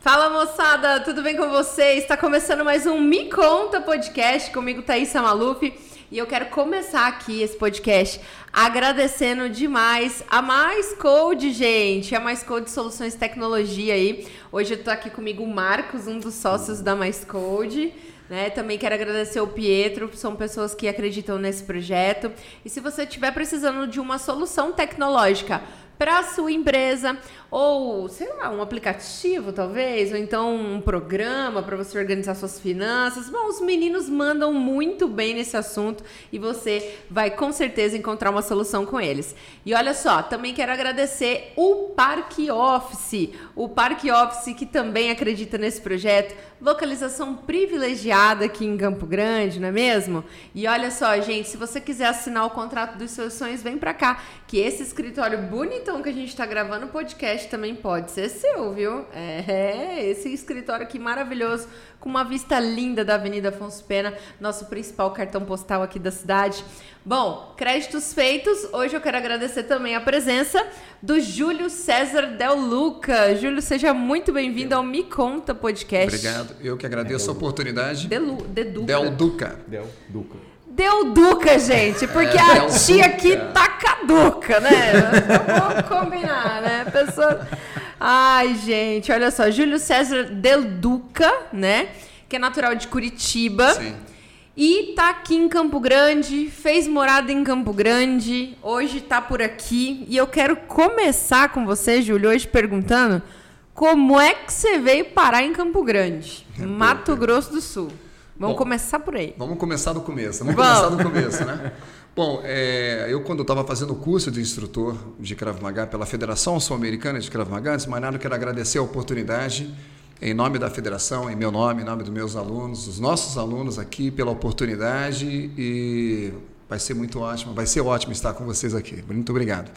Fala moçada, tudo bem com vocês? Está começando mais um Me Conta podcast comigo, Thaisa Maluf. E eu quero começar aqui esse podcast agradecendo demais a Mais Code, gente. A Mais Code Soluções Tecnologia aí. Hoje eu tô aqui comigo o Marcos, um dos sócios da Mais Code. Né? Também quero agradecer o Pietro, são pessoas que acreditam nesse projeto. E se você estiver precisando de uma solução tecnológica para sua empresa, ou sei lá, um aplicativo talvez, ou então um programa para você organizar suas finanças. Bom, os meninos mandam muito bem nesse assunto e você vai com certeza encontrar uma solução com eles. E olha só, também quero agradecer o Parque Office, o Parque Office que também acredita nesse projeto, localização privilegiada aqui em Campo Grande, não é mesmo? E olha só, gente, se você quiser assinar o contrato dos seus sonhos, vem para cá, que esse escritório bonitão que a gente está gravando o podcast também pode ser seu, viu? É, esse escritório aqui maravilhoso, com uma vista linda da Avenida Afonso Pena, nosso principal cartão postal aqui da cidade. Bom, créditos feitos. Hoje eu quero agradecer também a presença do Júlio César Del Luca. Júlio, seja muito bem-vindo ao Me Conta Podcast. Obrigado. Eu que agradeço a oportunidade. Delu, de Duca. Del Duca. Del Duca. Deu Duca, gente, porque é, a tia aqui tá caduca, né? Vamos combinar, né? Pessoa... Ai, gente, olha só. Júlio César Del Duca, né? Que é natural de Curitiba. Sim. E tá aqui em Campo Grande, fez morada em Campo Grande, hoje tá por aqui. E eu quero começar com você, Júlio, hoje perguntando como é que você veio parar em Campo Grande, Mato Grosso do Sul. Vamos Bom, começar por aí. Vamos começar do começo. Vamos, vamos. começar do começo, né? Bom, é, eu quando estava fazendo o curso de instrutor de Krav Maga pela Federação Sul-Americana de Krav Maga, antes de mais nada, eu quero agradecer a oportunidade, em nome da federação, em meu nome, em nome dos meus alunos, os nossos alunos aqui, pela oportunidade e vai ser muito ótimo, vai ser ótimo estar com vocês aqui. Muito obrigado.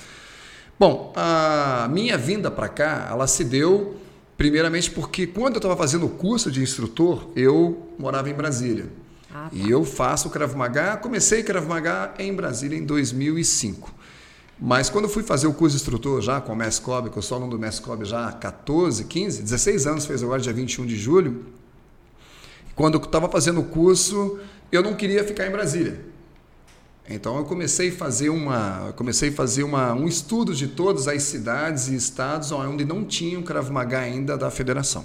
Bom, a minha vinda para cá, ela se deu Primeiramente porque quando eu estava fazendo o curso de instrutor, eu morava em Brasília. Ah, tá. E eu faço Krav Maga, comecei Krav Maga em Brasília em 2005. Mas quando eu fui fazer o curso de instrutor já com o MESCOB, que eu sou aluno do MESCOB já há 14, 15, 16 anos, fez agora dia 21 de julho, quando eu estava fazendo o curso, eu não queria ficar em Brasília. Então eu comecei a fazer uma, comecei a fazer uma, um estudo de todas as cidades e estados onde não tinham Krav Maga ainda da federação.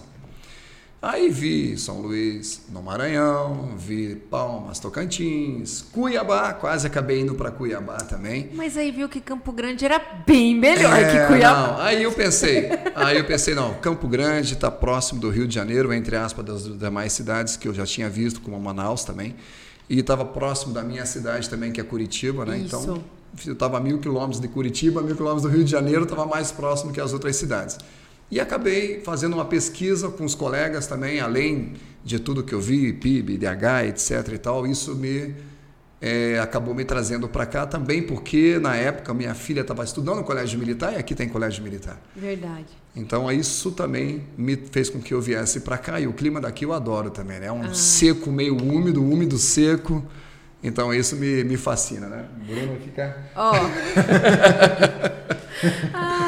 Aí vi São Luís, no Maranhão, vi Palmas, Tocantins, Cuiabá, quase acabei indo para Cuiabá também. Mas aí viu que Campo Grande era bem melhor é, que Cuiabá. Não, aí eu pensei, aí eu pensei, não, Campo Grande está próximo do Rio de Janeiro, entre aspas, das demais cidades que eu já tinha visto, como Manaus também. E estava próximo da minha cidade também, que é Curitiba, né? Isso. Então, eu estava a mil quilômetros de Curitiba, mil quilômetros do Rio de Janeiro, estava mais próximo que as outras cidades. E acabei fazendo uma pesquisa com os colegas também, além de tudo que eu vi, PIB, DH, etc e tal, isso me é, acabou me trazendo para cá também, porque na época minha filha estava estudando no colégio militar e aqui tem colégio militar. Verdade. Então isso também me fez com que eu viesse para cá e o clima daqui eu adoro também, né? É um ah. seco meio úmido, úmido seco. Então isso me, me fascina, né? Bruno fica. Ó. Oh. Ai,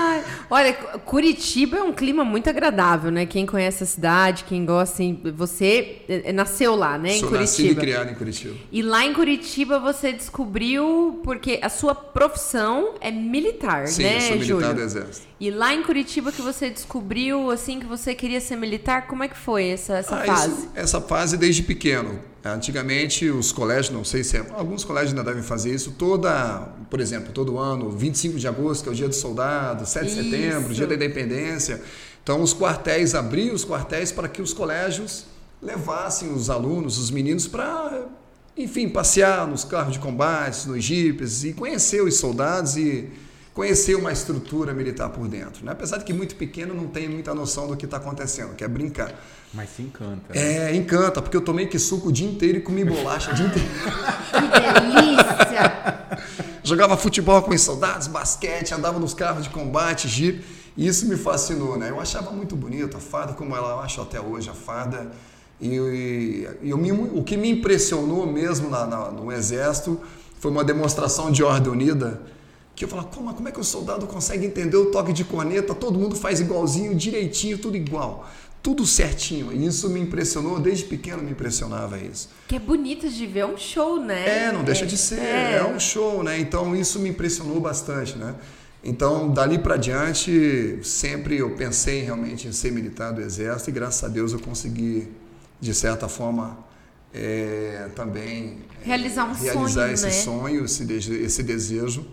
olha, Curitiba é um clima muito agradável, né? Quem conhece a cidade, quem gosta, assim, você eh, nasceu lá, né? Sou em Curitiba. nascido e criado em Curitiba. E lá em Curitiba você descobriu porque a sua profissão é militar, Sim, né, Sim, sou militar Júlio? do Exército. E lá em Curitiba que você descobriu assim que você queria ser militar, como é que foi essa, essa ah, fase? Isso, essa fase desde pequeno. Antigamente os colégios, não sei se é, alguns colégios ainda devem fazer isso, toda, por exemplo, todo ano, 25 de agosto, que é o dia do soldado, 7 de isso. setembro, dia da independência. Então os quartéis abriam os quartéis para que os colégios levassem os alunos, os meninos para enfim, passear nos carros de combate, nos jipes e conhecer os soldados e conhecer uma estrutura militar por dentro. Né? Apesar de que muito pequeno não tem muita noção do que está acontecendo, quer brincar. Mas se encanta. Né? É, encanta, porque eu tomei que suco o dia inteiro e comi bolacha o dia inteiro. Que delícia! Jogava futebol com os soldados, basquete, andava nos carros de combate, jipe. E isso me fascinou, né? Eu achava muito bonito a fada, como ela eu acho até hoje a fada. E, e, e eu me, o que me impressionou mesmo na, na, no Exército foi uma demonstração de ordem unida que eu falava, como, como é que o soldado consegue entender o toque de corneta? Todo mundo faz igualzinho, direitinho, tudo igual. Tudo certinho. E isso me impressionou, desde pequeno me impressionava isso. Que é bonito de ver, é um show, né? É, não deixa de ser, é. é um show, né? Então isso me impressionou bastante, né? Então, dali para diante, sempre eu pensei realmente em ser militar do Exército e graças a Deus eu consegui, de certa forma, é, também realizar um realizar sonho, esse né? sonho, esse, esse desejo.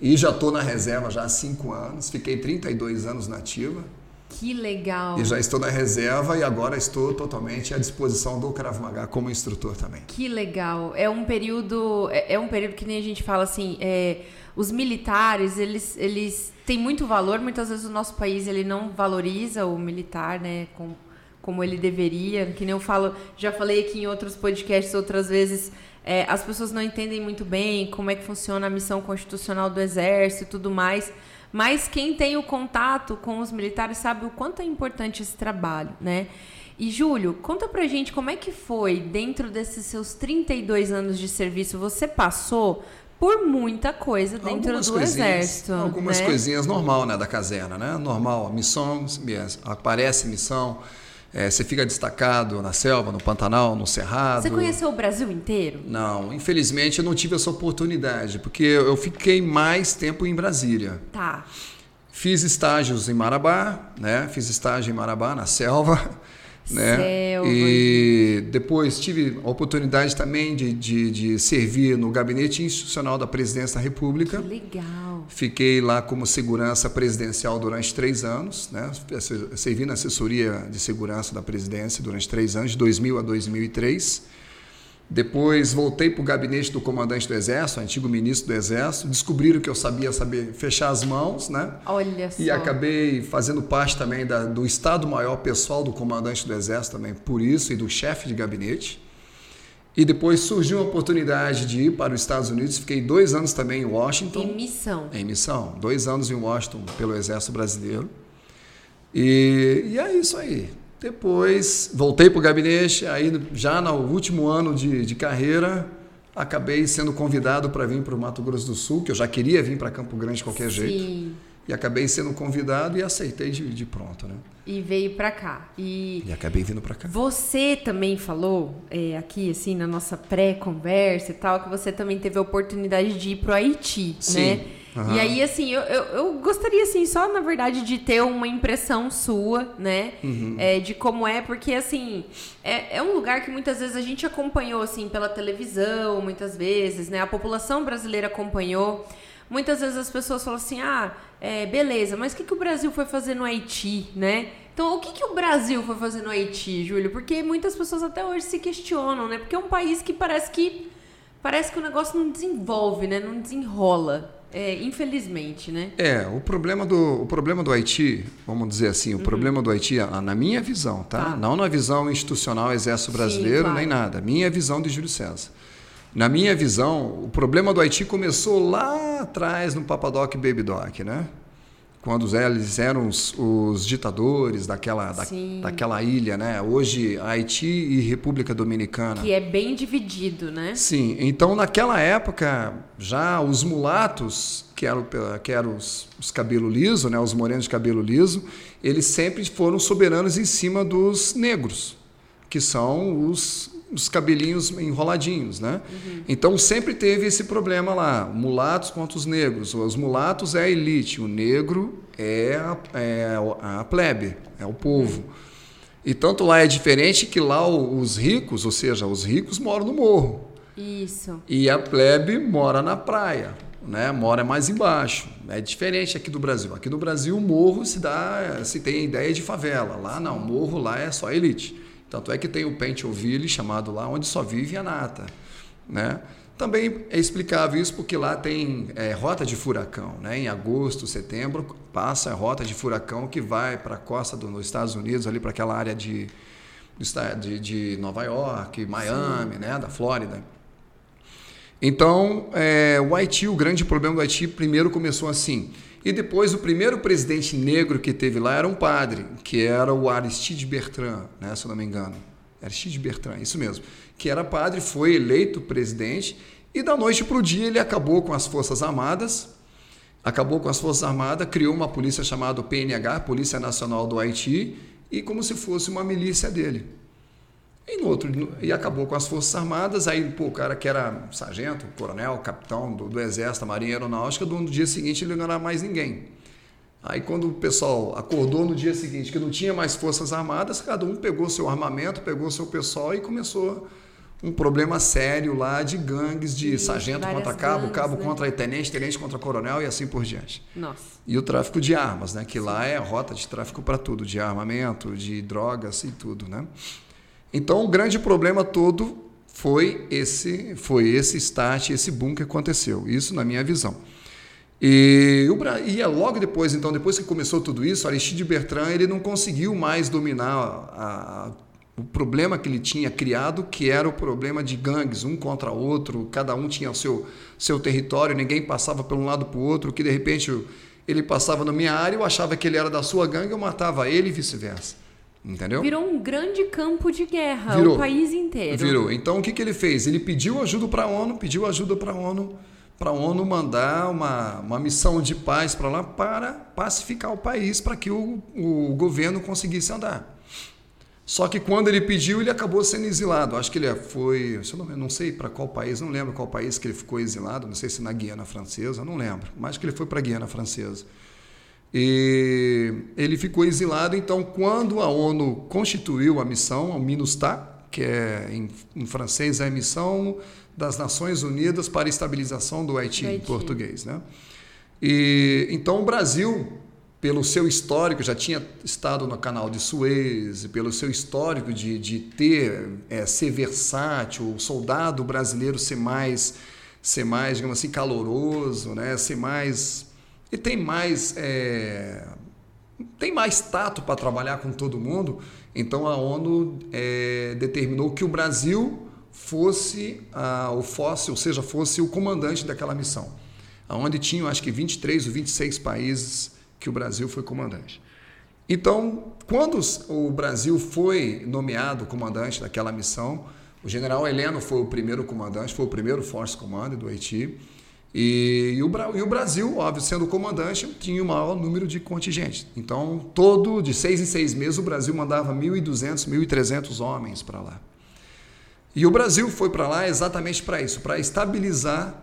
E já estou na reserva já há cinco anos, fiquei 32 anos na ativa. Que legal! E já estou na reserva e agora estou totalmente à disposição do Krav Maga como instrutor também. Que legal! É um período, é, é um período que nem a gente fala assim, é, os militares eles, eles têm muito valor. Muitas vezes o nosso país ele não valoriza o militar, né? Com, como ele deveria. Que nem eu falo, já falei aqui em outros podcasts outras vezes é, as pessoas não entendem muito bem como é que funciona a missão constitucional do Exército e tudo mais. Mas quem tem o contato com os militares sabe o quanto é importante esse trabalho, né? E Júlio, conta pra gente como é que foi, dentro desses seus 32 anos de serviço, você passou por muita coisa dentro algumas do exército. Algumas né? coisinhas normal, né, da caserna, né? Normal, missão, aparece missão, é, você fica destacado na selva, no Pantanal, no Cerrado. Você conheceu o Brasil inteiro? Não, infelizmente eu não tive essa oportunidade, porque eu fiquei mais tempo em Brasília. Tá. Fiz estágios em Marabá, né? Fiz estágio em Marabá, na selva. Né? Selva. E depois tive a oportunidade também de, de, de, servir no gabinete institucional da presidência da República. Que legal. Fiquei lá como segurança presidencial durante três anos, né? servi na assessoria de segurança da presidência durante três anos, de 2000 a 2003. Depois voltei para o gabinete do comandante do Exército, antigo ministro do Exército. Descobriram que eu sabia saber fechar as mãos, né? Olha só. E acabei fazendo parte também da, do Estado-Maior Pessoal do comandante do Exército também, por isso, e do chefe de gabinete. E depois surgiu a oportunidade de ir para os Estados Unidos. Fiquei dois anos também em Washington. Em missão. Em missão. Dois anos em Washington pelo Exército Brasileiro. E, e é isso aí. Depois voltei para o gabinete, aí já no último ano de, de carreira, acabei sendo convidado para vir para o Mato Grosso do Sul, que eu já queria vir para Campo Grande de qualquer Sim. jeito. E acabei sendo convidado e aceitei de, de pronto, né? E veio para cá. E, e acabei vindo para cá. Você também falou é, aqui, assim, na nossa pré-conversa e tal, que você também teve a oportunidade de ir para o Haiti, Sim. né? Uhum. E aí, assim, eu, eu, eu, gostaria, assim, só, na verdade, de ter uma impressão sua, né? Uhum. É, de como é, porque, assim, é, é um lugar que muitas vezes a gente acompanhou, assim, pela televisão, muitas vezes, né? A população brasileira acompanhou. Muitas vezes as pessoas falam assim, ah, é, beleza, mas o que, que o Brasil foi fazer no Haiti, né? Então, o que, que o Brasil foi fazer no Haiti, Júlio? Porque muitas pessoas até hoje se questionam, né? Porque é um país que parece que parece que o negócio não desenvolve, né? Não desenrola. É, infelizmente, né? É, o problema do, o problema do Haiti, vamos dizer assim, o uhum. problema do Haiti, na minha visão, tá? tá? Não na visão institucional Exército Brasileiro, Sim, claro. nem nada. Minha visão de Júlio César. Na minha visão, o problema do Haiti começou lá atrás no Papadoc e Baby Doc, né? Quando eles eram os, os ditadores daquela, da, daquela ilha, né? Hoje, Haiti e República Dominicana. Que é bem dividido, né? Sim. Então, naquela época, já os mulatos, que eram, que eram os, os cabelo liso, né? Os morenos de cabelo liso, eles sempre foram soberanos em cima dos negros, que são os os cabelinhos enroladinhos, né? Uhum. Então sempre teve esse problema lá, mulatos contra os negros. Os mulatos é a elite, o negro é a, é a plebe, é o povo. E tanto lá é diferente que lá os ricos, ou seja, os ricos moram no morro. Isso. E a plebe mora na praia, né? Mora mais embaixo. É diferente aqui do Brasil. Aqui no Brasil o morro se dá, se tem a ideia de favela. Lá não, morro lá é só elite. Tanto é que tem o Pentoville chamado lá, onde só vive a nata. Né? Também é explicável isso porque lá tem é, rota de furacão. Né? Em agosto, setembro, passa a rota de furacão que vai para a costa dos Estados Unidos, ali para aquela área de, de, de, Nova York, Miami, né? da Flórida. Então, é, o Haiti, o grande problema do Haiti, primeiro começou assim. E depois o primeiro presidente negro que teve lá era um padre, que era o Aristide Bertrand, né, se eu não me engano. Aristide Bertrand, isso mesmo. Que era padre, foi eleito presidente e da noite para o dia ele acabou com as Forças Armadas, acabou com as Forças Armadas, criou uma polícia chamada PNH, Polícia Nacional do Haiti, e como se fosse uma milícia dele. E, no outro, e acabou com as Forças Armadas, aí pô, o cara que era sargento, coronel, capitão do, do Exército, da Marinha Aeronáutica, no dia seguinte ele não era mais ninguém. Aí quando o pessoal acordou no dia seguinte que não tinha mais Forças Armadas, cada um pegou seu armamento, pegou seu pessoal e começou um problema sério lá de gangues, de sargento contra cabo, gangues, cabo né? contra tenente, tenente contra coronel e assim por diante. Nossa. E o tráfico de armas, né? Que lá é a rota de tráfico para tudo, de armamento, de drogas e tudo, né? Então, o grande problema todo foi esse, foi esse start, esse boom que aconteceu. Isso na minha visão. E, o, e é logo depois, então, depois que começou tudo isso, Aristide Bertrand ele não conseguiu mais dominar a, a, o problema que ele tinha criado, que era o problema de gangues, um contra outro, cada um tinha o seu, seu território, ninguém passava para um lado para o outro, que de repente ele passava na minha área, eu achava que ele era da sua gangue, eu matava ele e vice-versa. Entendeu? Virou um grande campo de guerra, Virou. o país inteiro. Virou. Então o que, que ele fez? Ele pediu ajuda para a ONU, pediu ajuda para a ONU, para a ONU mandar uma, uma missão de paz para lá para pacificar o país, para que o, o governo conseguisse andar. Só que quando ele pediu, ele acabou sendo exilado. Acho que ele foi, eu não, não sei para qual país, não lembro qual país que ele ficou exilado, não sei se na Guiana Francesa, não lembro, mas que ele foi para a Guiana Francesa. E ele ficou exilado, então, quando a ONU constituiu a missão, a MINUSTAH, que é em, em, francês é a Missão das Nações Unidas para a Estabilização do Haiti, do Haiti. em português. Né? E, então, o Brasil, pelo seu histórico, já tinha estado no canal de Suez, pelo seu histórico de, de ter, é, ser versátil, o soldado brasileiro ser mais, ser mais, digamos assim, caloroso, né? ser mais e tem mais é, tem mais tato para trabalhar com todo mundo. Então a ONU é, determinou que o Brasil fosse a, o fosse, ou seja, fosse o comandante daquela missão, aonde tinham acho que 23 ou 26 países que o Brasil foi comandante. Então, quando o Brasil foi nomeado comandante daquela missão, o general Heleno foi o primeiro comandante, foi o primeiro Force Commander do Haiti. E, e, o, e, o, Brasil, óbvio, sendo comandante, tinha o maior número de contingentes. Então, todo de seis em seis meses, o Brasil mandava 1.200, 1.300 homens para lá. E o Brasil foi para lá exatamente para isso, para estabilizar,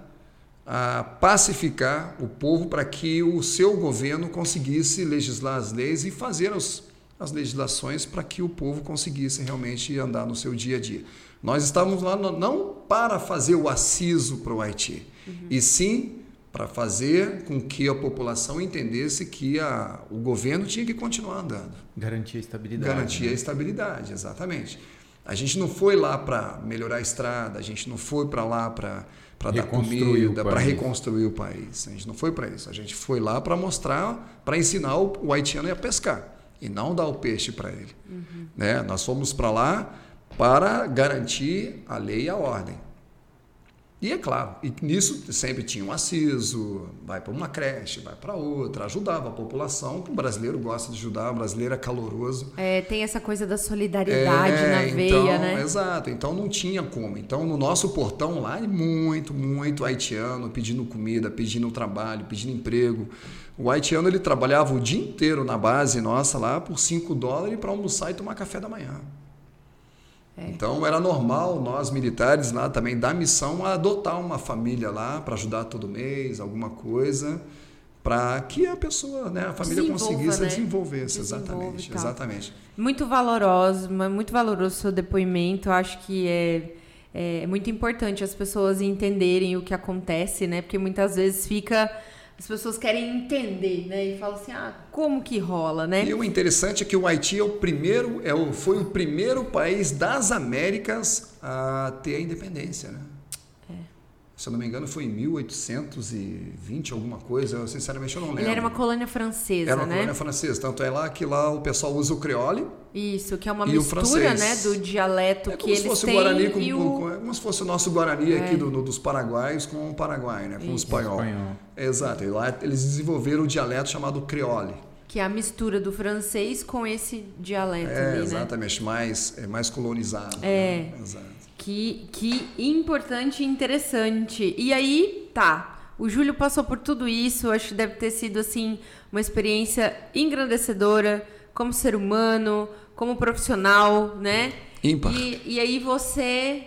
a pacificar o povo, para que o seu governo conseguisse legislar as leis e fazer as legislações para que o povo conseguisse realmente andar no seu dia a dia. Nós estávamos lá não para fazer o aciso para o Haiti, uhum. e sim para fazer com que a população entendesse que a, o governo tinha que continuar andando. Garantir a estabilidade. Garantir né? a estabilidade, exatamente. A gente não foi lá para melhorar a estrada, a gente não foi para lá para para dar comida, para reconstruir o país. A gente não foi para isso. A gente foi lá para mostrar, para ensinar o, o, haitiano a pescar e não dar o peixe para ele. Uhum. Né? Nós fomos para lá para garantir a lei e a ordem. E é claro, e nisso sempre tinha um aciso, vai para uma creche, vai para outra, ajudava a população, que o brasileiro gosta de ajudar, o brasileiro é caloroso. É, tem essa coisa da solidariedade é, na veia, então, né? Exato, então não tinha como. Então no nosso portão lá, muito, muito haitiano pedindo comida, pedindo trabalho, pedindo emprego. O haitiano ele trabalhava o dia inteiro na base nossa lá por 5 dólares para almoçar e tomar café da manhã. É. Então era normal nós militares lá também da missão adotar uma família lá para ajudar todo mês, alguma coisa, para que a pessoa, né, a família conseguisse né? desenvolver-se, exatamente, exatamente. Muito valoroso, muito valoroso o seu depoimento. Eu acho que é, é muito importante as pessoas entenderem o que acontece, né? Porque muitas vezes fica as pessoas querem entender, né? E falam assim, ah, como que rola, né? E o interessante é que o Haiti é o primeiro, é o, foi o primeiro país das Américas a ter a independência, né? Se eu não me engano, foi em 1820, alguma coisa. Eu, sinceramente, eu não lembro. Ele era uma colônia francesa, Era uma né? colônia francesa. Tanto é lá que lá o pessoal usa o creole. Isso, que é uma mistura, né, do dialeto é que eles têm. Como se fosse o Guarani com, o... com, é como se fosse o nosso Guarani é. aqui do, dos Paraguaios com o Paraguai, né? Com Isso. o espanhol. espanhol. Exato. E lá eles desenvolveram o dialeto chamado creole Que é a mistura do francês com esse dialeto É, ali, né? exatamente, mais, é mais colonizado. É. né? Exato. Que, que importante e interessante. E aí, tá. O Júlio passou por tudo isso, acho que deve ter sido assim uma experiência engrandecedora como ser humano, como profissional, né? Ímpar. E, e aí você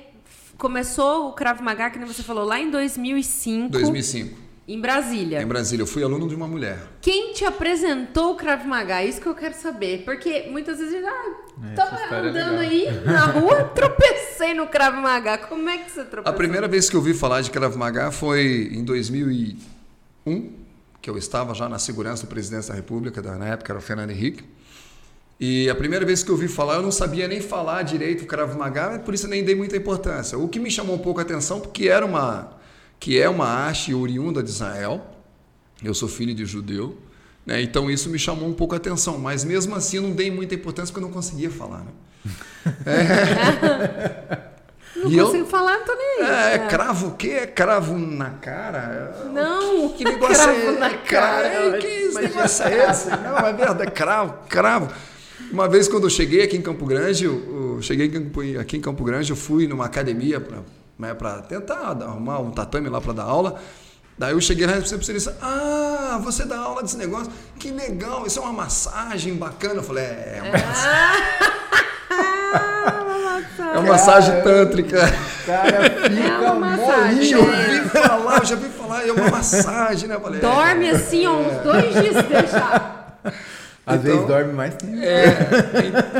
começou o Krav Maga, que nem você falou, lá em 2005, 2005, em Brasília. em Brasília, eu fui aluno de uma mulher. Quem te apresentou o Krav Maga? Isso que eu quero saber. Porque muitas vezes, ah, Essa tava é andando legal. aí na rua, tropecei no Krav Maga. Como é que você tropeçou? A primeira vez que eu ouvi falar de Krav Maga foi em 2001, que eu estava já na segurança do presidente da República, da- na época era o Fernando Henrique. E a primeira vez que eu ouvi falar, eu não sabia nem falar direito o Krav Maga, por isso eu nem dei muita importância. O que me chamou um pouco a atenção, porque era uma, que é uma arte oriunda de Israel, eu sou filho de judeu, né? então isso me chamou um pouco a atenção, mas mesmo assim eu não dei muita importância porque eu não conseguia falar. Né? Não E eu- consigo falar, não tô nem aí. É, É. cravo o quê? É cravo na cara? Não, Que negócio cravo é na é cara. cravo? Que esse negócio é esse? Não, é verdade, é cravo, cravo. Uma vez quando eu cheguei aqui em Campo Grande, eu, eu cheguei aqui em Campo Grande, eu fui numa academia para tentar dar- arrumar um tatame lá para dar aula. Daí eu cheguei lá e disse, disse, ah, você dá aula desse negócio? Que legal, isso é uma massagem bacana. Eu falei, é, é uma É uma massagem tântrica. cara fica É uma massagem. Já ouvi falar, eu já ouvi falar, é uma massagem, né? Eu falei, Dorme assim, ó, uns dois dias se deixar. Às Então- vezes dorme mais tempo. É,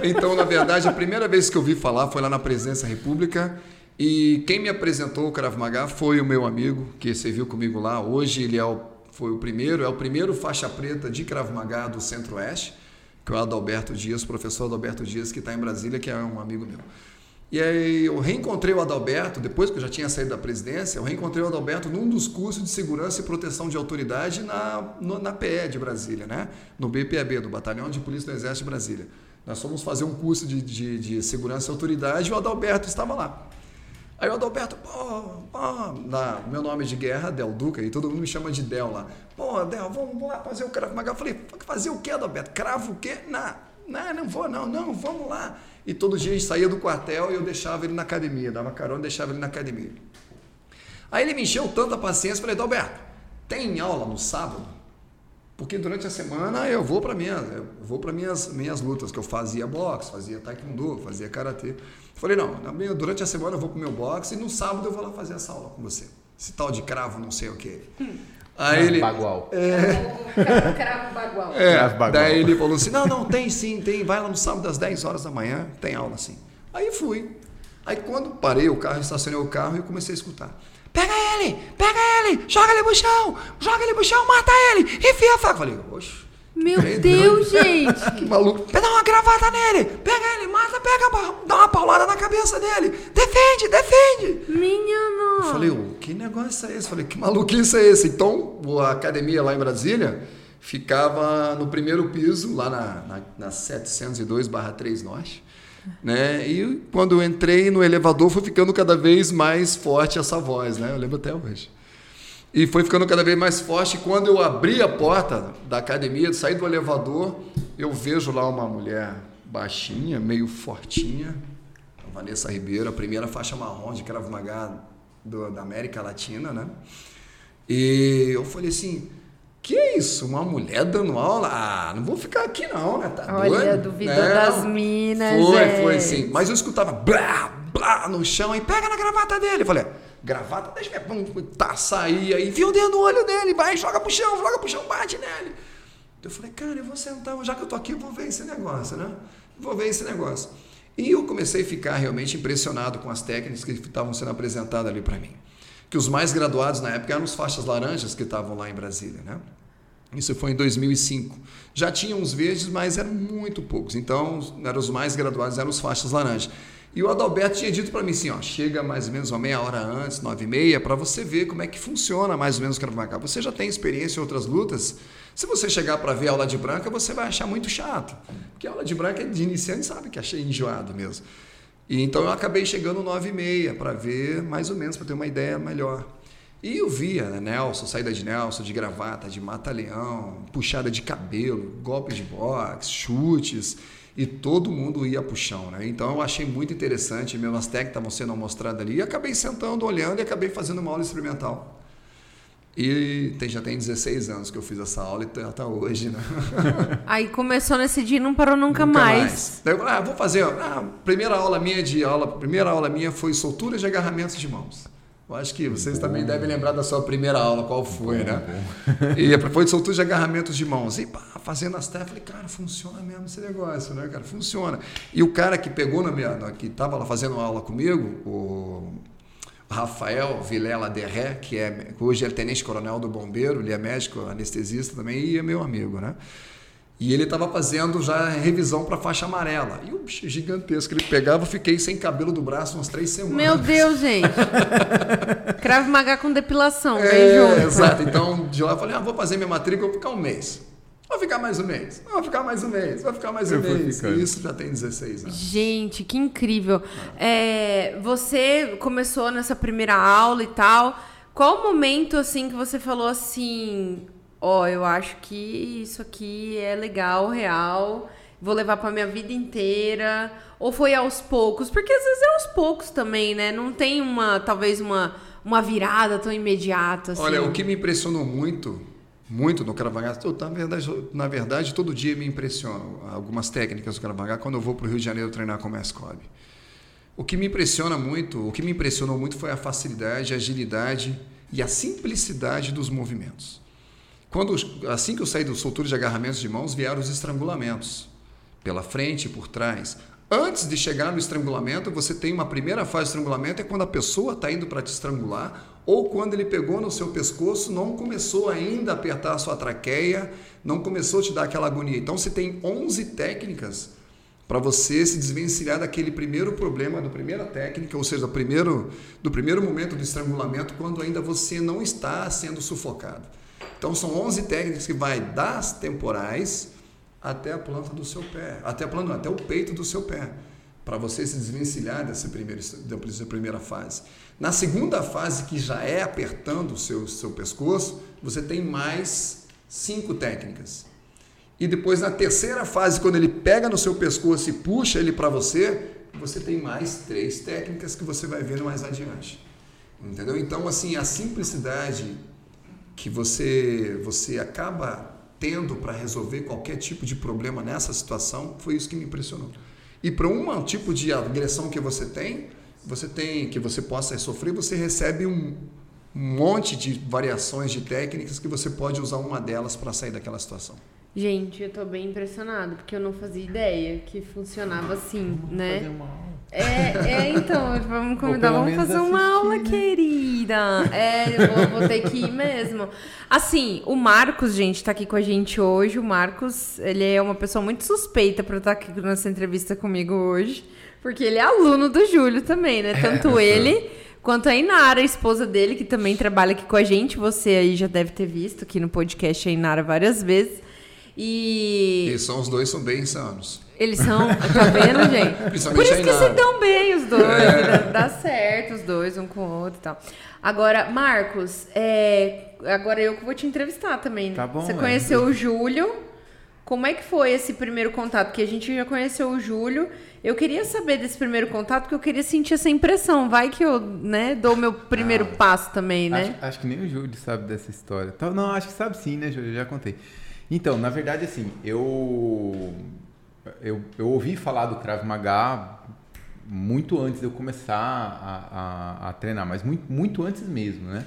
en- então, na verdade, a primeira vez que eu vi falar foi lá na Presidência da República. E quem me apresentou o Krav Maga foi o meu amigo, que serviu comigo lá. Hoje ele é o, foi o primeiro, é o primeiro faixa preta de Krav Maga do Centro-Oeste, que é o Adalberto Dias, professor Adalberto Dias, que está em Brasília, que é um amigo meu. E aí eu reencontrei o Adalberto, depois que eu já tinha saído da presidência, eu reencontrei o Adalberto num dos cursos de segurança e proteção de autoridade na, no- na PE de Brasília, né? no BPAB, do Batalhão de Polícia do Exército de Brasília. Nós fomos fazer um curso de, de, de segurança e autoridade e o Adalberto estava lá. Aí o Adalberto, pô, pô, na, meu nome é de guerra, Del Duca, e todo mundo me chama de Del lá. Pô, Del, vamos lá fazer o Cravo Maga. Eu falei, fazer o quê, Adalberto? Cravo o quê? Não, não, vou, não, não, vamos lá. E todo dia a gente saía do quartel e eu deixava ele na academia, dava carona e deixava ele na academia. Aí ele me encheu tanta paciência, falei, Adalberto, tem aula no sábado? Porque durante a semana eu vou para minhas, eu vou para minhas minhas lutas que eu fazia boxe, fazia taekwondo, fazia karatê. Falei não, na minha- durante a semana eu vou pro meu boxe e no sábado eu vou lá fazer essa aula com você. Esse tal de cravo, não sei o que. Aí ele, Bagual. O cravo bagual. é, Cravo bagual. daí ele falou assim: não, não, tem sim, tem. Vai lá no sábado às 10 horas da manhã, tem aula sim. Aí fui. Aí quando parei o carro, estacionei o carro e comecei a escutar. Pega ele, pega ele, joga ele pro chão, joga ele pro chão, mata ele, enfia a faca. Falei, oxe. Meu Deus, gente. Que maluco. Dá uma gravata nele, pega ele, mata, pega, dá uma paulada na cabeça dele. Defende, defende. Minha Eu falei, "Ô, que negócio é esse? Falei, que maluquice é esse? Então, a academia lá em Brasília ficava no primeiro piso, lá na, na, na 702-3 Norte. Né? E quando eu entrei no elevador, foi ficando cada vez mais forte essa voz, né? Eu lembro até hoje. E foi ficando cada vez mais forte. E quando eu abri a porta da academia, saí do elevador, eu vejo lá uma mulher baixinha, meio fortinha, a Vanessa Ribeiro, a primeira faixa marrom de Krav Maga do- da América Latina, né? E eu falei assim, que é isso? Uma mulher dando aula? Ah, não vou ficar aqui não, né? Tá Olha, doido? duvidou Não. das minas, Foi, foi sim. Mas eu escutava blá, blá no chão e pega na gravata dele. Eu falei, gravata, deixa eu ver. Tá, saía e viu o dedo no olho dele, vai, joga pro chão, joga pro chão, bate nele. Eu falei, cara, eu vou sentar, já que eu tô aqui, eu vou ver esse negócio, né? Vou ver esse negócio. E eu comecei a ficar realmente impressionado com as técnicas que estavam sendo apresentadas ali para mim. Que os mais graduados na época eram os faixas laranjas que estavam lá em Brasília, né? Isso foi em 2005. Já tinha uns verdes, mas eram muito poucos. Então, eram os mais graduados, eram os faixas laranjas. E o Adalberto tinha dito para mim assim, ó, chega mais ou menos uma meia hora antes, nove e meia, para você ver como é que funciona mais ou menos o Krav Maga. Você já tem experiência em outras lutas. Se você chegar para ver aula de branca, você vai achar muito chato. Porque aula de branca de iniciante sabe que achei enjoado mesmo. E então eu acabei chegando nove e meia para ver mais ou menos, para ter uma ideia melhor. E eu via né, Nelson, saída de Nelson, de gravata, de mata-leão, puxada de cabelo, golpes de boxe, chutes, e todo mundo ia pro chão. Né? Então eu achei muito interessante, mesmo as técnicas estavam sendo mostradas ali, e acabei sentando, olhando e acabei fazendo uma aula experimental. E tem, já tem 16 anos que eu fiz essa aula e até tá hoje, né? Aí começou nesse dia e não parou nunca, nunca mais. mais. Daí eu falei, ah, vou fazer. Ah, primeira aula minha de aula, primeira aula minha foi soltura de agarramentos de mãos. Eu acho que vocês também devem lembrar da sua primeira aula, qual foi, né? E foi de soltura de agarramentos de mãos. E pá, fazendo as técnicas, falei, cara, funciona mesmo esse negócio, né, cara? Funciona. E o cara que pegou na minha, que estava lá fazendo aula comigo, o Rafael Vilela Derré, que é hoje é tenente-coronel do Bombeiro, ele é médico anestesista também e é meu amigo, né? E ele estava fazendo já revisão para faixa amarela. E o bicho gigantesco ele pegava, eu fiquei sem cabelo do braço umas três semanas. Meu Deus, gente! Cravo Magá com depilação, é, Exato. Então, de lá eu falei, ah, vou fazer minha matrícula, vou ficar um mês. Vou ficar mais um mês, vou ficar mais um mês, vou ficar mais um eu mês. E isso já tem 16 anos. Gente, que incrível. É, você começou nessa primeira aula e tal. Qual o momento assim que você falou assim, ó, oh, eu acho que isso aqui é legal, real, vou levar para minha vida inteira? Ou foi aos poucos? Porque às vezes é aos poucos também, né? Não tem uma, talvez uma uma virada tão imediata assim. Olha, o que me impressionou muito muito no Krav Na verdade, na verdade, todo dia me impressionam algumas técnicas do Krav quando eu vou para o Rio de Janeiro treinar com o Mestre O que me impressiona muito, o que me impressionou muito foi a facilidade, a agilidade e a simplicidade dos movimentos. Quando assim que eu saí do soltura de agarramentos de mãos, vieram os estrangulamentos pela frente e por trás. Antes de chegar no estrangulamento, você tem uma primeira fase de estrangulamento, é quando a pessoa está indo para te estrangular, ou quando ele pegou no seu pescoço, não começou ainda a apertar a sua traqueia, não começou a te dar aquela agonia. Então você tem 11 técnicas para você se desvencilhar daquele primeiro problema, da primeira técnica, ou seja, do primeiro, do primeiro momento do estrangulamento, quando ainda você não está sendo sufocado. Então são 11 técnicas que vai das temporais até a planta do seu pé, até a planta, até o peito do seu pé, para você se desvencilhar dessa primeira, dessa primeira fase. Na segunda fase, que já é apertando o seu, seu pescoço, você tem mais cinco técnicas. E depois, na terceira fase, quando ele pega no seu pescoço e puxa ele para você, você tem mais três técnicas que você vai vendo mais adiante. Entendeu? Então, assim, a simplicidade que você, você acaba tendo para resolver qualquer tipo de problema nessa situação, foi isso que me impressionou. E para um tipo de agressão que você tem, você tem que você possa sofrer, você recebe um, um monte de variações de técnicas que você pode usar uma delas para sair daquela situação. Gente, eu tô bem impressionado, porque eu não fazia ideia que funcionava assim, né? Fazer uma aula. É, é, então, vamos convidar, vamos fazer uma assistir, aula, né? querida. É, eu vou, vou, ter que ir mesmo. Assim, o Marcos, gente, tá aqui com a gente hoje. O Marcos, ele é uma pessoa muito suspeita para estar aqui nessa entrevista comigo hoje, porque ele é aluno do Júlio também, né? Tanto é, ele quanto a Inara, a esposa dele, que também trabalha aqui com a gente. Você aí já deve ter visto aqui no podcast a Inara várias vezes. E. E são os dois são bem insanos. Eles são, tá vendo, gente? Por isso que se dão bem os dois, é. dá certo os dois, um com o outro e tal. Agora, Marcos, é, agora eu que vou te entrevistar também. Tá bom. Você é. conheceu o Júlio. Como é que foi esse primeiro contato? Porque a gente já conheceu o Júlio. Eu queria saber desse primeiro contato, porque eu queria sentir essa impressão. Vai que eu, né, dou o meu primeiro ah, passo também, né? Acho, acho, que nem o Júlio sabe dessa história. Então, não, acho que sabe sim, né, Júlio? Eu já contei. Então, na verdade, assim, eu, eu, eu ouvi falar do Krav Maga muito antes de eu começar a, a, a, treinar, mas muito, muito antes mesmo, né?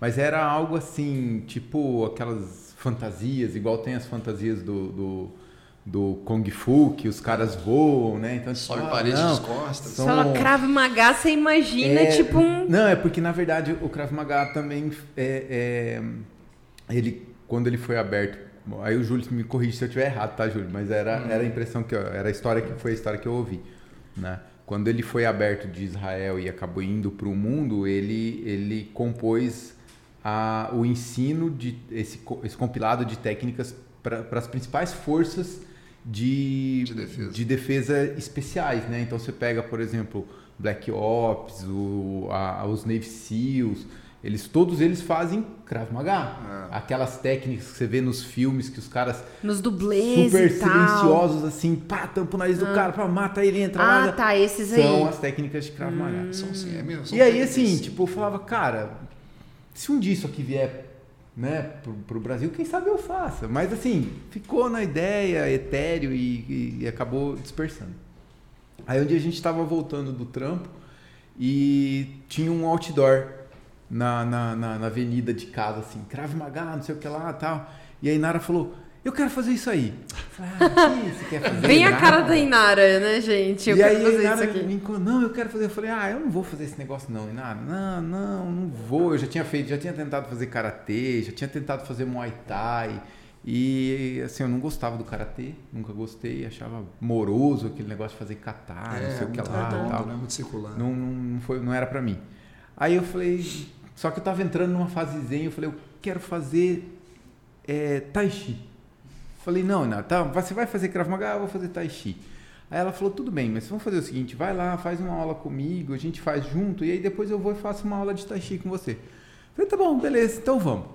Mas era algo assim, tipo aquelas fantasias, igual tem as fantasias do, do, do Kung Fu, que os caras voam, né? Então, Sobe ah, parede não, costas. São... Fala Krav Maga, você imagina, é, tipo um... Não, é porque, na verdade, o Krav Maga também, é, é, ele, quando ele foi aberto Aí o Júlio me corrige se eu estiver errado, tá, Júlio? Mas era, hum. era a impressão que eu, era a história que foi a história que eu ouvi, né? Quando ele foi aberto de Israel e acabou indo para o mundo, ele ele compôs a, o ensino de esse, esse compilado de técnicas para as principais forças de, de defesa. de, defesa. especiais, né? Então você pega, por exemplo, Black Ops, o, a, os Navy SEALs, Eles, todos eles fazem Krav Maga. É. Aquelas técnicas que você vê nos filmes que os caras. Nos dublês. Super silenciosos, assim, pá, tampa o nariz do ah. cara, pá, mata ele, entra lá. Ah, tá, esses são aí. São as técnicas de Krav Maga. Hum. São sim, é mesmo. e aí, assim, tipo, eu falava, cara, se um dia isso aqui vier né, pro, pro Brasil, quem sabe eu faça. Mas assim, ficou na ideia, etéreo e, e acabou dispersando. Aí um dia a gente estava voltando do trampo e tinha um outdoor na, na, na, na avenida de casa, assim, Crave Maga, não sei o que lá tal. E aí Nara falou, eu quero fazer isso aí. falei, ah, você quer fazer? Bem a cara da Inara, né, gente? Eu e quero aí, fazer Inara isso aqui. Me enco... Não, eu quero fazer. Eu falei, ah, eu não vou fazer esse negócio não, Inara. Não, não, não vou. Eu já tinha feito, já tinha tentado fazer karatê, já tinha tentado fazer muay thai. E assim, eu não gostava do karatê, nunca gostei, achava moroso aquele negócio de fazer kata, é, não sei o que lá. Redondo, tal. Né? Muito circular. Não, não, foi, não era para mim. Aí eu falei, só que eu tava entrando numa fase zen, eu falei, eu quero fazer é, tai chi. Falei, não, não, tá, você vai fazer Krav Maga, eu vou fazer Tai Chi. Aí ela falou, tudo bem, mas vamos fazer o seguinte, vai lá, faz uma aula comigo, a gente faz junto, e aí depois eu vou e faço uma aula de Tai Chi com você. Falei, tá bom, beleza, então vamos.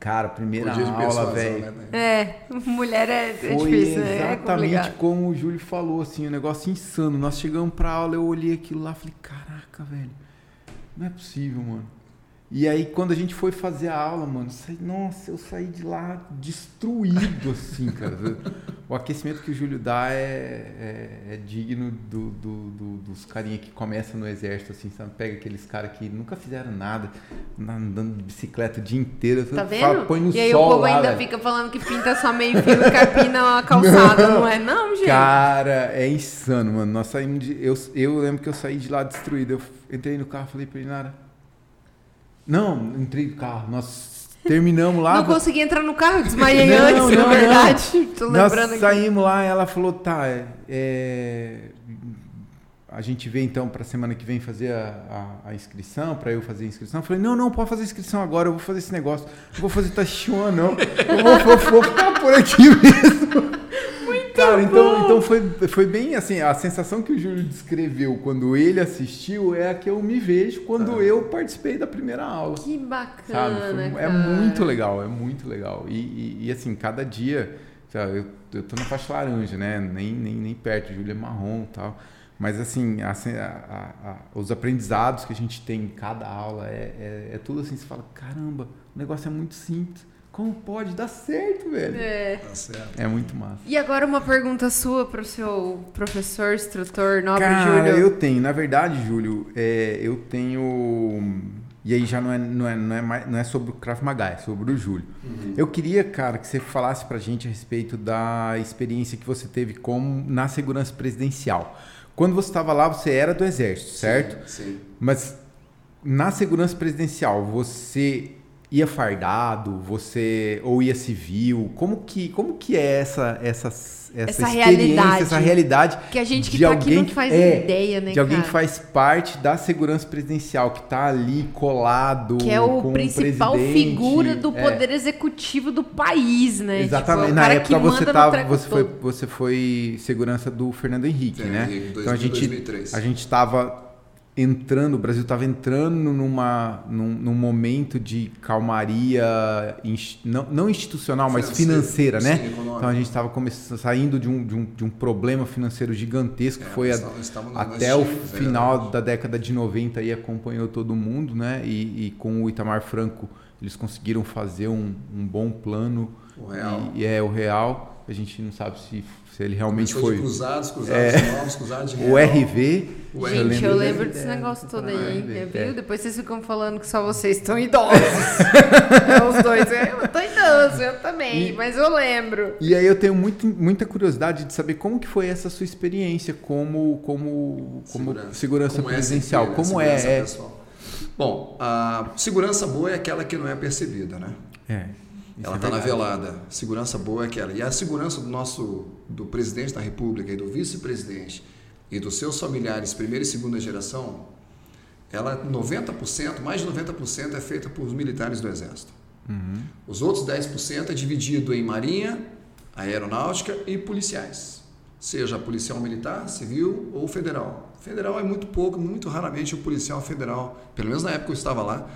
Cara, primeira aula, velho. Né? É, mulher é, é foi difícil, né? É exatamente como o Júlio falou, assim, um negócio insano. Nós chegamos pra aula, eu olhei aquilo lá, falei, caraca, velho, não é possível, mano. E aí, quando a gente foi fazer a aula, mano, saí, nossa, eu saí de lá destruído, assim, cara. o aquecimento que o Júlio dá é, é, é digno do, do, do, dos carinha que começam no exército, assim, sabe? Pega aqueles caras que nunca fizeram nada, andando de bicicleta o dia inteiro. Tá vendo? Fala, põe no e aí sol o povo lá, ainda velho. fica falando que pinta só meio fio e carpina a calçada, não. não é? Não, gente. Cara, é insano, mano. Nós saímos de. Eu, eu lembro que eu saí de lá destruído. Eu entrei no carro e falei pra ele, Nara não, entrei no carro. Nós terminamos lá. Não consegui entrar no carro, desmaiei Não, antes, não, na não. verdade. Tô Nós lembrando aqui. saímos lá ela falou, tá, é, é, a gente vem então para semana que vem fazer a, a, a inscrição, para eu fazer a inscrição. Eu falei, não, não, pode fazer a inscrição agora, eu vou fazer esse negócio. Não vou fazer Tachuan, não. Eu vou, vou, vou ficar por aqui mesmo. Cara, então, então foi, foi bem assim, a sensação que o Júlio descreveu quando ele assistiu é a que eu me vejo quando eu participei da primeira aula. Que bacana? Foi- é muito legal, é muito legal. E, e- e, assim, cada dia, eu, eu tô na faixa laranja, né? Nem, nem, nem perto, Júlio é marrom e tal. Mas assim, a- a- a- os aprendizados que a gente tem em cada aula é, é, é tudo assim, você fala, caramba, o negócio é muito simples. Como pode dar certo, velho? É. Tá certo. É muito massa. E agora uma pergunta sua para o seu professor, instrutor, nobre Cara, Júlio. eu tenho, na verdade, Júlio, é, eu tenho. E aí já não é, não é, não é, mais, não é sobre o Krav Maga, é sobre o Júlio. Eu queria, cara, que você falasse pra gente a respeito da experiência que você teve como na segurança presidencial. Quando você estava lá, você era do exército, certo? Sim. Mas na segurança presidencial, você ia fardado, você ou ia civil? Como que, como que é essa essa essa, Essa experiência, realidade. essa realidade Que a gente que de tá aqui alguém não que- faz é, ideia, né, de alguém cara? que faz parte da segurança presidencial, que tá ali colado Que é o com principal presidente. figura do É, poder executivo do país, né? Exatamente. Tipo, é o Na cara época que você tava, você foi, todo. você foi segurança do Fernando Henrique, Fernando né? Henrique, então a 2000, gente 2003. a gente estava entrando, o Brasil estava entrando numa num, num momento de calmaria não, não institucional, mas financeira, né? sim, então a gente estava saindo de um, de, um, de um problema financeiro gigantesco, que É, foi a- até o final verdade. da década de 90 e acompanhou todo mundo, né? E, e com o Itamar Franco eles conseguiram fazer um, um bom plano. O real. E, e é o real. A gente não sabe se, se ele realmente Começou de foi. cruzados, cruzados novos, cruzados de O real. RV. O Gente, eu lembro desse É, negócio todo é, aí, hein? é, viu? é. Depois vocês ficam falando que só vocês estão idosos. é, os dois. Eu tô idoso, eu também, E- mas eu lembro. E aí eu tenho muito, muita curiosidade de saber como que foi essa sua experiência como, como, como segurança, Como é presidencial. sempre, né? Como Segurança é, é, pessoal. Bom, a segurança boa é aquela que não é percebida, né? é. Isso Ela é está na velada. Segurança boa é aquela. E a segurança do nosso do presidente da República e do vice-presidente e dos seus familiares, primeira e segunda geração, ela 90%, mais de 90% é feita por militares do Exército. Uhum. Os outros 10% é dividido em Marinha, Aeronáutica e policiais. Seja policial militar, civil ou federal. Federal é muito pouco, muito raramente o policial federal, pelo menos na época que eu estava lá,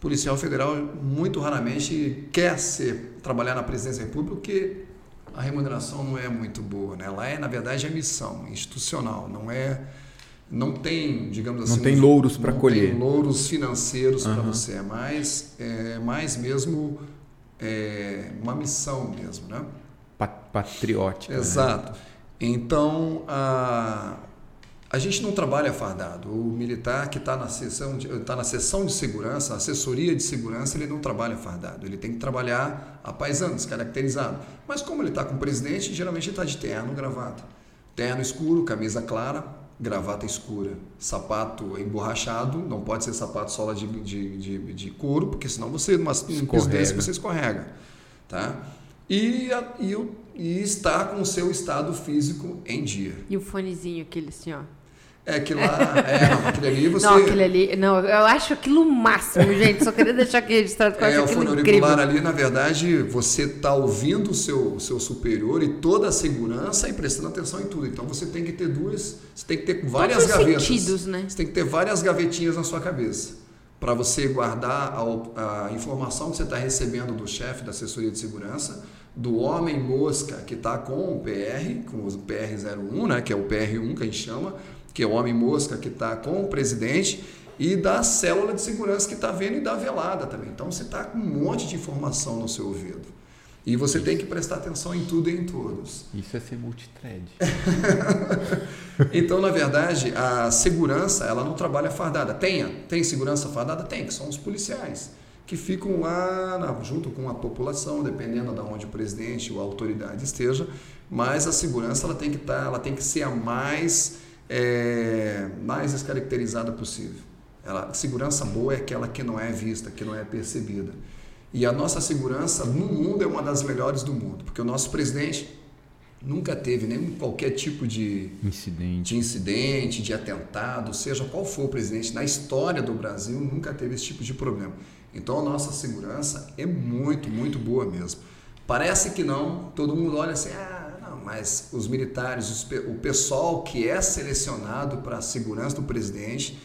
policial federal muito raramente quer ser trabalhar na presidência da República porque a remuneração não é muito boa, né? Lá é na verdade a missão institucional, não é não tem, digamos assim, não tem louros para colher, tem louros financeiros uhum. para você, é mais é mais mesmo é, uma missão mesmo, né? Patriótica. Né? Exato. Né? Então a a gente não trabalha fardado. O militar que está na sessão, de, tá na sessão de segurança, assessoria de segurança, ele não trabalha fardado. Ele tem que trabalhar a paisano, descaracterizado. Mas como ele está com o presidente, geralmente está de terno, gravata. Terno escuro, camisa clara, gravata escura. Sapato emborrachado, não pode ser sapato sola de, de, de, de couro, porque senão você, numa, num piso desse, você escorrega. Tá? E, e, e está com o seu estado físico em dia. E o fonezinho aquele assim, ó. É que lá, é, não, aquele ali você. Não, aquele ali, não, eu acho aquilo o máximo, gente. Só queria deixar aqui registrado com É, o fone auricular ali, na verdade, você está ouvindo o seu, seu superior e toda a segurança e prestando atenção em tudo. Então você tem que ter duas, você tem que ter várias Todos gavetas. Sentidos, né? Você tem que ter várias gavetinhas na sua cabeça para você guardar a, a informação que você está recebendo do chefe da assessoria de segurança, do homem mosca que está com o PR, com o PR01, né, que é o PR1 que a gente chama que é o homem mosca que está com o presidente, e da célula de segurança que está vendo e da velada também. Então você está com um monte de informação no seu ouvido. E você Isso. tem que prestar atenção em tudo e em todos. Isso é ser multithread. então, na verdade, a segurança, ela não trabalha fardada. Tem, tem segurança fardada? Tem, que são os policiais, que ficam lá na, junto com a população, dependendo de onde o presidente ou a autoridade esteja, mas a segurança ela tem que estar, tá, ela tem que ser a mais é, mais descaracterizada possível. Ela, segurança boa é aquela que não é vista, que não é percebida. E a nossa segurança no mundo é uma das melhores do mundo, porque o nosso presidente nunca teve nenhum qualquer tipo de incidente. de incidente, de atentado, seja qual for o presidente na história do Brasil, nunca teve esse tipo de problema. Então a nossa segurança é muito, muito boa mesmo. Parece que não, todo mundo olha assim, ah, mas os militares, o pessoal que é selecionado para a segurança do presidente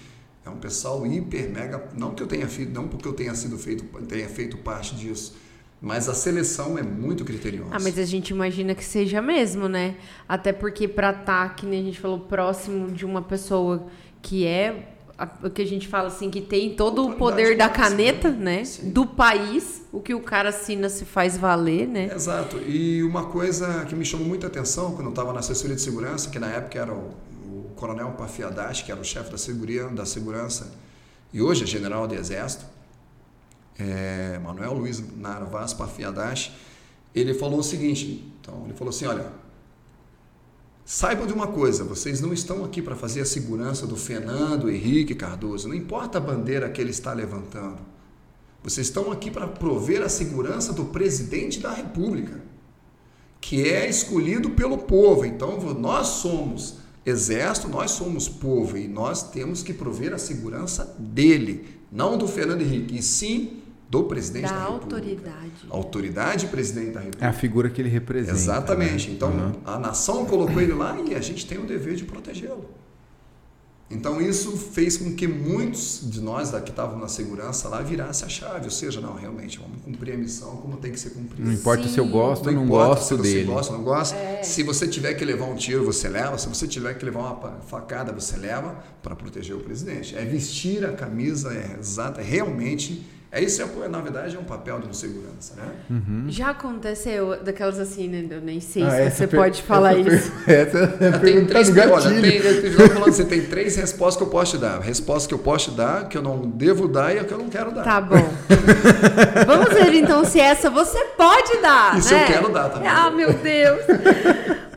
é um pessoal hiper mega, não que eu tenha feito, não porque eu tenha sido feito, tenha feito parte disso, mas a seleção é muito criteriosa. Ah, mas a gente imagina que seja mesmo, né? Até porque para estar, tá, que a gente falou, próximo de uma pessoa que é o que a gente fala assim, que tem todo o poder da caneta, né? Sim. Do país, o que o cara assina se faz valer, né? Exato. E uma coisa que me chamou muita atenção quando eu estava na assessoria de segurança, que na época era o, o coronel Pafiadash, que era o chefe da, seguria, da segurança, e hoje é general do Exército, é, Manuel Luiz Narvaz Pafiadash, ele falou o seguinte, então, ele falou assim, olha, Saibam de uma coisa, vocês não estão aqui para fazer a segurança do Fernando Henrique Cardoso, não importa a bandeira que ele está levantando. Vocês estão aqui para prover a segurança do presidente da República, que é escolhido pelo povo. Então, nós somos exército, nós somos povo e nós temos que prover a segurança dele, não do Fernando Henrique, e sim do presidente da, da autoridade. Autoridade presidente da República. É a figura que ele representa. Exatamente. Né? Então, uhum. a nação colocou ele lá e a gente tem o dever de protegê-lo. Então, isso fez com que muitos de nós que estavam na segurança lá virasse a chave. Ou seja, não, realmente, vamos cumprir a missão como tem que ser cumprida. Não importa Sim. se eu gosto ou não, não gosto se dele. Se você gosta ou não gosta. É. Se você tiver que levar um tiro, você leva. Se você tiver que levar uma facada, você leva para proteger o presidente. É vestir a camisa é exata, é realmente é isso, é, na verdade, é um papel de um segurança, né? Uhum. Já aconteceu daquelas assim, né? Eu nem sei ah, se você per... pode falar essa isso. Per... Essa tem três, olha, tem, falando, você tem três respostas que eu posso te dar. A resposta que eu posso te dar, que eu não devo dar e a que eu não quero dar. Tá bom. Vamos ver então se essa você pode dar. Isso né? eu quero dar também. Ah, meu Deus.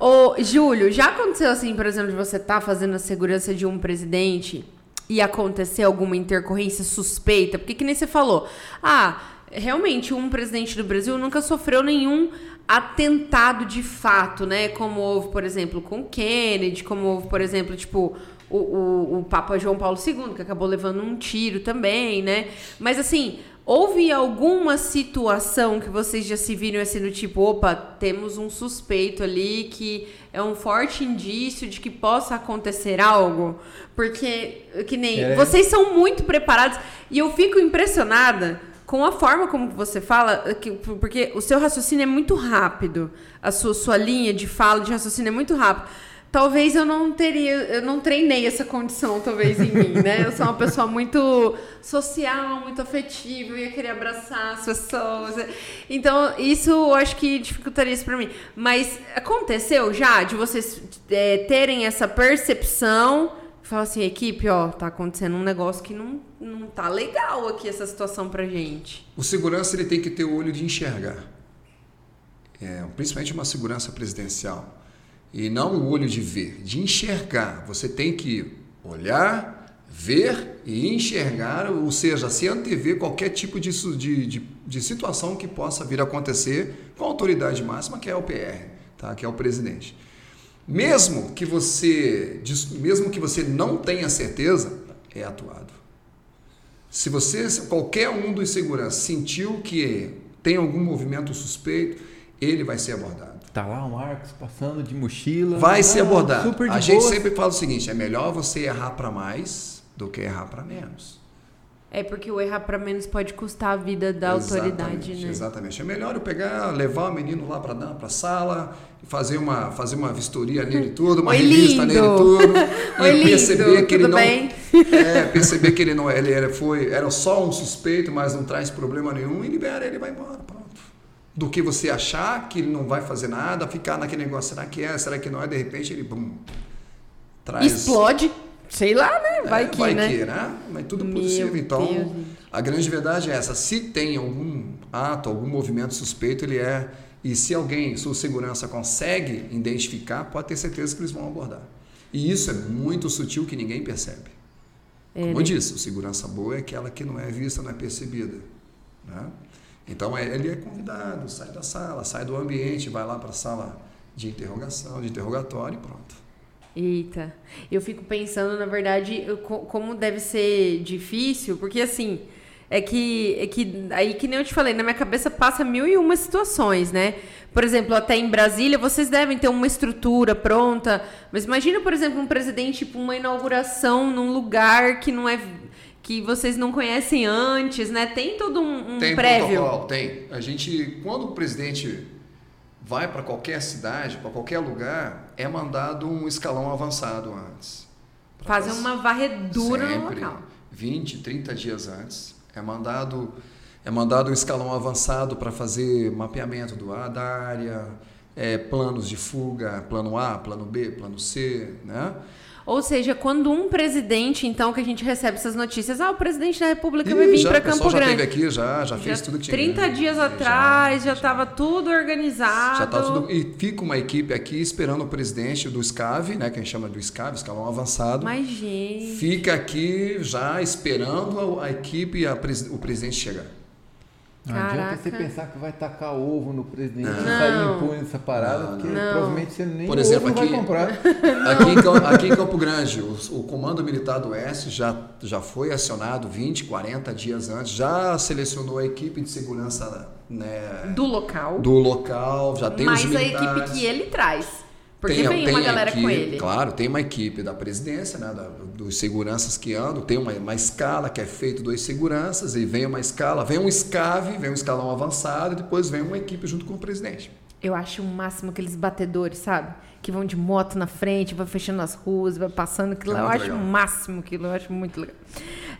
Ô, Júlio, já aconteceu assim, por exemplo, de você estar tá fazendo a segurança de um presidente e acontecer alguma intercorrência suspeita, porque que nem você falou, ah, realmente um presidente do Brasil nunca sofreu nenhum atentado de fato, né? Como houve, por exemplo, com Kennedy, como houve, por exemplo, tipo o, o, o Papa João Paulo II, que acabou levando um tiro também, né? Mas assim, Houve alguma situação que vocês já se viram assim do tipo, opa, temos um suspeito ali que é um forte indício de que possa acontecer algo? Porque, que nem, é. vocês são muito preparados e eu fico impressionada com a forma como você fala, que, porque o seu raciocínio é muito rápido, a sua, sua linha de fala, de raciocínio é muito rápido. Talvez eu não teria, eu não treinei essa condição, talvez, em mim, né? Eu sou uma pessoa muito social, muito afetiva, eu ia querer abraçar as pessoas. Então, isso eu acho que dificultaria isso pra mim. Mas aconteceu já de vocês é, terem essa percepção Fala assim, equipe, ó, tá acontecendo um negócio que não, não tá legal aqui essa situação pra gente. O segurança ele tem que ter o olho de enxergar. É, principalmente uma segurança presidencial. E não o olho de ver, de enxergar. Você tem que olhar, ver e enxergar, ou seja, se antever qualquer tipo de, de, de, situação que possa vir a acontecer com a autoridade máxima, que é o PR, tá? que é o presidente. Mesmo que você, mesmo que você não tenha certeza, é atuado. Se você, qualquer um dos seguranças sentiu que tem algum movimento suspeito, ele vai ser abordado. Tá lá o Marcos passando de mochila. Vai ah, ser abordado. a boa. gente sempre fala o seguinte: é melhor você errar para mais do que errar para menos. É porque o errar para menos pode custar a vida da exatamente, autoridade, né? Exatamente. É melhor eu pegar, levar o menino lá para a sala, fazer uma, fazer uma vistoria nele tudo, uma Oi, revista lindo. nele tudo, Oi, e perceber que ele não, bem? é, perceber que ele não, ele era, foi, era só um suspeito, mas não traz problema nenhum e libera ele vai embora, pronto do que você achar que ele não vai fazer nada, ficar naquele negócio, será que é, será que não é, de repente ele bum, traz... Explode, sei lá, né? Vai é, que, vai né? que, né? Mas tudo Meu possível. Então, Deus. a grande verdade é essa. Se tem algum ato, algum movimento suspeito, ele é... E se alguém, sua segurança, consegue identificar, pode ter certeza que eles vão abordar. E isso é muito sutil que ninguém percebe. É, Como eu né? disse, o segurança boa é aquela que não é vista, não é percebida. Né? Então é, ele é convidado, sai da sala, sai do ambiente, vai lá para a sala de interrogação, de interrogatório e pronto. Eita, eu fico pensando, na verdade, como deve ser difícil, porque assim, é que, é que aí que nem eu te falei, na minha cabeça passa mil e uma situações, né? Por exemplo, até em Brasília, vocês devem ter uma estrutura pronta, mas imagina, por exemplo, um presidente, tipo, uma inauguração num lugar que não é que vocês não conhecem antes, né? Tem todo um, um tem prévio. Protocolo, tem. A gente, quando o presidente vai para qualquer cidade, para qualquer lugar, é mandado um escalão avançado antes. Fazer uma varredura sempre, no local. 20, 30 dias antes. É mandado é mandado um escalão avançado para fazer mapeamento do, da área, é, planos de fuga, plano A, plano B, plano C, né? Ou seja, quando um presidente, então, que a gente recebe essas notícias, ah, o presidente da República vai vir para Campo já Grande. Já aqui, já, já fez já, tudo que tinha. 30 dias atrás, já estava tudo organizado. Já tá tudo. E fica uma equipe aqui esperando o presidente do SCAV, né, que a gente chama do SCAV, escalão avançado. Mas, gente. Fica aqui já esperando a, a equipe e a, o presidente chegar. Não Caraca. adianta você pensar que vai tacar ovo no presidente e sair impune essa parada, não, porque não. provavelmente você nem Por exemplo, aqui, vai comprar. Aqui em, aqui em Campo Grande, o, o, Comando Militar do Oeste já, já foi acionado 20, 40 dias antes, já selecionou a equipe de segurança né, do local. Do local, já tem Mas os militares. Mas a equipe que ele traz. Porque tem, vem tem uma galera equipe, com ele. Claro, tem uma equipe da presidência, né, da, dos seguranças que andam, tem uma, uma escala que é feito dois seguranças, e vem uma escala, vem um escave, vem um escalão avançado, e depois vem uma equipe junto com o presidente. Eu acho o máximo aqueles batedores, sabe? Que vão de moto na frente, vai fechando as ruas, vai passando aquilo. É eu acho o máximo aquilo, eu acho muito legal.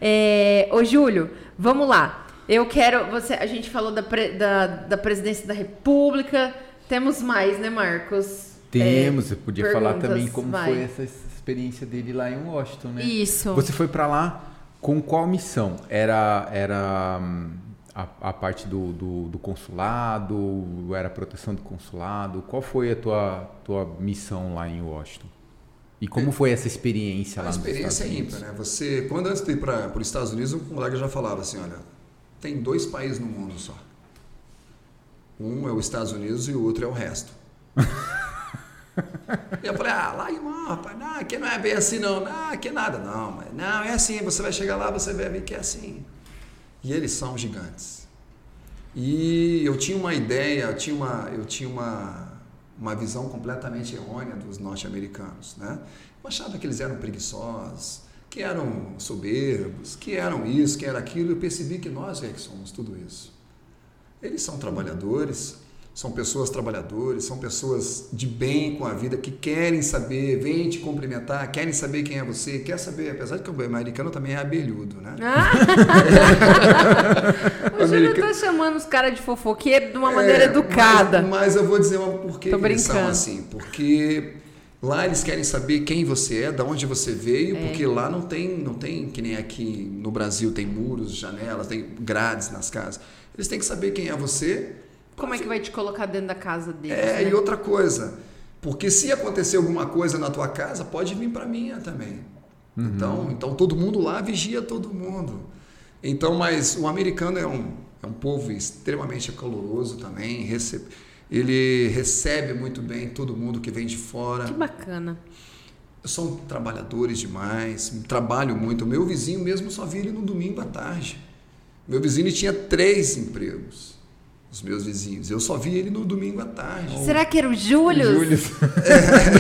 É, ô, Júlio, vamos lá. Eu quero. Você, a gente falou da, da, da presidência da República. Temos mais, né, Marcos? Temos, é, você podia falar também como vai. foi essa experiência dele lá em Washington, né? Isso. Você foi para lá com qual missão? Era, era hum, a, a parte do, do, do, consulado? Era a proteção do consulado? Qual foi a tua, tua missão lá em Washington? E como foi essa experiência lá a experiência nos Estados Unidos? é ímpar, né? Você, quando antes de ir para os Estados Unidos, um colega já falava assim, olha, tem dois países no mundo só. Um é os Estados Unidos e o outro é o resto. Eu falei, ah, lá irmão, rapaz, não, aqui não é bem assim não, não, aqui é nada, não, mas não, é assim, você vai chegar lá, você vai ver que é assim. E eles são gigantes. E eu tinha uma ideia, eu tinha uma, eu tinha uma, uma visão completamente errônea dos norte-americanos. Né? Eu achava que eles eram preguiçosos, que eram soberbos, que eram isso, que era aquilo. Eu percebi que nós é que somos tudo isso. Eles são trabalhadores, são pessoas trabalhadoras, são pessoas de bem com a vida, que querem saber, vêm te cumprimentar, querem saber quem é você, quer saber, apesar de que o americano também é abelhudo, né? Ah. o Júlio tá chamando os caras de fofoqueiro de uma maneira é, educada. Mas, mas, eu vou dizer uma por que eles são assim. Porque lá eles querem saber quem você é, de onde você veio, é. porque lá não tem, não tem, que nem aqui no Brasil, tem muros, janelas, tem grades nas casas. Eles têm que saber quem é você como é que vai te colocar dentro da casa dele? É, né? e outra coisa, porque se acontecer alguma coisa na tua casa, pode vir para minha também. Uhum. Então, então todo mundo lá vigia todo mundo. Então, mas o americano é um, é um povo extremamente caloroso também, recebe, ele recebe muito bem todo mundo que vem de fora. Que bacana. São trabalhadores demais, trabalho muito. O meu vizinho mesmo só ele no domingo à tarde. Meu vizinho tinha três empregos os meus vizinhos. Eu só vi ele no domingo à tarde. Será que era o Júlio? Júlio.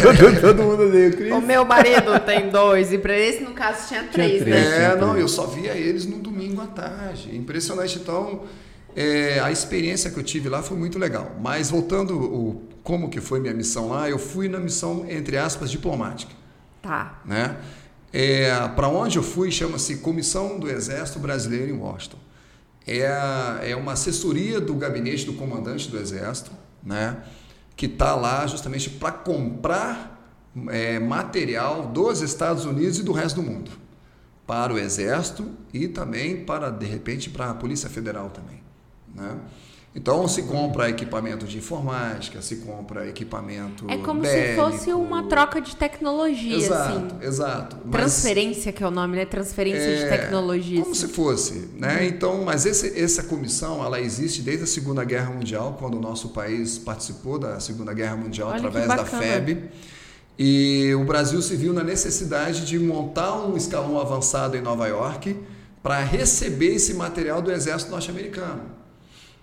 todo, todo mundo odeia o Cris. O meu marido tem dois, e para esse, no caso, tinha três, tinha três né? É, não, eu só via eles no domingo à tarde. Impressionante. Então, é, a experiência que eu tive lá foi muito legal. Mas voltando o como que foi minha missão lá, eu fui na missão, entre aspas, diplomática. Tá. Né? É, para onde eu fui chama-se Comissão do Exército Brasileiro em Washington é, a, é uma assessoria do gabinete do comandante do Exército, né, que está lá justamente para comprar é, material dos Estados Unidos e do resto do mundo para o Exército e também para, de repente, para a Polícia Federal também. Né? Então se compra equipamento de informática, se compra equipamento. É como bélico. se fosse uma troca de tecnologia, exato, assim. Exato. Transferência, que é o nome, né? Transferência é, de tecnologia. Como assim. se fosse, né? Uhum. Então, mas esse, essa comissão, ela existe desde a Segunda Guerra Mundial, quando o nosso país participou da Segunda Guerra Mundial Olha através da FEB. E o Brasil se viu na necessidade de montar um escalão avançado em Nova York para receber esse material do exército norte-americano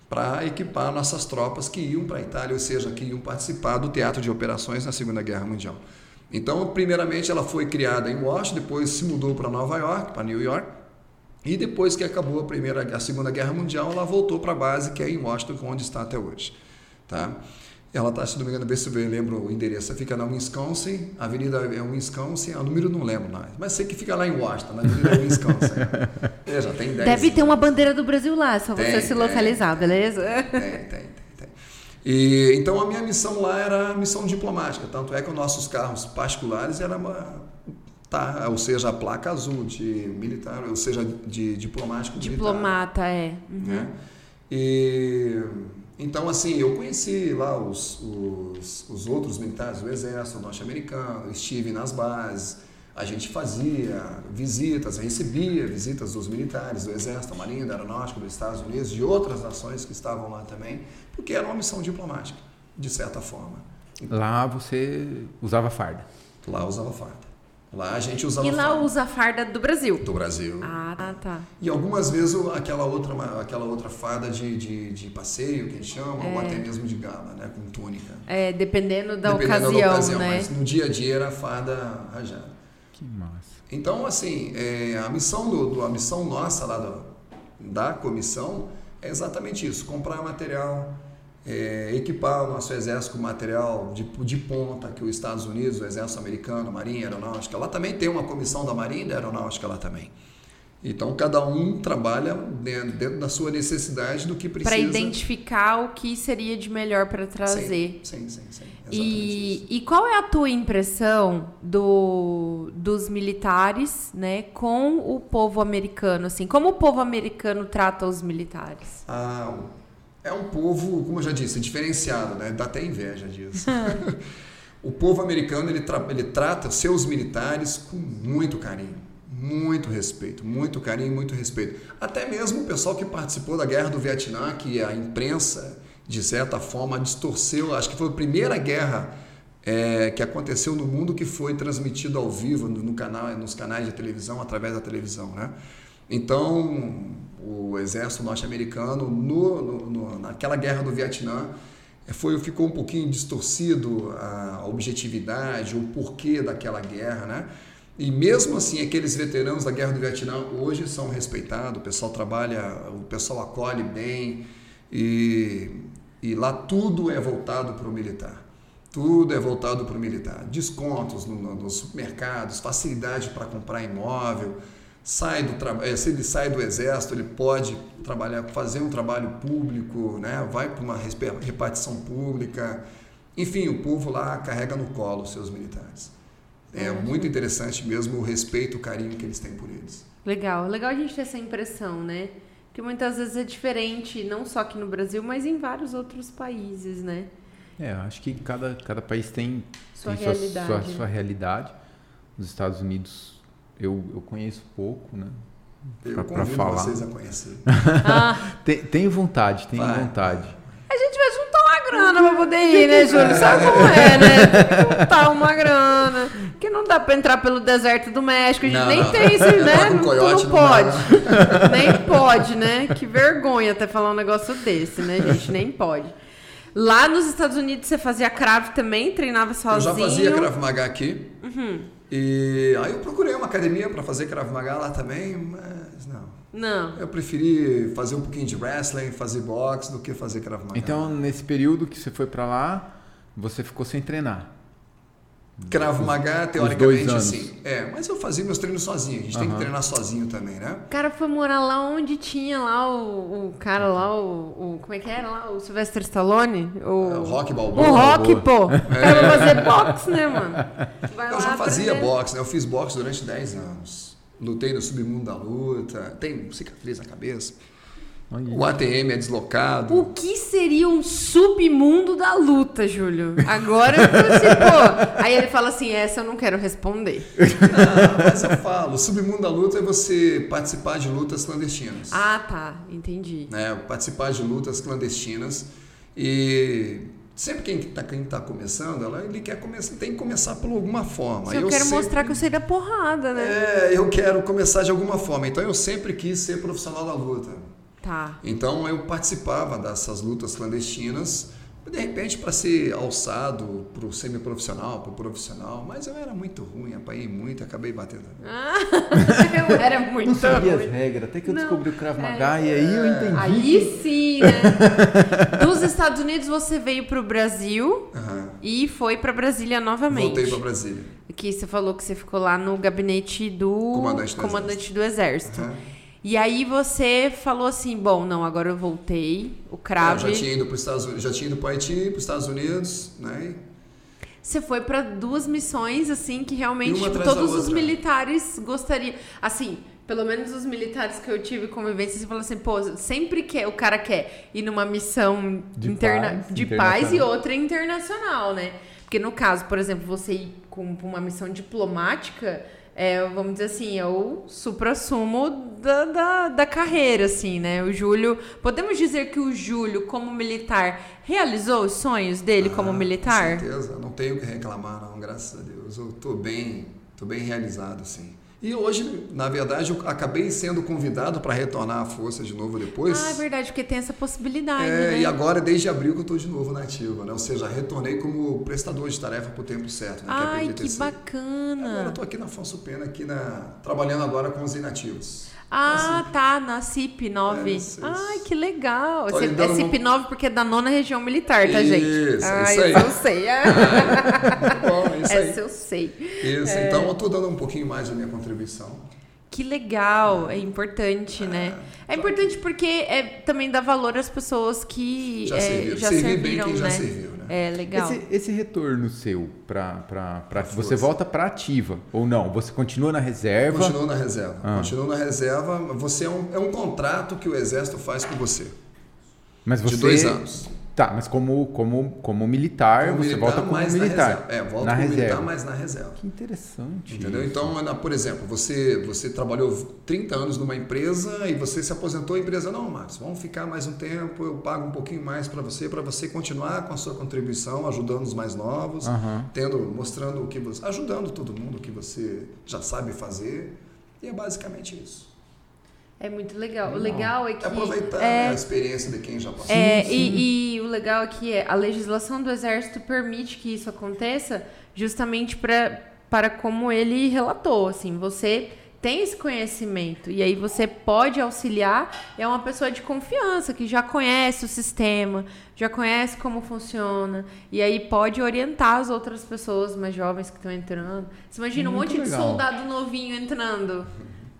para equipar nossas tropas que iam para a Itália, ou seja, que iam participar do teatro de operações na Segunda Guerra Mundial. Então, primeiramente, ela foi criada em Washington, depois se mudou para Nova York, para New York, e depois que acabou a primeira, a Segunda Guerra Mundial, ela voltou para a base que é em Washington, onde está até hoje, tá? Ela está, se não me engano, ver se eu lembro o endereço. Fica na Wisconsin, avenida é Wisconsin, o número não lembro mais. Mas sei que fica lá em Washington, na avenida Wisconsin. é, já tem 10 Deve ter uma bandeira do Brasil lá, só tem, você se localizar, tem, beleza? Tem, tem, tem. tem. E, então a minha missão lá era missão diplomática, tanto é que os nossos carros particulares era uma tá, ou seja, a placa azul de militar, ou seja, de diplomático Diplomata, militar, é. Uhum. Né? E então, assim, eu conheci lá os, os, os outros militares do Exército norte-americano, estive nas bases, a gente fazia visitas, recebia visitas dos militares do Exército, da Marinha, da Aeronáutica, dos Estados Unidos, de outras nações que estavam lá também, porque era uma missão diplomática, de certa forma. Lá você usava farda? Lá usava farda. Lá a gente usava. E lá farda. usa a farda do Brasil. Do Brasil. Ah, tá. E algumas vezes aquela outra, aquela outra farda de, de, de passeio, que a gente chama, é. ou até mesmo de gala, né? Com túnica. É, dependendo da dependendo ocasião, da ocasião, né? Mas no dia a dia era a farda rajada. Que massa. Então, assim, é, a missão do, do, a missão nossa lá do, da comissão é exatamente isso: comprar material é, equipar o nosso exército com material de, de ponta que os Estados Unidos, o exército americano, Marinha Aeronáutica, lá também tem uma comissão da Marinha e da Aeronáutica lá também. Então cada um trabalha dentro, dentro da sua necessidade do que precisa. Para identificar o que seria de melhor para trazer. Sim, sim, sim. sim e, e qual é a tua impressão do, dos militares né, com o povo americano? Assim, como o povo americano trata os militares? Ah, é um povo, como eu já disse, diferenciado, né? Dá até inveja disso. o povo americano ele, tra ele trata seus militares com muito carinho, muito respeito, muito carinho, muito respeito. Até mesmo o pessoal que participou da guerra do Vietnã, que a imprensa de certa forma distorceu, acho que foi a primeira guerra é, que aconteceu no mundo que foi transmitido ao vivo no, no canal, nos canais de televisão, através da televisão, né? Então, o exército norte-americano, no, no, no, naquela guerra do Vietnã, é, foi, ficou um pouquinho distorcido a objetividade, o porquê daquela guerra, né? E mesmo assim, aqueles veteranos da Guerra do Vietnã hoje são respeitados, o pessoal trabalha, o pessoal acolhe bem e, e lá tudo é voltado para o militar. Tudo é voltado para o militar. Descontos no, no, nos supermercados, facilidade para comprar imóvel. Sai do eh, se ele sai do exército, ele pode trabalhar, fazer um trabalho público, né? vai para uma repartição pública. Enfim, o povo lá carrega no colo os seus militares. É muito interessante mesmo o respeito, o carinho que eles têm por eles. Legal, legal a gente ter essa impressão, né? Que muitas vezes é diferente, não só aqui no Brasil, mas em vários outros países, né? É, acho que cada, cada país tem sua tem realidade. Sua, sua, sua, realidade. Os Estados Unidos eu, eu conheço pouco, né? Eu pra, pra falar. vocês a conhecer. Ah. tem, tem vontade, tem Vai. vontade. A gente vai juntar uma grana pra poder ir, né, Júlio? Sabe como é, né? Tem que juntar uma grana. Que não dá pra entrar pelo deserto do México. A gente não, nem não. tem isso, né? Não, coiote, não pode. Não nem pode, né? Que vergonha até falar um negócio desse, né, gente? Nem pode. Lá nos Estados Unidos você fazia cravo também? Treinava sozinho? Eu já fazia cravo maga aqui. Uhum. E aí eu procurei uma academia para fazer cravo maga lá também, mas não. Não. Eu preferi fazer um pouquinho de wrestling, fazer boxe, do que fazer Krav Maga. Então, nesse período que você foi para lá, você ficou sem treinar? Krav Maga, teoricamente, sim. É, mas eu fazia meus treinos sozinho. A gente uhum. tem que treinar sozinho também, né? O cara foi morar lá onde tinha lá o, o cara lá, o, o, Como é que era lá? O Sylvester Stallone? O, é, o Rock Balboa. O Rock, pô. Cara vai fazer boxe, né, mano? Vai eu já fazia boxe, né? Eu fiz boxe durante 10 anos. Lutei no submundo da luta, tem cicatriz na cabeça. O ATM é deslocado. O que seria um submundo da luta, Júlio? Agora eu pô. Aí ele fala assim: essa eu não quero responder. Não, mas eu falo: o submundo da luta é você participar de lutas clandestinas. Ah, tá. Entendi. Né? Participar de lutas clandestinas. E sempre quem está quem tá começando, ela, ele quer começar, tem que começar por alguma forma. eu, eu quero sempre, mostrar que eu sei da porrada, né? É, eu quero começar de alguma forma. Então eu sempre quis ser profissional da luta. Tá. Então eu participava dessas lutas clandestinas de repente para ser alçado para o semiprofissional, para o profissional, mas eu era muito ruim, apanhei muito, acabei batendo. Ah, eu era muito não sabia ruim. as regras, até que eu não, descobri o Krav Maga é, e aí eu entendi. Aí sim, né? Dos Estados Unidos você veio para o Brasil uhum. e foi para Brasília novamente. Voltei para Brasília. Que você falou que você ficou lá no gabinete do comandante do comandante exército. Do exército. Uhum. E aí você falou assim, bom, não, agora eu voltei, o Crave... É, já tinha ido para os Estados Unidos, já tinha ido para Haiti, para os Estados Unidos, né? Você foi para duas missões assim que realmente tipo, todos os militares gostariam, assim, pelo menos os militares que eu tive convivência, você falou assim, pô, sempre que o cara quer ir numa missão de, interna paz, de paz e outra internacional, né? Porque no caso, por exemplo, você ir com uma missão diplomática, é, vamos dizer assim, é o supra-sumo da, da, da, carreira, assim, né? O Júlio, podemos dizer que o Júlio, como militar, realizou os sonhos dele ah, como militar? Com certeza, não tenho o que reclamar, não, graças a Deus. Eu tô bem, tô bem realizado, assim. E hoje, na verdade, eu acabei sendo convidado para retornar à força de novo depois. Ah, é verdade, porque tem essa possibilidade. É, né? e agora, desde abril, que eu estou de novo na ativa, né? Ou seja, retornei como prestador de tarefa por tempo certo, né? Ai, que, é que bacana! Agora eu estou aqui na Afonso Pena, aqui na, trabalhando agora com os inativos. Ah, assim. tá, na CIP 9. É, isso, Ai, que legal. Tô é CIP 9 porque é da nona região militar, tá, gente? Isso, ah, isso aí. eu sei. É. bom, isso Essa eu sei. Isso, é. então eu tô dando um pouquinho mais da minha contribuição. Que legal, é importante, é, né? É importante porque é, também dá valor às pessoas que já, é, já servir serviram, bem quem né? já serviu. É legal. Esse, esse retorno seu para você volta para ativa ou não? Você continua na reserva? Continua na reserva. Ah. Continua na reserva. Você é um, é um contrato que o exército faz com você. Mas você, de dois anos. Tá, mas como, como, como militar, como você militar, volta como militar. É, volta na como reserva. militar, mas na reserva. Que interessante. Entendeu? Isso. Então, por exemplo, você, você trabalhou 30 anos numa empresa e você se aposentou, a empresa, não, Marcos, vamos ficar mais um tempo, eu pago um pouquinho mais para você, para você continuar com a sua contribuição, ajudando os mais novos, uhum. tendo, mostrando o que você. ajudando todo mundo o que você já sabe fazer. E é basicamente isso. É muito legal. O legal é que. Aproveitar é, a experiência de quem já passou. É, e, e, o legal é que a legislação do Exército permite que isso aconteça justamente pra, para como ele relatou. Assim, você tem esse conhecimento e aí você pode auxiliar. É uma pessoa de confiança que já conhece o sistema, já conhece como funciona e aí pode orientar as outras pessoas mais jovens que estão entrando. Você imagina Muito um monte legal. de soldado novinho entrando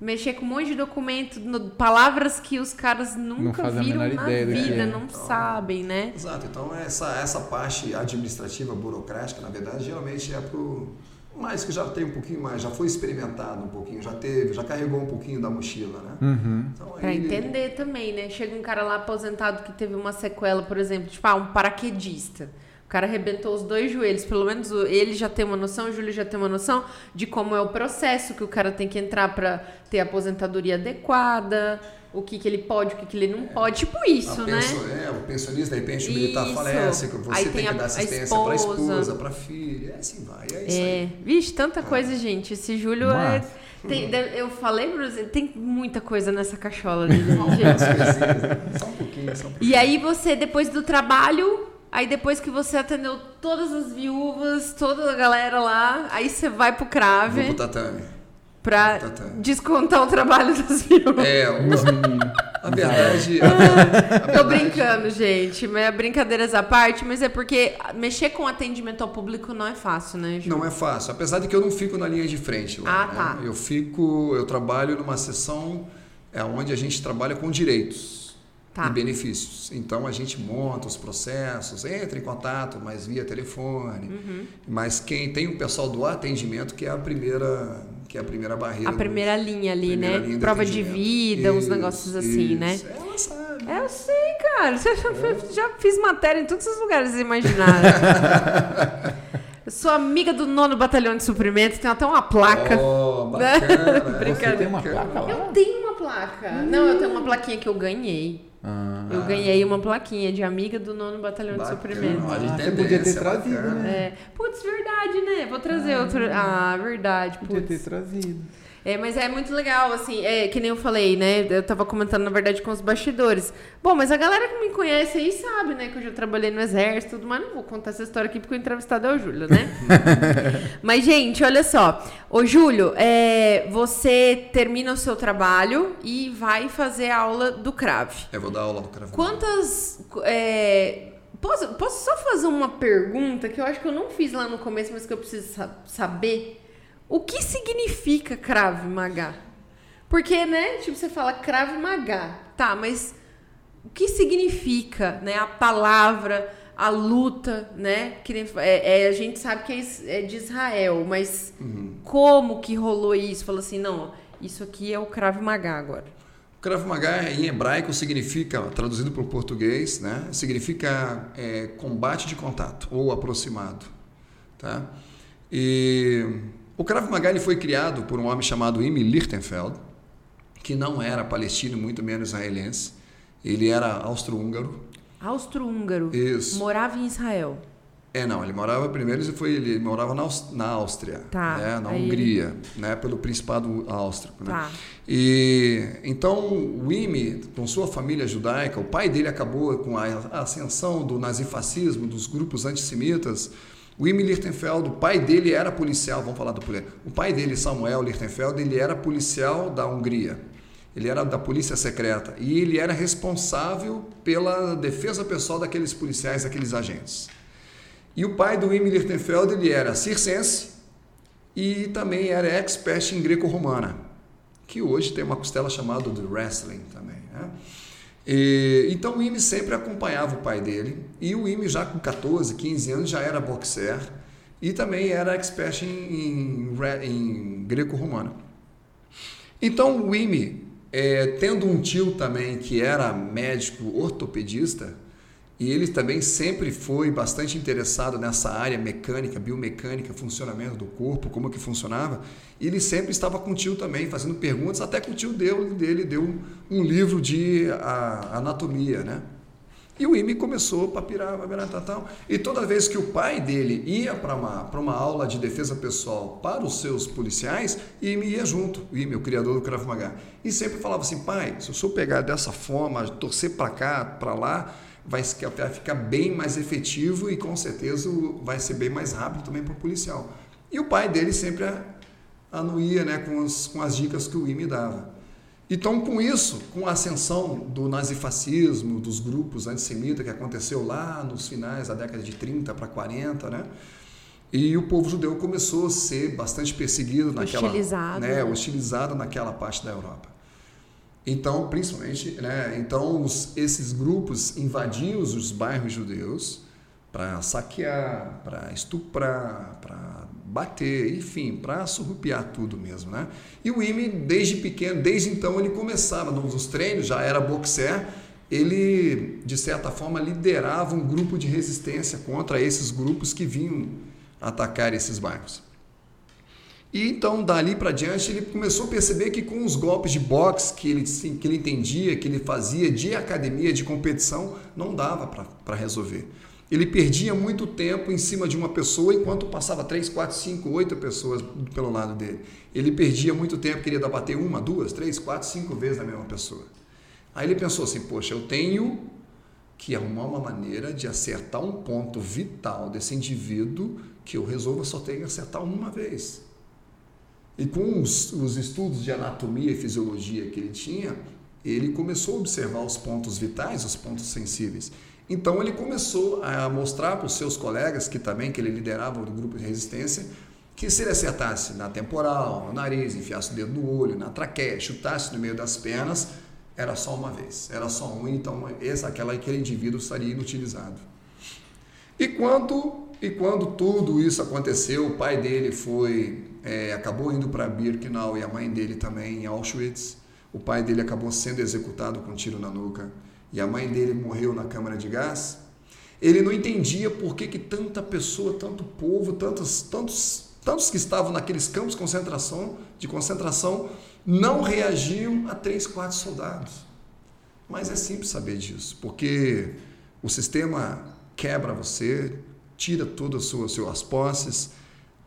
mexer com um monte de documento, no, palavras que os caras nunca viram na vida, é. não então, sabem, né? Exato. Então, essa, essa parte administrativa, burocrática, na verdade, geralmente é pro mais que já tem um pouquinho mais, já foi experimentado um pouquinho, já teve, já carregou um pouquinho da mochila, né? Uhum. Então, pra entender também, né? Chega um cara lá aposentado que teve uma sequela, por exemplo, tipo, ah, um paraquedista. O cara arrebentou os dois joelhos. Pelo menos ele já tem uma noção, o Júlio já tem uma noção de como é o processo que o cara tem que entrar para ter a aposentadoria adequada, o que, que ele pode, o que, que ele não pode. Tipo isso, né? É, o pensionista, de repente, o militar falece, que você aí tem, que dar assistência para a esposa, para a filha. É assim vai, é isso é. aí. Vixe, tanta é. coisa, gente. Esse Júlio é... Tem, eu falei pra você, tem muita coisa nessa cachola dele, gente. só um pouquinho, só um pouquinho. E aí você, depois do trabalho, Aí depois que você atendeu todas as viúvas, toda a galera lá, aí você vai pro Crave. Vou pro tatame. Pra tatame. descontar o trabalho das viúvas. É, os meninos. A verdade. A, a verdade... Tô brincando, gente. Mas brincadeiras à parte, mas é porque mexer com atendimento ao público não é fácil, né, Ju? Não é fácil. Apesar de que eu não fico na linha de frente lá. Ah, né? tá. Eu fico, eu trabalho numa sessão é, onde a gente trabalha com direitos tá. e benefícios. Então a gente monta os processos, entra em contato, mas via telefone. Uhum. Mas quem tem o pessoal do atendimento que é a primeira que é a primeira barreira. A primeira linha ali, primeira né? Linha Prova de vida, isso, uns negócios assim, isso. né? Ela sabe. Eu sei, cara. Já, é. já fiz matéria em todos os lugares imaginaram. Eu sou amiga do nono batalhão de suprimentos, tenho até uma placa. Oh, bacana. Você tem uma placa lá? Eu tenho uma placa. Hum. Não, eu tenho uma plaquinha que eu ganhei. Ah. Eu ganhei uma plaquinha de amiga do nono batalhão bacana. de suprimentos. Ah, você podia ter trazido, né? É. Putz, verdade, né? Vou trazer ah, outro. Ah, verdade. Putz. Podia ter trazido. É, mas é muito legal, assim, é que nem eu falei, né? Eu tava comentando, na verdade, com os bastidores. Bom, mas a galera que me conhece aí sabe, né? Que eu já trabalhei no exército tudo, mas não vou contar essa história aqui porque o entrevistado é o Júlio, né? mas, gente, olha só. Ô, Júlio, é, você termina o seu trabalho e vai fazer a aula do CRAV. Eu vou dar aula do CRAV. Quantas. É, posso, posso só fazer uma pergunta que eu acho que eu não fiz lá no começo, mas que eu preciso saber? O que significa Krav Maga? Porque, né, tipo, você fala Krav Maga, tá, mas o que significa, né, a palavra, a luta, né, que é, é, a gente sabe que é, é de Israel, mas uhum. como que rolou isso? Falou assim, não, isso aqui é o Krav Maga agora. Krav Maga em hebraico significa, traduzido para o português, né, significa é, combate de contato ou aproximado, tá? E o Krav Maga ele foi criado por um homem chamado Imi Lichtenfeld, que não era palestino, muito menos israelense. Ele era austro-húngaro. Austro-húngaro. Isso. Morava em Israel. É, não, ele morava primeiro, ele, foi, ele morava na, na Áustria, tá, né, na Hungria, ele... né, pelo Principado Áustrico. Né? Tá. E, então, o Imi, com sua família judaica, o pai dele acabou com a ascensão do nazifascismo, dos grupos antissemitas, Emil Lichtenfeld, o pai dele era policial, vamos falar do policial. O pai dele, Samuel Lichtenfeld, ele era policial da Hungria. Ele era da polícia secreta e ele era responsável pela defesa pessoal daqueles policiais, daqueles agentes. E o pai do Emil Lichtenfeld, ele era circense e também era expert em greco-romana, que hoje tem uma costela chamada de wrestling também. Né? E, então o Ime sempre acompanhava o pai dele e o Ime já com 14, 15 anos já era boxer e também era expert em, em, em greco-romano. Então o Ime, é, tendo um tio também que era médico ortopedista, e ele também sempre foi bastante interessado nessa área mecânica, biomecânica, funcionamento do corpo, como que funcionava. E ele sempre estava com o tio também, fazendo perguntas, até que o tio deu, dele deu um livro de a, anatomia, né? E o IME começou a pirar, pirar, tal, tal. E toda vez que o pai dele ia para uma, uma aula de defesa pessoal para os seus policiais, o IME ia junto, o IME, o criador do Krav Maga. E sempre falava assim, pai, se eu sou pegar dessa forma, torcer para cá, para lá, vai ficar bem mais efetivo e com certeza vai ser bem mais rápido também para o policial. E o pai dele sempre anuía né, com, as, com as dicas que o IME dava. Então, com isso, com a ascensão do nazifascismo, dos grupos antissemitas que aconteceu lá nos finais da década de 30 para 40, né? E o povo judeu começou a ser bastante perseguido naquela, hostilizado, né, hostilizado naquela parte da Europa. Então, principalmente, né, então os, esses grupos invadiam os bairros judeus para saquear, para estuprar, para bater, enfim, para surrupiar tudo mesmo, né? E o IME, desde pequeno, desde então ele começava nos treinos, já era boxer, ele, de certa forma, liderava um grupo de resistência contra esses grupos que vinham atacar esses bairros. E então, dali para diante, ele começou a perceber que com os golpes de boxe que ele, que ele entendia, que ele fazia de academia, de competição, não dava para resolver. Ele perdia muito tempo em cima de uma pessoa enquanto passava 3, 4, 5, 8 pessoas pelo lado dele. Ele perdia muito tempo, queria dar bater uma, duas, três, quatro, cinco vezes na mesma pessoa. Aí ele pensou assim: poxa, eu tenho que arrumar uma maneira de acertar um ponto vital desse indivíduo que eu resolva só ter que acertar uma vez. E com os, os estudos de anatomia e fisiologia que ele tinha, ele começou a observar os pontos vitais, os pontos sensíveis. Então ele começou a mostrar para os seus colegas, que também que ele liderava o grupo de resistência, que se ele acertasse na temporal, no nariz, enfiasse o dedo no olho, na traqueia, chutasse no meio das pernas, era só uma vez, era só um, então esse, aquela, aquele indivíduo estaria inutilizado. E quando, e quando tudo isso aconteceu, o pai dele foi, é, acabou indo para Birkenau e a mãe dele também em Auschwitz, o pai dele acabou sendo executado com um tiro na nuca. E a mãe dele morreu na câmara de gás, ele não entendia por que, que tanta pessoa, tanto povo, tantos, tantos, tantos que estavam naqueles campos de concentração, de concentração não reagiam a três, quatro soldados. Mas é simples saber disso, porque o sistema quebra você, tira todas as suas, suas posses,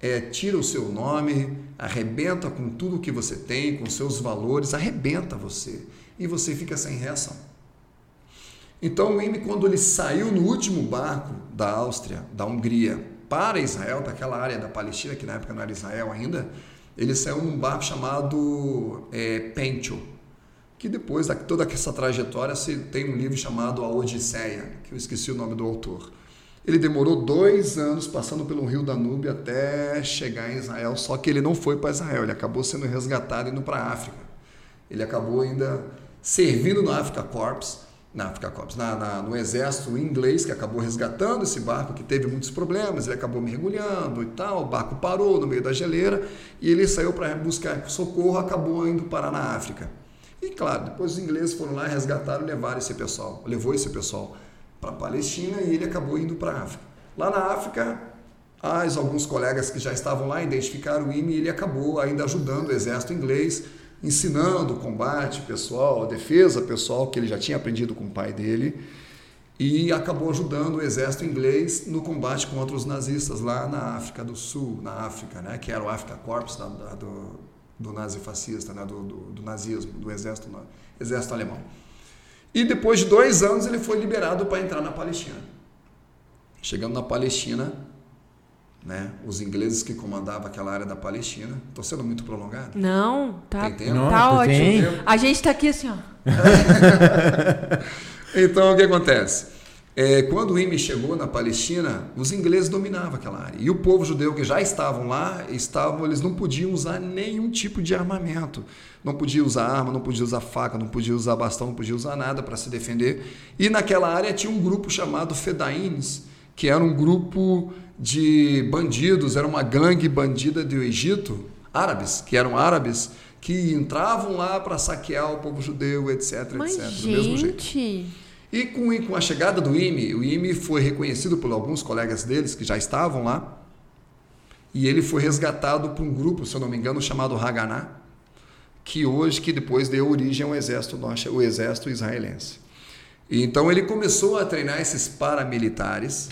é, tira o seu nome, arrebenta com tudo que você tem, com seus valores, arrebenta você. E você fica sem reação. Então o IME, quando ele saiu no último barco da Áustria, da Hungria, para Israel, daquela área da Palestina, que na época não era Israel ainda, ele saiu num barco chamado é, Pencho, que depois de toda essa trajetória tem um livro chamado A Odisseia, que eu esqueci o nome do autor. Ele demorou dois anos passando pelo rio Danúbio até chegar em Israel, só que ele não foi para Israel, ele acabou sendo resgatado indo para a África. Ele acabou ainda servindo no Africa Corps, na África Corps, na, na, no exército inglês, que acabou resgatando esse barco, que teve muitos problemas, ele acabou mergulhando e tal, o barco parou no meio da geleira e ele saiu para buscar socorro, acabou indo parar na África. E claro, depois os ingleses foram lá, resgataram levaram esse pessoal, levou esse pessoal para a Palestina e ele acabou indo para a África. Lá na África, as, alguns colegas que já estavam lá identificaram o IME e ele acabou ainda ajudando o exército inglês ensinando o combate pessoal, a defesa pessoal que ele já tinha aprendido com o pai dele e acabou ajudando o exército inglês no combate contra os nazistas lá na África do Sul, na África, né, que era o Africa Corps da, da, do, do nazifascista, né, do, do, do, nazismo, do exército, exército alemão. E depois de dois anos ele foi liberado para entrar na Palestina. Chegando na Palestina, né? Os ingleses que comandavam aquela área da Palestina. Estou sendo muito prolongado? Não, tá, Tem Não, tá ótimo. Tem. A gente está aqui assim, ó. então, o que acontece? É, quando o IME chegou na Palestina, os ingleses dominavam aquela área. E o povo judeu que já estavam lá, estavam, eles não podiam usar nenhum tipo de armamento. Não podia usar arma, não podia usar faca, não podia usar bastão, não podia usar nada para se defender. E naquela área tinha um grupo chamado Fedaíns, que era um grupo de bandidos, era uma gangue bandida do Egito, árabes, que eram árabes, que entravam lá para saquear o povo judeu, etc, Mas etc, gente... do mesmo jeito. E com, com a chegada do IME, o IME foi reconhecido por alguns colegas deles que já estavam lá, e ele foi resgatado por um grupo, se eu não me engano, chamado Haganá, que hoje, que depois deu origem ao exército, o exército israelense. E então ele começou a treinar esses paramilitares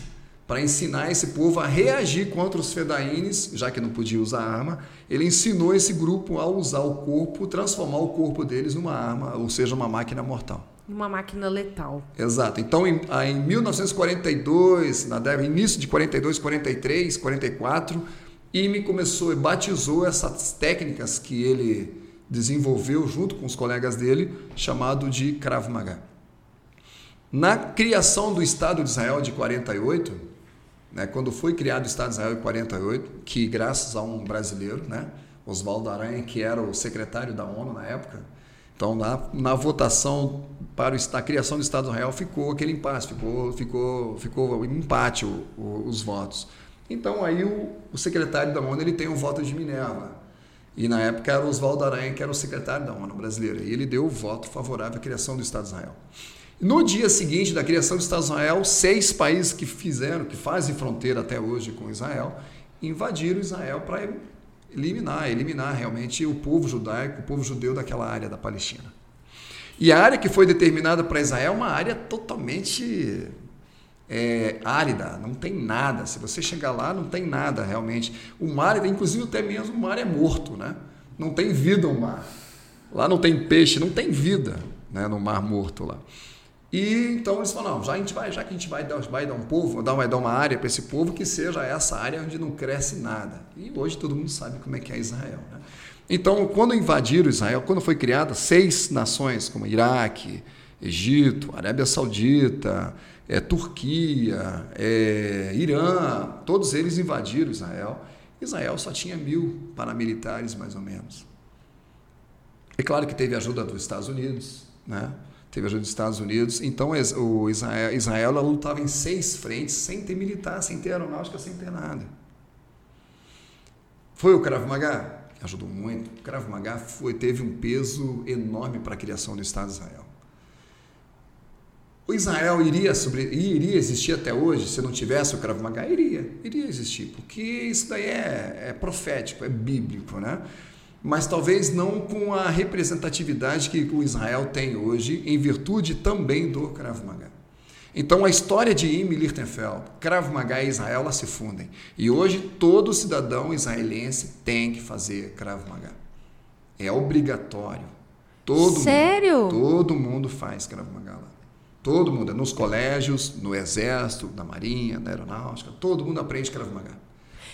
para ensinar esse povo a reagir contra os fedaínes, já que não podia usar arma. Ele ensinou esse grupo a usar o corpo, transformar o corpo deles numa arma, ou seja, uma máquina mortal. Uma máquina letal. Exato. Então, em, em 1942, na início de 42, 43, 44, IME começou e batizou essas técnicas que ele desenvolveu junto com os colegas dele, chamado de Krav Maga. Na criação do Estado de Israel de 48, né, quando foi criado o Estado de Israel em 48, que graças a um brasileiro, né, Oswaldo Aranha, que era o secretário da ONU na época, então na, na votação para a criação do Estado Israel ficou aquele impasse, ficou, ficou, ficou empate o, o, os votos. Então aí o, o, secretário da ONU ele tem o voto de Minerva. E na época era Oswaldo Aranha, que era o secretário da ONU brasileira. E ele deu o voto favorável à criação do Estado de Israel. No dia seguinte da criação do Estado de Israel, seis países que fizeram, que fazem fronteira até hoje com Israel, invadiram Israel para eliminar, eliminar realmente o povo judaico, o povo judeu daquela área da Palestina. E a área que foi determinada para Israel é uma área totalmente é, árida, não tem nada. Se você chegar lá, não tem nada realmente. O mar, inclusive até mesmo o mar é morto, né? Não tem vida o mar. Lá não tem peixe, não tem vida né, no mar morto lá. E então eles falaram, não, já, a gente vai, já que a gente vai dar, vai dar um povo, vai dar uma área para esse povo, que seja essa área onde não cresce nada. E hoje todo mundo sabe como é que é Israel. Né? Então, quando invadiram Israel, quando foi criada seis nações, como Iraque, Egito, Arábia Saudita, é, Turquia, é, Irã, todos eles invadiram Israel. Israel só tinha mil paramilitares, mais ou menos. É claro que teve ajuda dos Estados Unidos, né? teve ajuda dos Estados Unidos. Então, o Israel, Israel lutava em seis frentes, sem ter militar, sem ter aeronáutica, sem ter nada. Foi o Krav Maga? Ajudou muito. O Krav Maga foi, teve um peso enorme para a criação do Estado de Israel. O Israel iria, sobre, iria existir até hoje se não tivesse o Krav Maga? Iria, iria existir, porque isso daí é, é profético, é bíblico, né? mas talvez não com a representatividade que o Israel tem hoje, em virtude também do Krav Maga. Então a história de Imi Lichtenfeld, Krav Maga e Israel elas se fundem. E hoje todo cidadão israelense tem que fazer Krav Maga. É obrigatório. Todo Sério? Mundo, todo mundo faz Krav Maga lá. Todo mundo, nos colégios, no exército, na marinha, na aeronáutica, todo mundo aprende Krav Maga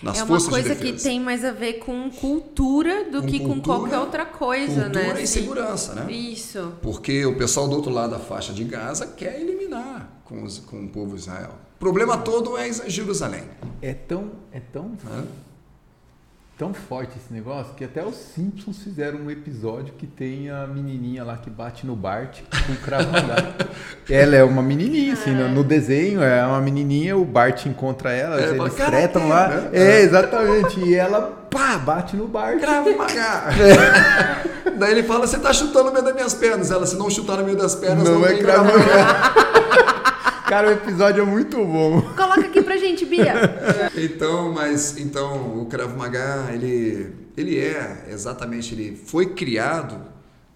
nas é uma coisa que tem mais a ver com cultura do com que cultura, com qualquer outra coisa, cultura né? Cultura e assim, segurança, né? Isso. Porque o pessoal do outro lado da faixa de Gaza quer eliminar com, os, com o povo de Israel. O problema todo é Jerusalém. É tão, é tão tão forte esse negócio que até os Simpsons fizeram um episódio que tem a menininha lá que bate no Bart com cravo Ela é uma menininha, assim, no, no, desenho é uma menininha, o Bart encontra ela, é, eles fretam lá. Né? É, exatamente. E ela, pá, bate no Bart. Cravo é. Daí ele fala, você tá chutando no meio das minhas pernas. Ela, se não chutar no meio das pernas, não, não é cravo Cara, o episódio é muito bom. Coloca gente, Bia. então, mas então o Krav Maga, ele ele é exatamente ele foi criado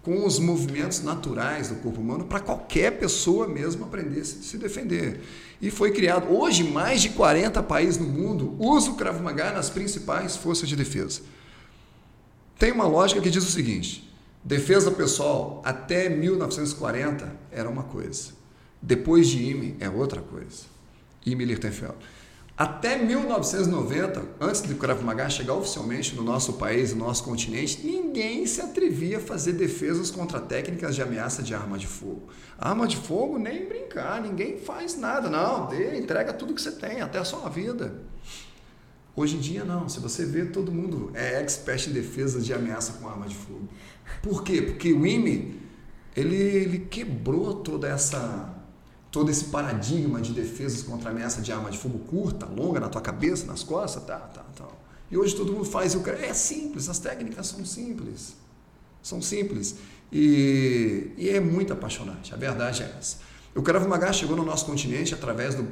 com os movimentos naturais do corpo humano para qualquer pessoa mesmo aprender a se defender. E foi criado, hoje mais de 40 países no mundo usam o Krav Maga nas principais forças de defesa. Tem uma lógica que diz o seguinte: defesa pessoal até 1940 era uma coisa. Depois de IME é outra coisa. IME Lichtenfeld. Até 1990, antes do Krav Maga chegar oficialmente no nosso país, no nosso continente, ninguém se atrevia a fazer defesas contra técnicas de ameaça de arma de fogo. Arma de fogo, nem brincar, ninguém faz nada. Não, dê, entrega tudo que você tem, até a sua vida. Hoje em dia, não. Se você vê, todo mundo é expert em defesas de ameaça com arma de fogo. Por quê? Porque o IME, ele, ele quebrou toda essa todo esse paradigma de defesas contra ameaça de arma de fogo curta, longa na tua cabeça, nas costas, tá, tá, tá. E hoje todo mundo faz o cara é simples, as técnicas são simples. São simples. E, e é muito apaixonante, a verdade é essa. O Krav Maga chegou no nosso continente através do,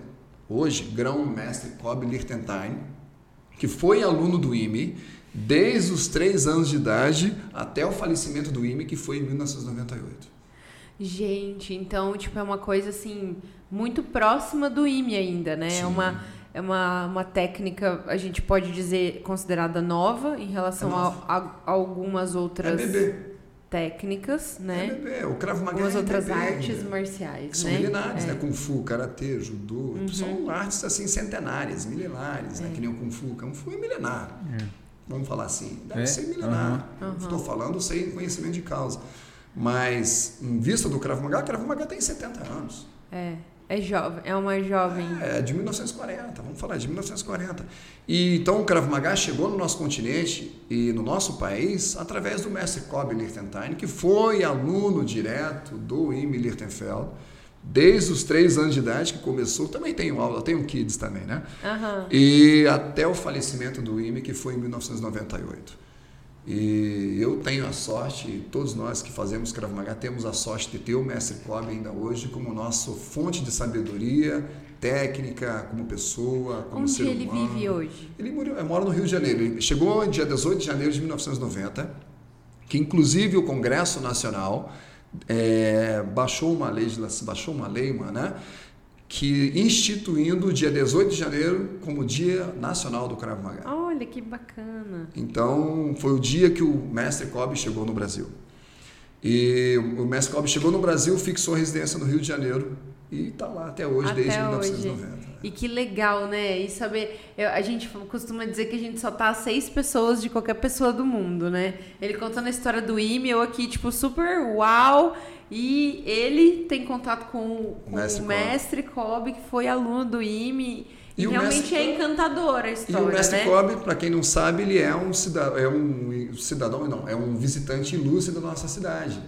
hoje, grão-mestre Kobe Lichtenstein, que foi aluno do IME desde os três anos de idade até o falecimento do IME, que foi em 1998. Gente, então, tipo, é uma coisa assim, muito próxima do IME ainda, né? É uma, é uma, uma técnica, a gente pode dizer, considerada nova em relação É. A, a- algumas outras É bebê. técnicas, né? É bebê. O Krav Maga Algumas é outras bebê artes ainda. marciais, São né? milenares, É. Uhum. né? Kung Fu, Karatê, Judô. São artes, assim, centenárias, milenares, É. né? Que nem o Kung Fu. Kung Fu é milenar. Vamos falar assim. Deve É? ser milenar. Aham. Estou falando sem conhecimento de causa. Mas, em vista do Krav Maga, Krav Maga tem 70 anos. É, é jovem, é uma jovem. É, de 1940, vamos falar de 1940. E então o Krav Maga chegou no nosso continente e no nosso país através do mestre Kobe Lichtenstein, que foi aluno direto do Imi Lichtenfeld, desde os três anos de idade que começou. Também tenho aula, tenho kids também, né? Aham. E até o falecimento do Imi, que foi em 1998. E eu tenho a sorte, todos nós que fazemos Krav Maga temos a sorte de ter o mestre Kobe ainda hoje como nosso fonte de sabedoria, técnica, como pessoa, como Onde ser ele humano. vive hoje? Ele morou, mora no Rio de Janeiro. Ele chegou dia 18 de janeiro de 1990, que inclusive o Congresso Nacional eh, baixou uma lei, baixou uma lei, né? Que instituindo o dia 18 de janeiro como Dia Nacional do Krav Maga. Olha que bacana. Então, foi o dia que o mestre Kobe chegou no Brasil. E o mestre Kobe chegou no Brasil, fixou residência no Rio de Janeiro e está lá até hoje, Até desde hoje. 1990. E que legal, né? E saber. eu- a gente costuma dizer que a gente só tá a seis pessoas de qualquer pessoa do mundo, né? Ele contando a história do IME, eu aqui, tipo, super uau. E ele tem contato com, com Mestre o mestre Kobe, que foi aluno do IME. E, E realmente mestre é encantadora a E história, o mestre né? Kobe, para quem não sabe, ele é um cidadão, é um cidadão, não, é um visitante ilustre da nossa cidade.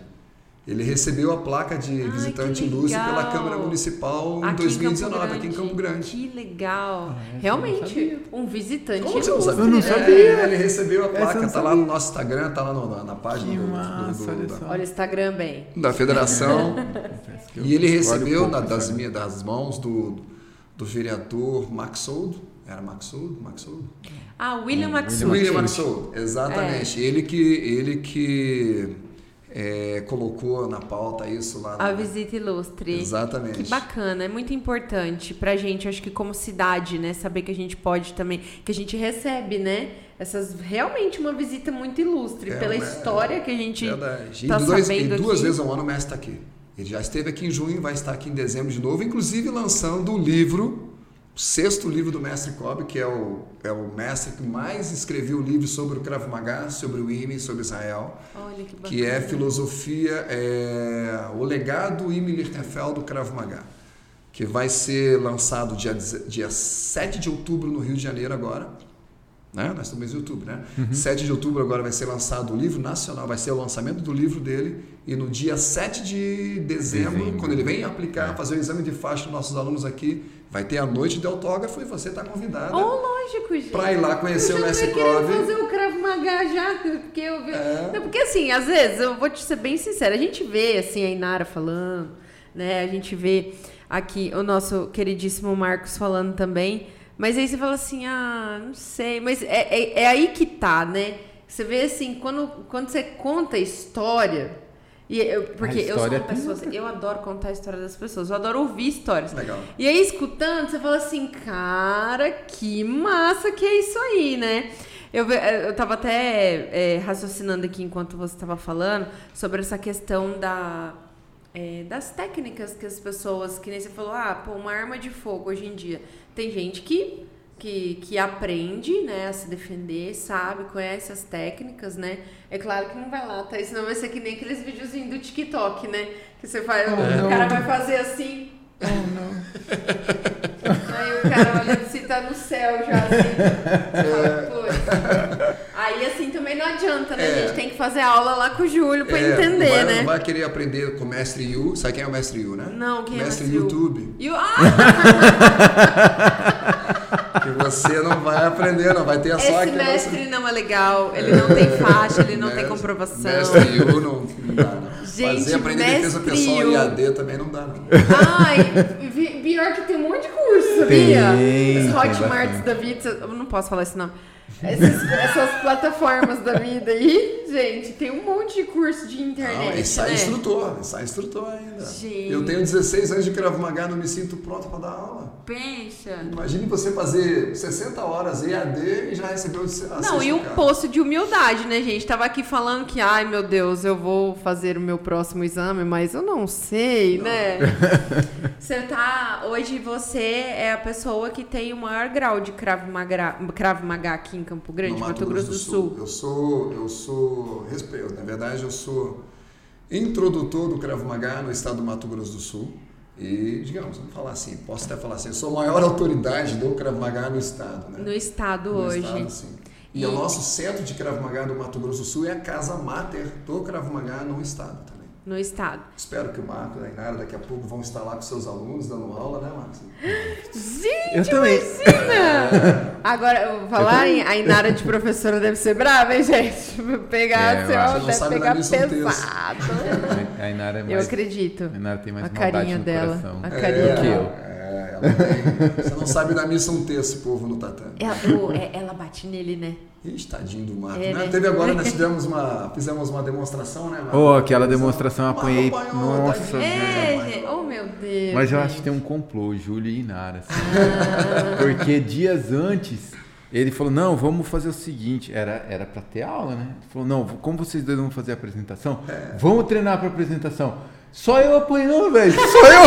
Ele recebeu a placa de Ai, visitante ilustre pela. Câmara Municipal em Aqui 2019, Campo aqui em Campo Grande. Que legal. Ah, Realmente, um visitante Como você não sabia? Eu não né? sabia. É, ele recebeu a placa, tá lá no nosso Instagram, tá lá no- na, na página Que do- do- massa, do- olha da-. Olha o Instagram bem. da federação. E ele recebeu pouco na- das, minhas, das mãos do, do vereador Maxold, era Maxold? Maxold? Ah, William Hum, Maxwell. William Maxold, exatamente. Ele que, ele que é, colocou na pauta isso lá. A na- visita ilustre. Exatamente. Que bacana, é muito importante pra gente, acho que como cidade, né, saber que a gente pode também, que a gente recebe, né, essas realmente uma visita muito ilustre É, pela é, história que a gente Verdade. E, tá dois, sabendo e duas aqui. vezes ao ano o mestre está aqui. Ele já esteve aqui em junho, vai estar aqui em dezembro de novo, inclusive lançando o livro, sexto livro do mestre Kobe, que é o, é o mestre que mais escreveu livro sobre o Krav Maga, sobre o Imi, sobre Israel, Olha que bacana. que é filosofia, é, o legado Imi Lichtenfeld do Krav Maga, que vai ser lançado dia, dia 7 de outubro no Rio de Janeiro agora. Né? Nós estamos em outubro, né? 7 de outubro agora vai ser lançado o livro nacional, vai ser o lançamento do livro dele. E no dia 7 de dezembro, Dezembro. quando ele vem aplicar, fazer o exame de faixa dos nossos alunos aqui, vai ter a noite de autógrafo e você está convidada. Oh, lógico, gente. Pra ir lá conhecer eu o querendo Kobe. fazer o Krav Maga já, porque eu vi... É. Não, porque assim, às vezes, eu vou te ser bem sincera, a gente vê assim a Inara falando, né? A gente vê aqui o nosso queridíssimo Marcos falando também, mas aí você fala assim, ah, não sei, mas é, é, é aí que tá, né? Você vê assim, quando, quando você conta a história, e eu, porque eu sou uma tem pessoa, assim, eu adoro contar a história das pessoas, eu adoro ouvir histórias. Legal. E aí, escutando, você fala assim, cara, que massa que é isso aí, né? Eu, ve- eu tava até é, raciocinando aqui enquanto você estava falando sobre essa questão da, é, das técnicas que as pessoas, que nem você falou, ah, pô, uma arma de fogo hoje em dia. Tem gente que, que, que aprende, né, a se defender, sabe, conhece as técnicas, né? É claro que não vai lá, tá? Senão vai ser que nem aqueles videozinhos do TikTok, né? Que você faz, Oh, o não. cara vai fazer assim, Oh, não. Aí o cara olha se tá no céu já, assim. Fala, "Putz." Aí assim também não adianta, né? É. A gente tem que fazer aula lá com o Júlio pra É, entender, não vai, né? Não vai querer aprender com o mestre Yu. Sabe quem é o mestre Yu, né? Não, quem é mestre mestre Yu? YouTube. O... Ah, você não vai aprender, não vai ter a só esse aquela- mestre não é legal, ele não tem faixa, ele não tem Mestre- comprovação. Mestre Yu não, não dá, não. Gente, Fazer aprender defesa pessoal e AD também não dá, não. Ai, pior que tem um monte de curso, sabia? Tem, Os tem Hotmarts da vida, eu não posso falar esse nome. Esses- essas plataformas da vida aí, gente, tem um monte de curso de internet. Não, e sai né? instrutor, e sai instrutor ainda. Gente. Eu tenho 16 anos de Krav Maga, não me sinto pronto para dar aula. Pensa. Imagine você fazer 60 horas EAD e já recebeu a Não, e um cara. posto de humildade, né, gente? Tava aqui falando que, ai meu Deus, eu vou fazer o meu próximo exame, mas eu não sei, não. né? você tá. Hoje você é a pessoa que tem o maior grau de Krav Maga, Krav Maga aqui em Campo Grande, no Mato, Mato Grosso, Grosso do Sul. Sul. Eu sou. Eu sou. Na verdade, eu sou introdutor do Krav Maga no estado do Mato Grosso do Sul. E, digamos, vamos falar assim, posso até falar assim, eu sou a maior autoridade do Krav Maga no estado. Né? No estado no hoje. Estado, sim. E, e, o nosso centro de Krav Maga do Mato Grosso do Sul é a casa mater do Krav Maga no estado. No estado. Espero que o Marco e a Inara daqui a pouco vão estar lá com seus alunos dando aula, né, Marcos? Gente, eu também. imagina! Agora, eu vou falar em a Inara de professora deve ser brava, hein, gente? Pegar é, seu, deve pegar pesado. A Inara é mais, eu acredito. A Inara tem mais a carinha dela. Coração. A carinha é, que eu. É, ela tem, você não sabe da missa um terço, esse povo no tatame. Ela, oh, ela bate nele, né? Ixi, tadinho do Marco. É, né? Teve agora, nós tivemos uma, fizemos uma demonstração, né, Marco? Oh, aquela demonstração eu apanhei. Nossa, é, gente. Oh, meu Deus. Mas eu acho que tem um complô, Júlio e Inara. Assim. Ah. Porque dias antes, ele falou: não, vamos fazer o seguinte. Era, era pra ter aula, né? Ele falou: não, como vocês dois vão fazer a apresentação? É. Vamos treinar pra apresentação. Só eu apanhando, velho. Só eu.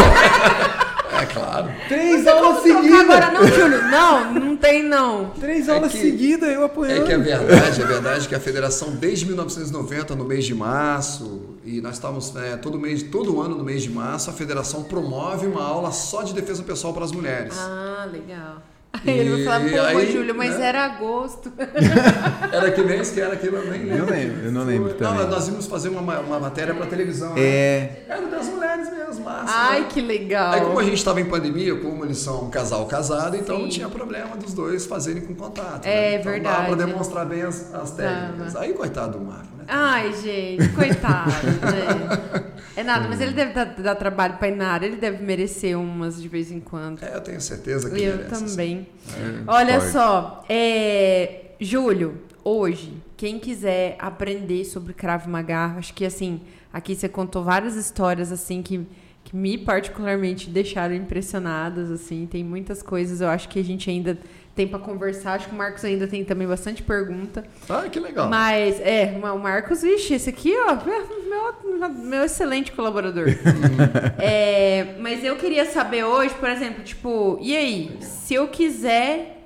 É claro. Três aulas seguidas. Agora não, Júlio. Não, não tem não. Três é aulas seguidas, eu apoiando. É que é verdade, é verdade que a federação, desde 1990, no mês de março, e nós estamos né, todo mês, todo ano no mês de março, a federação promove uma aula só de defesa pessoal para as mulheres. Ah, legal. Aí ele vai falar, pô, aí, Júlio, mas né? era agosto. era que mês que era aquilo, eu nem lembro. Eu, lembro, eu não lembro também. Não, nós íamos fazer uma, uma matéria para televisão. Né? É. Era das mulheres mesmo, massa. Ai, né? que legal. Aí como a gente estava em pandemia, como eles são um casal casado, então Sim. não tinha problema dos dois fazerem com contato. É né? então, verdade. Dá para demonstrar bem as, as técnicas. Aí, coitado do Marco, né? Ai, gente, coitado, né? É nada, mas ele deve dar, dar trabalho para Inara, ele deve merecer umas de vez em quando. É, eu tenho certeza que Eu merece. também. É, Olha pode. só, é, Júlio, hoje, quem quiser aprender sobre Krav Maga, acho que assim, aqui você contou várias histórias assim que que me particularmente deixaram impressionadas assim, tem muitas coisas, eu acho que a gente ainda tem para conversar. Acho que o Marcos ainda tem também bastante pergunta. Ah, que legal. Mas, é, o Marcos, vixe, esse aqui, ó, meu, meu excelente colaborador. é, mas eu queria saber hoje, por exemplo, tipo, e aí, se eu quiser.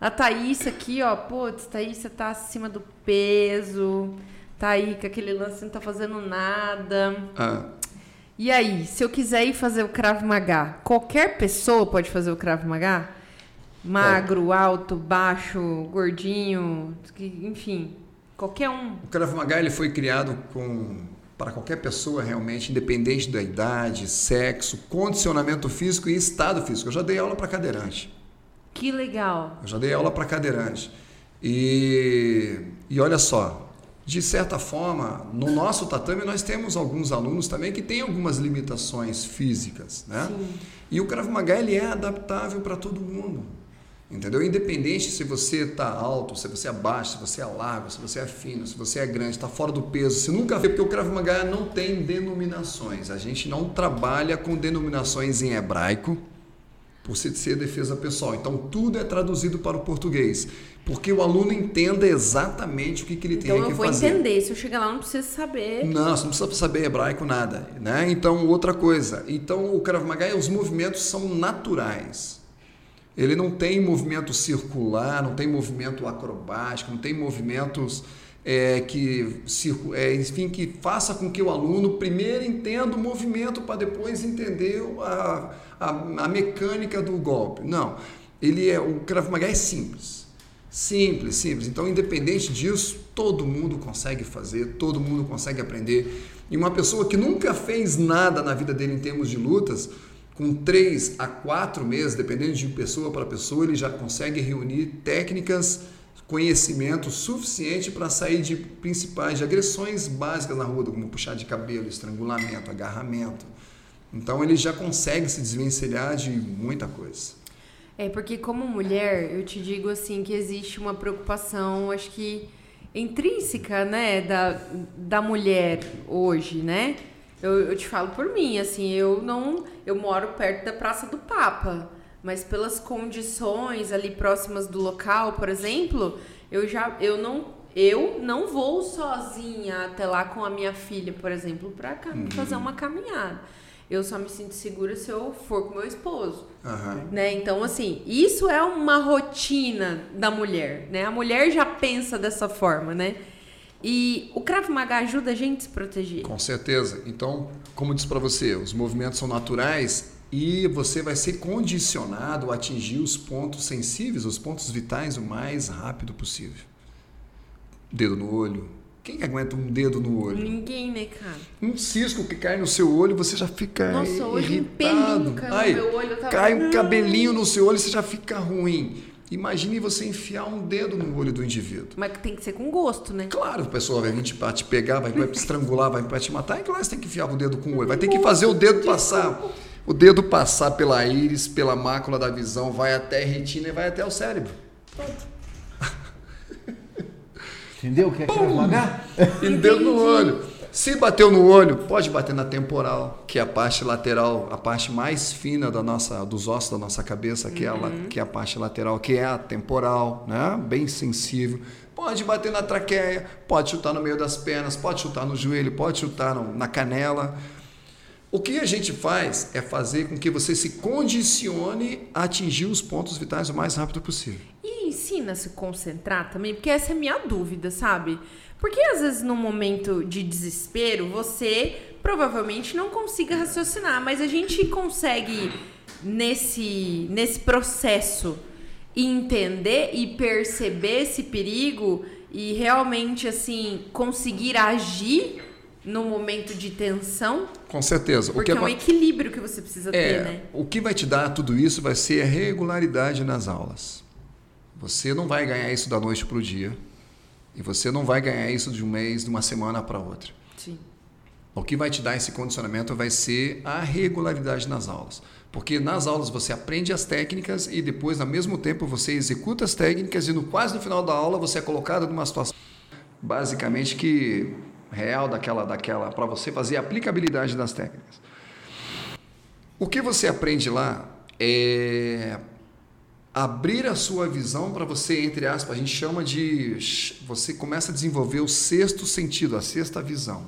A Thaís aqui, ó, putz, Thaís, você tá acima do peso, tá aí com aquele lance, não tá fazendo nada. Ah. E aí, se eu quiser ir fazer o Krav Maga, qualquer pessoa pode fazer o Krav Maga? Magro, é. alto, baixo, gordinho, enfim, qualquer um. O Krav Maga ele foi criado com para qualquer pessoa realmente, independente da idade, sexo, condicionamento físico e estado físico. Eu já dei aula para cadeirante. Que legal. Eu já dei aula para cadeirante. E, e olha só, de certa forma, no nosso tatame nós temos alguns alunos também que têm algumas limitações físicas, né? Sim. E o Krav Maga ele é adaptável para todo mundo. Entendeu? Independente se você está alto, se você é baixo, se você é largo, se você é fino, se você é grande, está fora do peso, se nunca vê, porque o Krav Maga não tem denominações. A gente não trabalha com denominações em hebraico por ser defesa pessoal. Então tudo é traduzido para o português, porque o aluno entenda exatamente o que, que ele então, tem que fazer. Então eu vou entender, se eu chegar lá não preciso saber. Não, você não precisa saber hebraico nada, né? Então outra coisa, então o Krav Maga, os movimentos são naturais. Ele não tem movimento circular, não tem movimento acrobático, não tem movimentos é, que, é, enfim, que faça com que o aluno primeiro entenda o movimento para depois entender a, a, a, mecânica do golpe. Não, ele é o Krav Maga é simples, simples, simples. Então, independente disso, todo mundo consegue fazer, todo mundo consegue aprender. E uma pessoa que nunca fez nada na vida dele em termos de lutas com três a quatro meses, dependendo de pessoa para pessoa, ele já consegue reunir técnicas, conhecimento suficiente para sair de principais de agressões básicas na rua, como puxar de cabelo, estrangulamento, agarramento. Então ele já consegue se desvencilhar de muita coisa. É porque como mulher, eu te digo assim que existe uma preocupação, acho que intrínseca, né, da, da mulher hoje, né? Eu, eu te falo por mim, assim, eu não, eu moro perto da Praça do Papa, mas pelas condições ali próximas do local, por exemplo, eu já, eu não, eu não vou sozinha até lá com a minha filha, por exemplo, para uhum. fazer uma caminhada. Eu só me sinto segura se eu for com meu esposo. Uhum. Né? Então, assim, isso é uma rotina da mulher. Né? A mulher já pensa dessa forma, né? E o Krav Maga ajuda a gente a se proteger. Com certeza. Então, como disse para você, os movimentos são naturais e você vai ser condicionado a atingir os pontos sensíveis, os pontos vitais o mais rápido possível. Dedo no olho, quem aguenta um dedo no olho? Ninguém, né, cara? Um cisco que cai no seu olho, você já fica Nossa, hoje irritado. um pelinho cai no meu olho. Tava... Cai um cabelinho no seu olho, você já fica ruim. Imagine você enfiar um dedo no olho do indivíduo. Mas tem que ser com gosto, né? Claro, o pessoal vai vir te, te pegar, vai, vai te estrangular, vai, vai te matar. E claro, você tem que enfiar o dedo com o olho. Vai ter que fazer o dedo passar. O dedo passar pela íris, pela mácula da visão, vai até a retina e vai até o cérebro. Pronto. Entendeu o que é Maga? E deu no olho. Se bateu no olho, pode bater na temporal, que é a parte lateral, a parte mais fina da nossa, dos ossos da nossa cabeça, que, uhum. é, a, uhum. que é a parte lateral, que é a temporal, né? bem sensível. Pode bater na traqueia, pode chutar no meio das pernas, pode chutar no joelho, pode chutar no, na canela. O que a gente faz é fazer com que você se condicione a atingir os pontos vitais o mais rápido possível. E ensina a se concentrar também, porque essa é a minha dúvida, sabe? Porque às vezes num momento de desespero você provavelmente não consiga raciocinar, mas a gente consegue nesse nesse processo entender e perceber esse perigo e realmente assim conseguir agir no momento de tensão? Com certeza. Porque o que é um equilíbrio que você precisa é, ter, né? O que vai te dar tudo isso vai ser a regularidade nas aulas. Você não vai ganhar isso da noite para o dia. E você não vai ganhar isso de um mês, de uma semana para outra. Sim. O que vai te dar esse condicionamento vai ser a regularidade nas aulas. Porque nas aulas você aprende as técnicas e depois, ao mesmo tempo, você executa as técnicas e no quase no final da aula você é colocado numa situação basicamente que real daquela, daquela para você fazer a aplicabilidade das técnicas. O que você aprende lá é abrir a sua visão para você, entre aspas, a gente chama de. Você começa a desenvolver o sexto sentido, a sexta visão.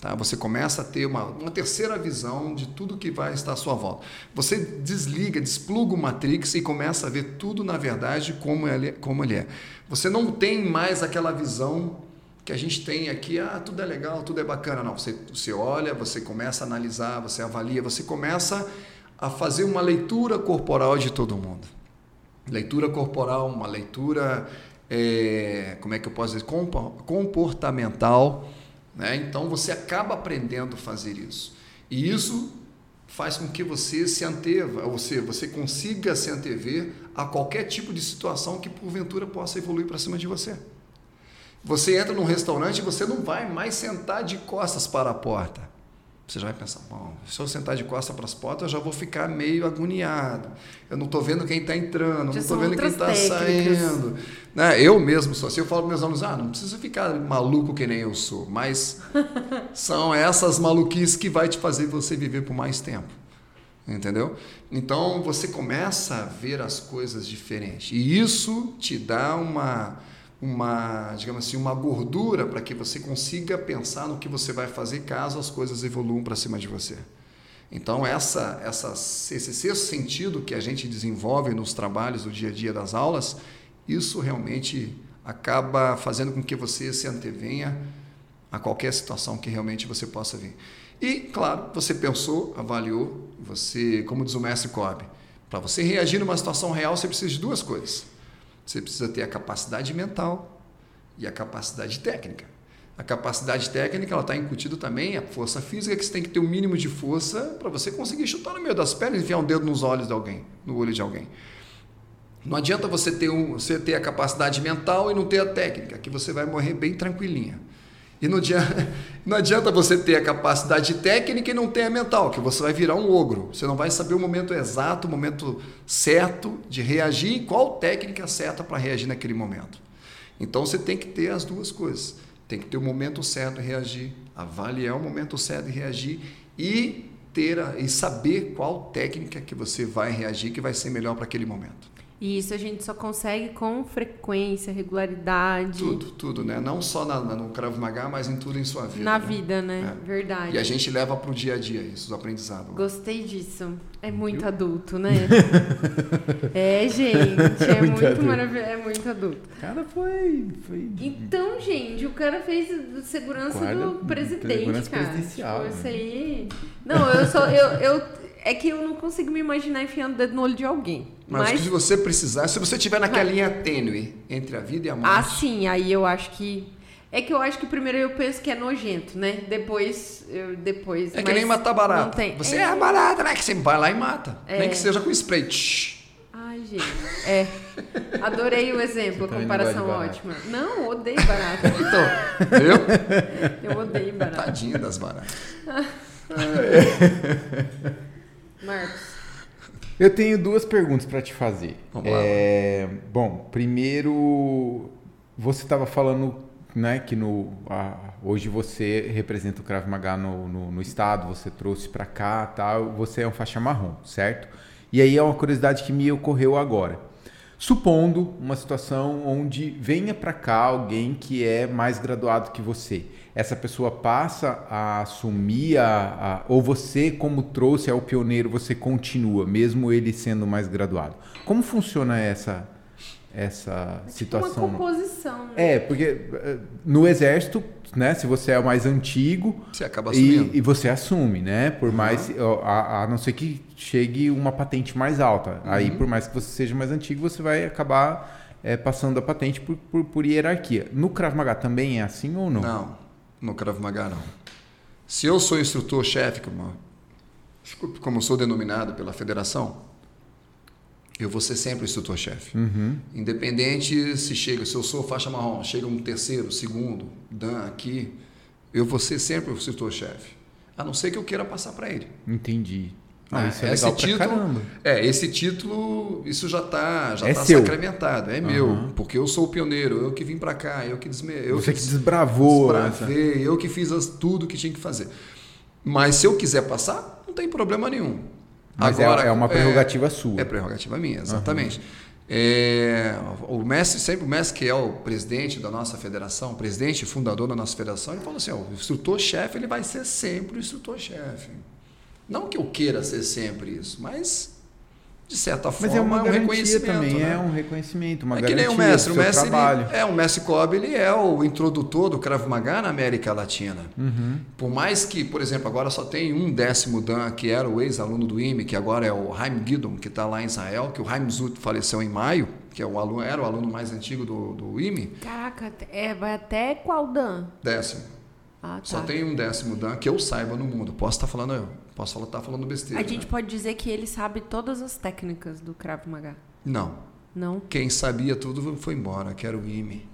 Tá? Você começa a ter uma, uma terceira visão de tudo que vai estar à sua volta. Você desliga, despluga o Matrix e começa a ver tudo na verdade como ele, como ele é. Você não tem mais aquela visão que a gente tem aqui, ah, tudo é legal, tudo é bacana. Não, você, você olha, você começa a analisar, você avalia, você começa a fazer uma leitura corporal de todo mundo. Leitura corporal, uma leitura, é, como é que eu posso dizer, comportamental. Né? Então você acaba aprendendo a fazer isso. E isso faz com que você se anteva, ou seja, você consiga se antever a qualquer tipo de situação que porventura possa evoluir para cima de você. Você entra num restaurante e você não vai mais sentar de costas para a porta. Você já vai pensar, bom, se eu sentar de costas para as portas, eu já vou ficar meio agoniado. Eu não estou vendo quem está entrando, já não estou vendo quem está saindo. Né? Eu mesmo sou assim, eu falo para meus alunos, ah, não precisa ficar maluco que nem eu sou, mas são essas maluquices que vai te fazer você viver por mais tempo. Entendeu? Então você começa a ver as coisas diferentes. E isso te dá uma uma, digamos assim, uma gordura para que você consiga pensar no que você vai fazer caso as coisas evoluam para cima de você. Então, essa, essa, esse sexto sentido que a gente desenvolve nos trabalhos do dia a dia das aulas, isso realmente acaba fazendo com que você se antevenha a qualquer situação que realmente você possa vir. E, claro, você pensou, avaliou, você, como diz o mestre Cobb, para você reagir numa situação real, você precisa de duas coisas você precisa ter a capacidade mental e a capacidade técnica. A capacidade técnica ela está incutida também a força física, que você tem que ter o um mínimo de força para você conseguir chutar no meio das pernas e enfiar um dedo nos olhos de alguém, no olho de alguém. Não adianta você ter, um, você ter a capacidade mental e não ter a técnica, que você vai morrer bem tranquilinha. E não adianta, não adianta você ter a capacidade técnica e não ter a mental, que você vai virar um ogro. Você não vai saber o momento exato, o momento certo de reagir e qual técnica certa para reagir naquele momento. Então você tem que ter as duas coisas. Tem que ter o momento certo de reagir, avaliar o momento certo de reagir e ter a, e saber qual técnica que você vai reagir que vai ser melhor para aquele momento. E isso a gente só consegue com frequência, regularidade. Tudo, tudo, né? Não só na, no Krav Maga, mas em tudo em sua vida. Na né? vida, né? É. Verdade. E a gente leva para o dia a dia isso, o aprendizado. Gostei disso. É muito Viu? adulto, né? é, gente. É, é muito, muito maravilhoso. É muito adulto. O cara foi, foi. Então, gente, o cara fez segurança Guarda, do presidente, segurança cara. Presidencial. Tipo, isso aí. Não, eu sou. Eu, eu, é que eu não consigo me imaginar enfiando o dedo no olho de alguém. Mas, Mas se você precisar, se você tiver naquela vai. linha tênue entre a vida e a morte. Ah, sim, aí eu acho que. É que eu acho que primeiro eu penso que é nojento, né? Depois. Eu, depois é que nem matar barata. Você é, é barata, né? Que você vai lá e mata. É. Nem que seja com spray. Ai, gente. É. Adorei o exemplo, a comparação ótima. Não, odeio barata. então, eu? Eu odeio barata. Tadinha das baratas. Marcos. Eu tenho duas perguntas para te fazer. Vamos é, lá. Bom, primeiro, você estava falando né, que no, a, hoje você representa o Krav Maga no, no, no estado, você trouxe para cá, tal, você é um faixa marrom, certo? E aí é uma curiosidade que me ocorreu agora. Supondo uma situação onde venha para cá alguém que é mais graduado que você essa pessoa passa a assumir a, a, ou você como trouxe é o pioneiro você continua mesmo ele sendo mais graduado. Como funciona essa essa é situação uma composição né? é porque eh, no exército né se você é o mais antigo você acaba assumindo. e, e você assume né? Por uhum. mais a, a, não ser que chegue uma patente mais alta. Uhum. aí por mais que você seja mais antigo você vai acabar é, passando a patente por, por, por hierarquia. No Krav Maga também é assim ou não? Não no Krav Maga, não. Se eu sou instrutor-chefe, como, como sou denominado pela federação, eu vou ser sempre instrutor-chefe. Uhum. Independente se chega, se eu sou faixa marrom, chega um terceiro, segundo, dan aqui, eu vou ser sempre o instrutor-chefe. A não ser que eu queira passar para ele. Entendi. Ah, isso é esse título, É, esse título, isso já está já é tá sacramentado, é uhum. meu, porque eu sou o pioneiro, eu que vim para cá, eu que desme, eu Você que, que desbravou, desbravei, essa. eu que fiz as, tudo que tinha que fazer. Mas se eu quiser passar, não tem problema nenhum. Mas é, Agora, é, é uma prerrogativa é, sua. É prerrogativa minha, exatamente. Uhum. É, o mestre, sempre o mestre que é o presidente da nossa federação, o presidente e fundador da nossa federação, ele falou assim: ó, o instrutor-chefe ele vai ser sempre o instrutor-chefe. Não que eu queira ser sempre isso, mas de certa forma mas é, uma é um reconhecimento. também, né? é um reconhecimento, uma é garantia que nem o mestre, o mestre trabalho. Ele, é o mestre Cobb, ele é o introdutor do Krav Maga na América Latina. Uhum. Por mais que, por exemplo, agora só tem um décimo dan que era o ex-aluno do IME, que agora é o Haim Gidon, que está lá em Israel, que o Haim Zut faleceu em maio, que é o aluno, era o aluno mais antigo do, do IME. Caraca, é, vai até qual dan? Décimo. Ah, tá. Só tem um décimo Dan que eu saiba no mundo. Posso estar falando, posso estar tá falando besteira. A gente né? pode dizer que ele sabe todas as técnicas do Krav Maga. Não. Não. Quem sabia tudo foi embora, que era o IME.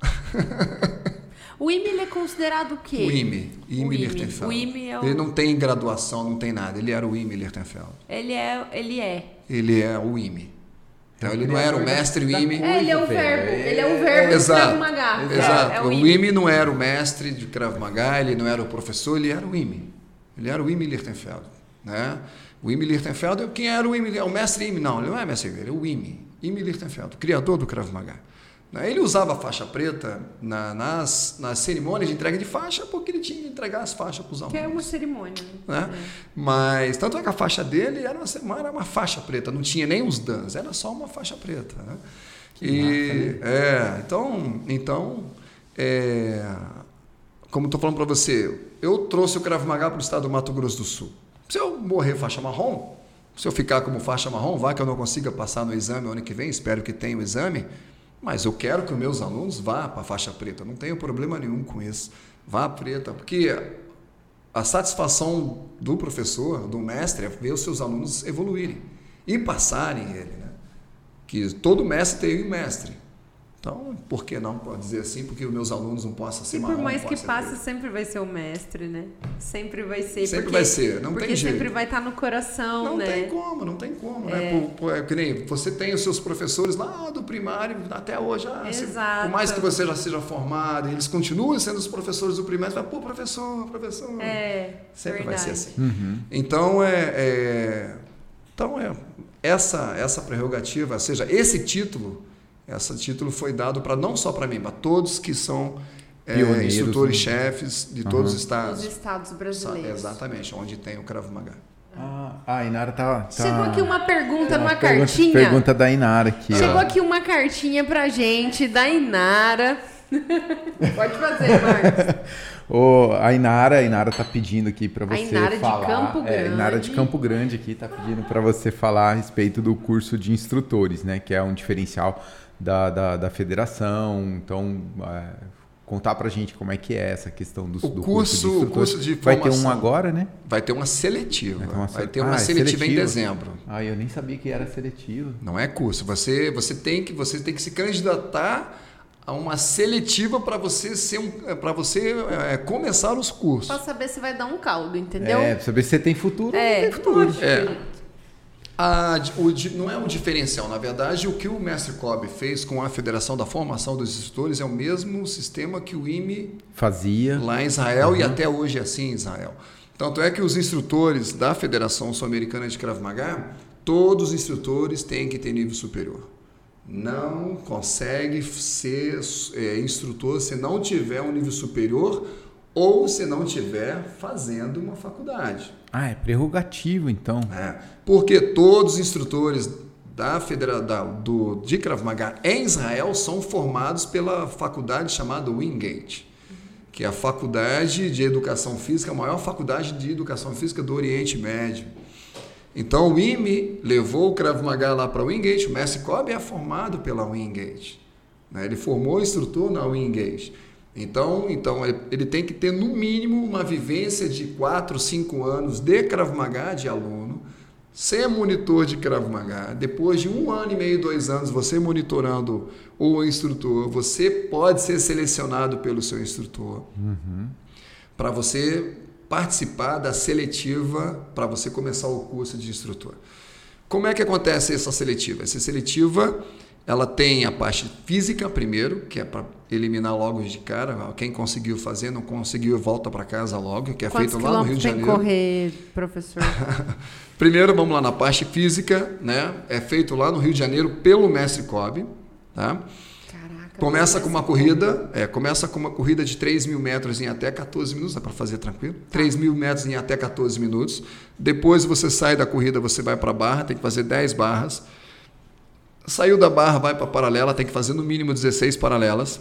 o IME ele é considerado o quê? O IME, IME Lichtenfeld. O IME é o... Ele não tem graduação, não tem nada. Ele era o IME Lichtenfeld. Ele é, ele é. Ele é o IME. Então ele não era o mestre Wime. É, ele é o verbo. Ele é o verbo Exato. de Krav Maga. Exato. É, é o Wime não era o mestre de Krav Maga, ele não era o professor, ele era o Wime. Ele era o Wime Lichtenfeld. Né? O Wime Lichtenfeld, quem era o Wime? É o mestre Wime. Não, ele não é mestre Wime, ele é o Wime. Wime Lichtenfeld, criador do Krav Maga. Né? Ele usava a faixa preta na, nas, nas cerimônias de entrega de faixa porque ele tinha que entregar as faixas para os alunos. Que é uma cerimônia. Né? É. Mas, tanto é que a faixa dele era uma, era uma faixa preta, não tinha nem os dans, era só uma faixa preta. Né? e, massa, né? é, então, então é, como estou falando para você, eu trouxe o Krav Maga para o estado do Mato Grosso do Sul. Se eu morrer faixa marrom, se eu ficar como faixa marrom, vai que eu não consiga passar no exame ano que vem, espero que tenha o exame, mas eu quero que os meus alunos vá para a faixa preta, não tenho problema nenhum com isso. Vá preta, porque a satisfação do professor, do mestre, é ver os seus alunos evoluírem e passarem ele. Né? Que todo mestre tem um mestre. Então, por que não pode dizer assim? Porque os meus alunos não possam ser E por mais que passe, sempre vai ser o mestre, né? Sempre vai ser. Sempre porque, vai ser, não porque tem jeito. sempre vai estar no coração, Não né? tem como, não tem como, né? Por, por, é que nem você tem os seus professores lá do primário até hoje. Ah, Exato. por mais que você já seja formado, eles continuam sendo os professores do primário, você fala, pô, professor, professor. É, Sempre verdade. vai ser assim. Então é, é- então é essa essa prerrogativa, ou seja, esse título, esse título foi dado para não só para mim, para todos que são é, Pioneiros, instrutores né? chefes de todos os Os estados. estados brasileiros. Exatamente, onde tem o Krav Maga. Ah, a Inara tá. tá... Chegou aqui uma pergunta numa pergunta, cartinha. Pergunta da Inara aqui. Chegou ó. aqui uma cartinha pra gente da Inara. Pode fazer, Marcos. Ô, a Inara, a Inara tá pedindo aqui para você Inara de falar. Campo É, a Inara de Grande. Campo Grande aqui tá pedindo para você falar a respeito do curso de instrutores, né? Que é um diferencial da, da, da federação. Então, é, contar pra gente como é que é essa questão do, O do curso- curso de curso de Vai ter um agora, né? Vai ter uma seletiva. Vai ter Vai uma ter sele- uma, Ah, é seletiva em seletiva. dezembro. Ah, eu nem sabia que era seletivo. Não é curso. Você, você tem que você tem que se candidatar a uma seletiva para você ser um, para você é, começar os cursos. Pra saber se vai dar um caldo, entendeu? É, pra saber se você tem futuro É, tem futuro. lógico. É. A- o não é um diferencial, na verdade, o que o mestre Cobb fez com a Federação da Formação dos Instrutores é o mesmo sistema que o IME Fazia. lá em Israel e até hoje é assim em Israel. Tanto é que os instrutores da Federação Sul-Americana de Krav Maga, todos os instrutores têm que ter nível superior. Não consegue ser é, instrutor se não tiver um nível superior ou se não tiver fazendo uma faculdade. Ah, é prerrogativo, então. É, porque todos os instrutores da federa da, do, de Krav Maga em Israel são formados pela faculdade chamada Wingate, que é a faculdade de educação física, a maior faculdade de educação física do Oriente Médio. Então o IME levou o Krav Maga lá para Wingate, o mestre Cobb é formado pela Wingate. Né? Ele formou instrutor na Wingate. Então, então ele- tem que ter no mínimo uma vivência de 4, 5 anos de Krav Maga de aluno, ser monitor de Krav Maga. Depois de um ano e meio, dois anos, você monitorando o instrutor, você pode ser selecionado pelo seu instrutor para você participar da seletiva para você começar o curso de instrutor. Como é que acontece essa seletiva? Essa seletiva ela tem a parte física primeiro, que é para eliminar logo de cara. Quem conseguiu fazer, não conseguiu, volta para casa logo, que é Quantos feito lá no Rio de tem Janeiro. correr, professor? Primeiro, vamos lá na parte física, né? É feito lá no Rio de Janeiro pelo mestre Cobb, tá? Caraca. Começa com uma corrida, é, começa com uma corrida de 3 mil metros em até 14 minutos, dá para fazer tranquilo? 3 mil metros em até 14 minutos. Depois você sai da corrida, você vai para a barra, tem que fazer 10 barras. Saiu da barra, vai para paralela, tem que fazer no mínimo 16 paralelas.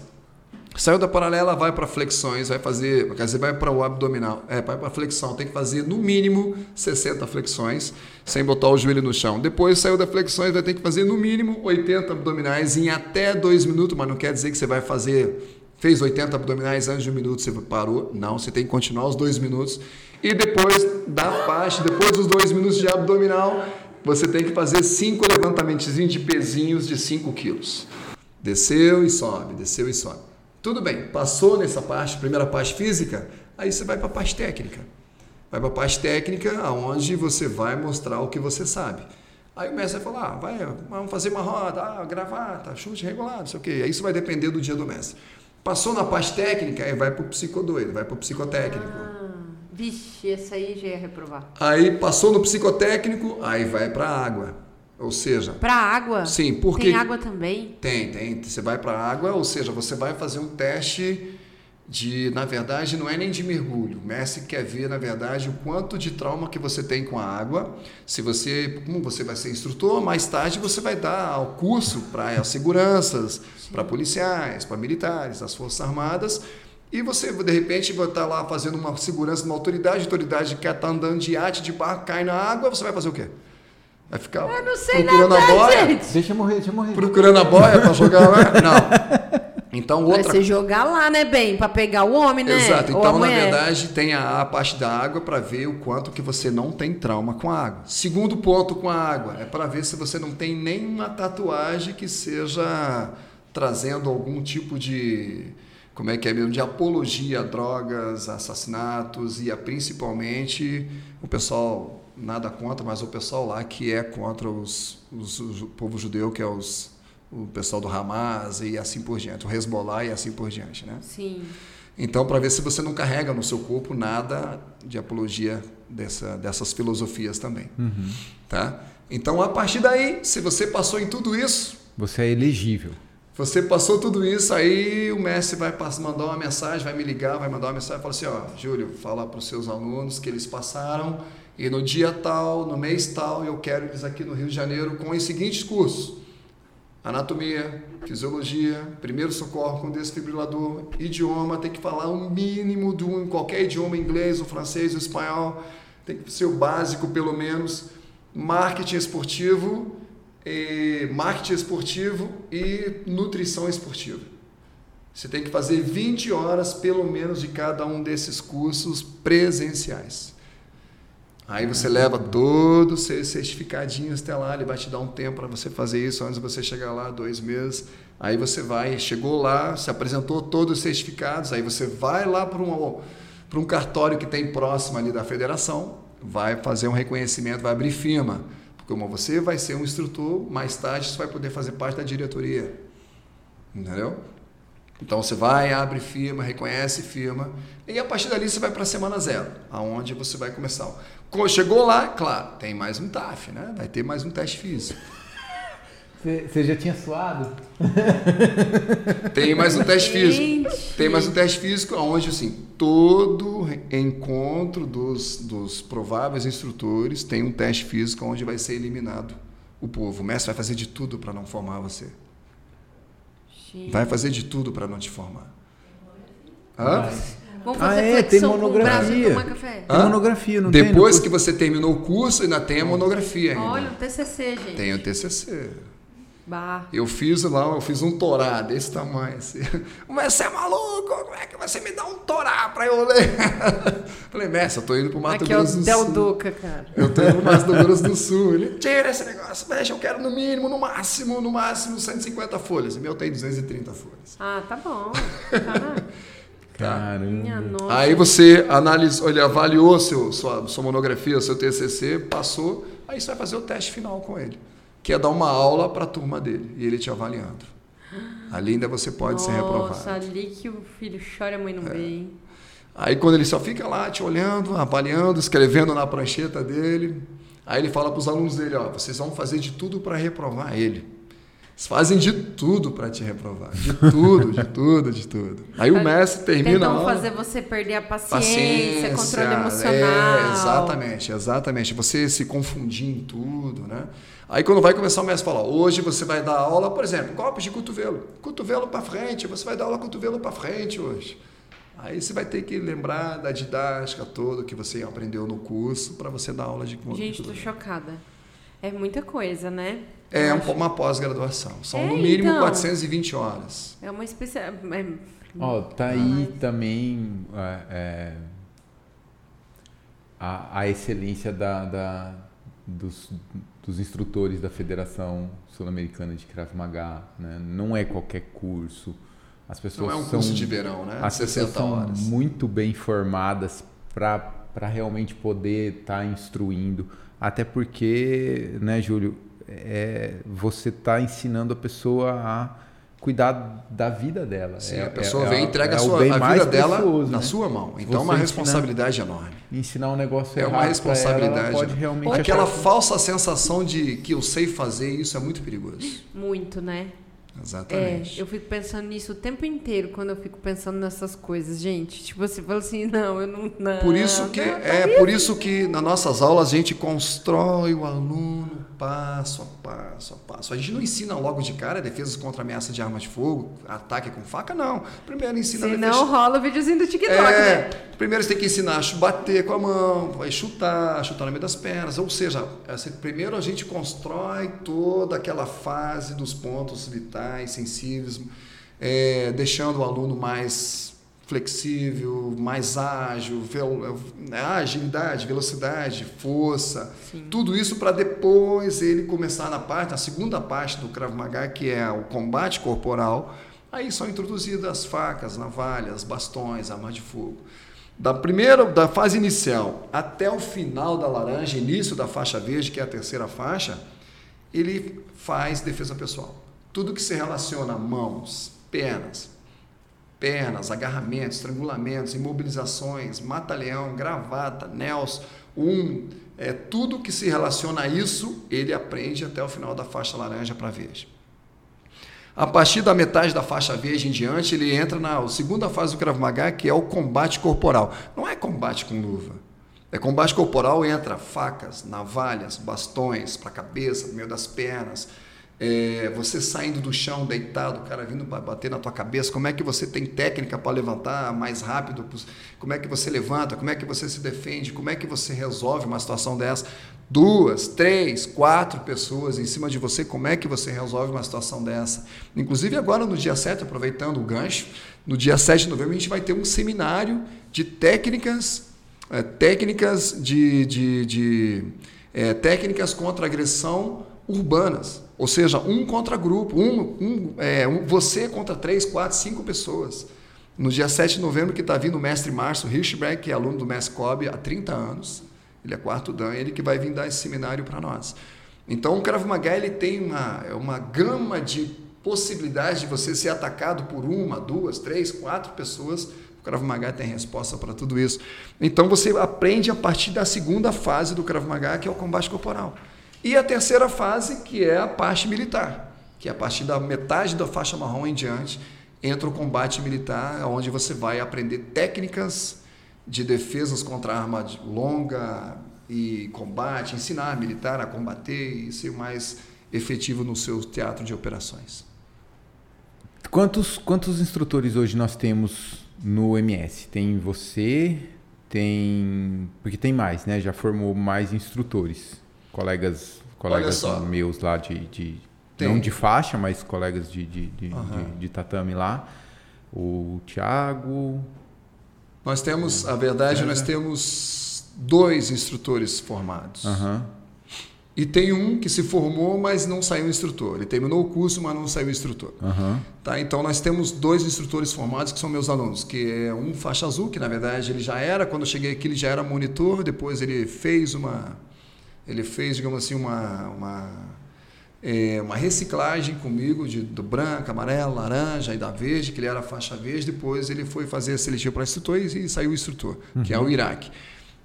Saiu da paralela, vai para flexões, vai fazer, quer dizer, vai para o abdominal, é, vai para flexão, tem que fazer no mínimo 60 flexões, sem botar o joelho no chão. Depois saiu da flexões, vai ter que fazer no mínimo 80 abdominais em até 2 minutos, mas não quer dizer que você vai fazer, fez 80 abdominais antes de um minuto, você parou. Não, você tem que continuar os 2 minutos. E depois da parte, depois dos 2 minutos de abdominal, você tem que fazer 5 levantamentos de pezinhos de 5 quilos. Desceu e sobe, desceu e sobe. Tudo bem, passou nessa parte, primeira parte física, aí você vai para a parte técnica. Vai para a parte técnica, aonde você vai mostrar o que você sabe. Aí o mestre vai falar, ah, vai, vamos fazer uma roda, ah, gravata, chute regular, não sei o quê. Isso vai depender do dia do mestre. Passou na parte técnica, aí vai para o psicodoido, vai para o psicotécnico. Vixe, esse aí já ia reprovar. Aí passou no psicotécnico, aí vai para a água. Ou seja, Pra água? sim, porque Tem água também? Tem, tem. Você vai para a água, ou seja, você vai fazer um teste de, na verdade, não é nem de mergulho. O mestre quer ver, na verdade, o quanto de trauma que você tem com a água. Se você, como você vai ser instrutor, mais tarde você vai dar o curso para seguranças, para policiais, para militares, das Forças Armadas. E você, de repente, vai estar lá fazendo uma segurança numa autoridade, a autoridade quer estar andando de iate, de barco, cai na água, você vai fazer o quê? Vai ficar Eu não sei procurando nadar, a boia? gente. Deixa eu morrer, deixa eu morrer. procurando a boia para jogar lá? Não. Então Vai outra ser jogar lá, né, bem? Pra pegar o homem, né? Exato. Então, na verdade, tem a, a parte da água para ver o quanto que você não tem trauma com a água. Segundo ponto com a água é para ver se você não tem nenhuma tatuagem que seja trazendo algum tipo de como é que é mesmo, de apologia a drogas, assassinatos e a, principalmente o pessoal, nada contra, mas o pessoal lá que é contra os, os, o povo judeu, que é os, o pessoal do Hamas e assim por diante, o Hezbollah e assim por diante, né? Sim. Então, para ver se você não carrega no seu corpo nada de apologia dessa, dessas filosofias também, Uhum. tá? Então, a partir daí, se você passou em tudo isso, Você é elegível. Você passou tudo isso, aí o mestre vai mandar uma mensagem, vai me ligar, vai mandar uma mensagem falar assim, ó, Júlio, fala para os seus alunos que eles passaram e no dia tal, no mês tal, eu quero eles aqui no Rio de Janeiro com os seguintes cursos. Anatomia, fisiologia, primeiro socorro com desfibrilador, idioma, tem que falar um mínimo de um, qualquer idioma, inglês, o francês, o espanhol, tem que ser o básico pelo menos, marketing esportivo, marketing esportivo e nutrição esportiva. Você tem que fazer 20 horas pelo menos de cada um desses cursos presenciais. Aí você leva todos os seus certificadinhos até lá, ele vai te dar um tempo para você fazer isso antes de você chegar lá, dois meses. Aí você vai, chegou lá, se apresentou todos os certificados, aí você vai lá para um, um cartório que tem próximo ali da federação, vai fazer um reconhecimento, vai abrir firma. Como você vai ser um instrutor, mais tarde você vai poder fazer parte da diretoria. Entendeu? Então você vai, abre firma, reconhece firma, e a partir dali você vai para a semana zero, aonde você vai começar. Chegou lá, claro, tem mais um TAF, né? Vai ter mais um teste físico. Você já tinha suado? Tem mais um teste físico. Gente. Tem mais um teste físico onde, assim, todo encontro dos, dos prováveis instrutores tem um teste físico onde vai ser eliminado o povo. O mestre vai fazer de tudo para não formar você. Gente. Vai fazer de tudo para não te formar. Hã? Vamos Ah, fazer é, flexão tem o monografia. café. Tem monografia, não tem? Depois No que você terminou o curso, ainda tem a monografia ainda. Olha, um TCC, gente. Tem o TCC. Bah. Eu fiz lá, eu fiz um torá desse tamanho assim. Mas você é maluco? Como é que você me dá um torá para eu ler? Falei, mestre, eu tô indo pro Mato Aqui é o Grosso do Del Sul. Duca, cara. Eu tô indo pro Mato Grosso do Sul. Ele, tira esse negócio, mexe, eu quero no mínimo, no máximo, no máximo 150 folhas. O meu tem 230 folhas. Ah, tá bom. Tá. Caramba. nossa. Aí você analisou, ele avaliou seu, sua, sua monografia, seu TCC, passou, aí você vai fazer o teste final com ele, que é dar uma aula para a turma dele e ele te avaliando. Ali ainda você pode ser reprovado. Nossa, ali que o filho chora, a mãe não vê, hein? Aí quando ele só fica lá te olhando, avaliando, escrevendo na prancheta dele, aí ele fala para os alunos dele, ó, vocês vão fazer de tudo para reprovar ele. Eles fazem de tudo para te reprovar, de tudo, de tudo, de tudo. Aí o mestre termina Tentam fazer você perder a paciência, controle emocional. É, exatamente, exatamente. Você se confundir em tudo, né? Aí quando vai começar o mestre fala, hoje você vai dar aula, por exemplo, golpes de cotovelo, cotovelo para frente, você vai dar aula cotovelo para frente hoje. Aí você vai ter que lembrar da didática toda que você aprendeu no curso para você dar aula de Gente, tô cotovelo. chocada. É muita coisa, né? É Eu um- acho- uma pós-graduação. São É, no mínimo então. 420 horas. É uma especial. é- Ó, tá aí também é, é, a, a excelência da, da- dos, dos instrutores da Federação Sul-Americana de Krav Maga. Né? Não é qualquer curso. As pessoas Não é um são, curso de verão, né? As pessoas 60 são horas. muito bem formadas para realmente poder estar instruindo. Até porque, né, Júlio, é, você está ensinando a pessoa a cuidar da vida dela. Sim, É- a pessoa é- vem e é entrega é a, sua, a vida dela precioso, na né? sua mão. Então é uma responsabilidade enorme. Ensinar um negócio É uma responsabilidade. Ela, ela pode né? realmente Aquela achar- falsa sensação de que eu sei fazer isso é muito perigoso. Muito, né? É, Exatamente. eu fico pensando nisso o tempo inteiro quando eu fico pensando nessas coisas, gente. Tipo, você fala assim, não, eu não. não Por isso que não, é por isso que nas nossas aulas a gente constrói o aluno passo a passo a passo. A gente não ensina logo de cara defesas contra ameaça de arma de fogo, ataque com faca, não. Primeiro ensina Se não, rola o videozinho do TikTok, É, né? primeiro você tem que ensinar a bater com a mão, vai chutar, chutar no meio das pernas. Ou seja, essa- primeiro a gente constrói toda aquela fase dos pontos vitais, sensíveis, é, deixando o aluno mais flexível, mais ágil, né, agilidade, velocidade, força, Sim. tudo isso para depois ele começar na parte, na segunda parte do Krav Maga, que é o combate corporal. Aí são introduzidas as facas, navalhas, bastões, armas de fogo. Da primeira, da fase inicial até o final da laranja, início da faixa verde, que é a terceira faixa, ele faz defesa pessoal. Tudo que se relaciona a mãos, pernas, pernas, agarramentos, estrangulamentos, imobilizações, mata-leão, gravata, nels, um, é, tudo que se relaciona a isso, ele aprende até o final da faixa laranja para verde. A partir da metade da faixa verde em diante, ele entra na segunda fase do Krav Maga, que é o combate corporal. Não é combate com luva. É combate corporal entra facas, navalhas, bastões para a cabeça, no meio das pernas, é, você saindo do chão, deitado, o cara vindo bater na tua cabeça, como é que você tem técnica para levantar mais rápido, como é que você levanta, como é que você se defende, como é que você resolve uma situação dessa. Duas, três, quatro pessoas em cima de você, como é que você resolve uma situação dessa? Inclusive agora no dia 7, aproveitando o gancho, no dia 7 de novembro a gente vai ter um seminário de técnicas, é, técnicas de, de, de é, técnicas contra agressão urbanas. Ou seja, um contra grupo, um, um, é, um, você contra três, quatro, cinco pessoas. No dia 7 de novembro, que está vindo o mestre Márcio Hirschberg, que é aluno do mestre Kobe há 30 anos, ele é quarto dan, ele que vai vir dar esse seminário para nós. Então, o Krav Maga ele tem uma, é uma gama de possibilidades de você ser atacado por uma, duas, três, quatro pessoas. O Krav Maga tem resposta para tudo isso. Então, você aprende a partir da segunda fase do Krav Maga, que é o combate corporal. E a terceira fase, que é a parte militar, que é a partir da metade da faixa marrom em diante, entra o combate militar, onde você vai aprender técnicas de defesas contra arma longa e combate, ensinar a militar a combater e ser mais efetivo no seu teatro de operações. Quantos, quantos instrutores hoje nós temos no MS? Tem você, tem. Porque tem mais, né? Já formou mais instrutores colegas, colegas meus lá de, de não de faixa, mas colegas de, de, de, uhum. de, tatame lá. O Thiago. Nós temos, a verdade, é. nós temos dois instrutores formados. Uhum. E tem um que se formou, mas não saiu instrutor. Ele terminou o curso, mas não saiu instrutor. Uhum. Tá, então nós temos dois instrutores formados que são meus alunos, que é um faixa azul, que na verdade ele já era, quando eu cheguei aqui ele já era monitor, depois ele fez uma ele fez, digamos assim, uma, uma, é, uma reciclagem comigo de, do branco, amarelo, laranja e da verde, que ele era faixa verde. Depois ele foi fazer a seletiva para instrutor e, e saiu o instrutor, uhum. que é o uhum. Iraque.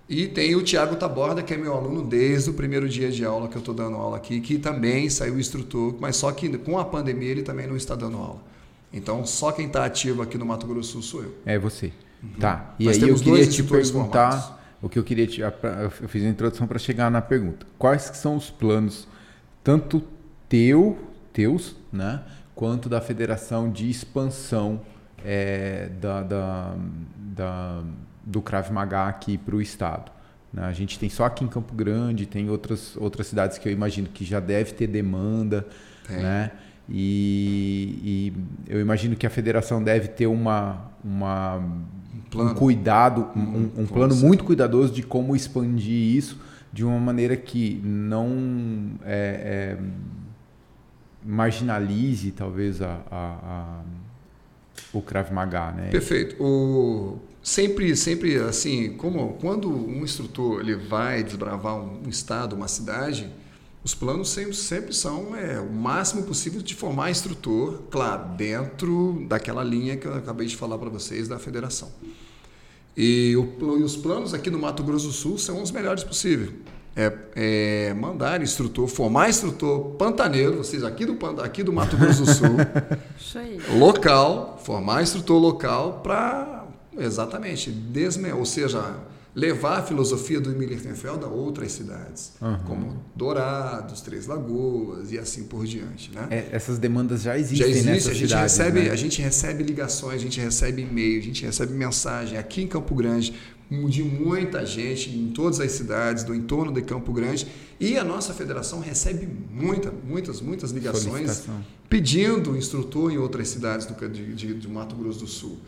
E tem o Tiago Taborda, que é meu aluno desde o primeiro dia de aula que eu estou dando aula aqui, que também saiu instrutor, mas só que com a pandemia ele também não está dando aula. Então, só quem está ativo aqui no Mato Grosso Sul sou eu. É você. Uhum. Tá. E Nós aí eu queria te perguntar formados o que eu queria eu fiz a introdução para chegar na pergunta. Quais são os planos tanto teu, teus, né, quanto da federação de expansão é, da, da, da, do Krav Maga aqui para o estado? Né? A gente tem só aqui em Campo Grande, tem outras, outras cidades que eu imagino que já deve ter demanda, né? E, e, eu imagino que a federação deve ter uma, uma plano. um cuidado, um, um, um plano muito cuidadoso de como expandir isso de uma maneira que não é, é, marginalize talvez a, a, a, o Krav Maga, né? Perfeito. O, sempre, sempre assim, como quando um instrutor ele vai desbravar um estado, uma cidade, os planos sempre, sempre são é, o máximo possível de formar instrutor, claro, dentro daquela linha que eu acabei de falar para vocês da federação. E, o, e, os planos aqui no Mato Grosso do Sul são os melhores possíveis. É, é, mandar instrutor, formar instrutor pantaneiro, vocês aqui do, aqui do Mato Grosso do Sul, local, formar instrutor local para exatamente desme, ou seja, levar a filosofia do Millertenfeld a outras cidades, uhum. como Dourados, Três Lagoas e assim por diante. Né? É, essas demandas já existem já existe, a gente cidades, recebe né? A gente recebe ligações, a gente recebe e-mail, a gente recebe mensagem aqui em Campo Grande de muita gente em todas as cidades do entorno de Campo Grande e a nossa federação recebe muita, muitas, muitas ligações pedindo instrutor em outras cidades do, de, de, de Mato Grosso do Sul.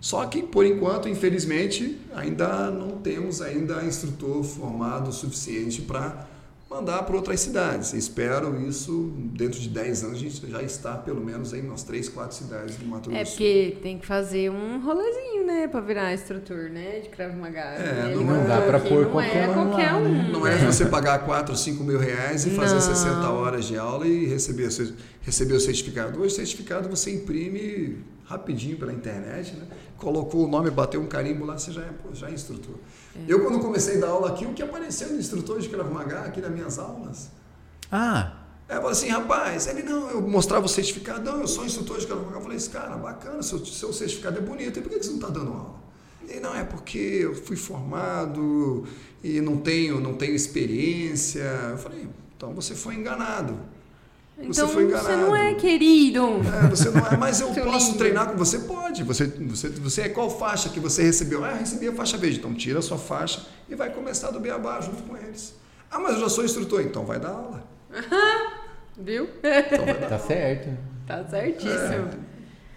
Só que, por enquanto, infelizmente, ainda não temos ainda instrutor formado o suficiente para mandar para outras cidades. Espero isso, dentro de 10 anos, a gente já está pelo menos em umas 3, 4 cidades do Mato É Grosso. porque tem que fazer um rolezinho, né? Pra virar instrutor, né? De Krav Maga. É, Ele não mandou dá aqui, pôr não qualquer é um qualquer lá, um. né? Não é você pagar 4, 5 mil reais e fazer Não. 60 horas de aula e receber, receber o certificado. Hoje, o certificado você imprime rapidinho pela internet, né? Colocou o nome, bateu um carimbo lá, você já é, pô, já é instrutor. Eu, quando comecei a dar aula aqui, o que apareceu no instrutor de Krav Maga aqui nas minhas aulas? Ah, É, eu falei assim, rapaz, ele não, eu mostrava o certificado, não, eu sou instrutor de Krav Maga. Eu falei assim, cara, bacana, seu, seu certificado é bonito, e por que que você não está dando aula? Ele, não, é porque eu fui formado e não tenho, não tenho experiência. Eu falei, então você foi enganado. Então você foi enganado. não é querido. É, você não é, mas eu posso lindo. treinar com você? Pode. Você, você, você é qual faixa que você recebeu? Ah, eu recebi a faixa verde. Então tira a sua faixa e vai começar do beabá junto com eles. Ah, mas eu já sou instrutor, então vai dar aula. Viu? Então vai dar tá certo. Tá certíssimo.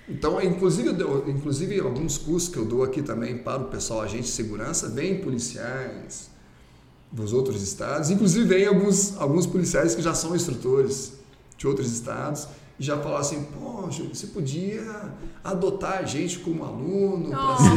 Então, inclusive, eu dou- inclusive alguns cursos que eu dou aqui também para o pessoal agente de segurança, vem policiais dos outros estados, inclusive vem alguns, alguns policiais que já são instrutores de outros estados e já falam assim, pô, Júlio, você podia adotar a gente como aluno para ser...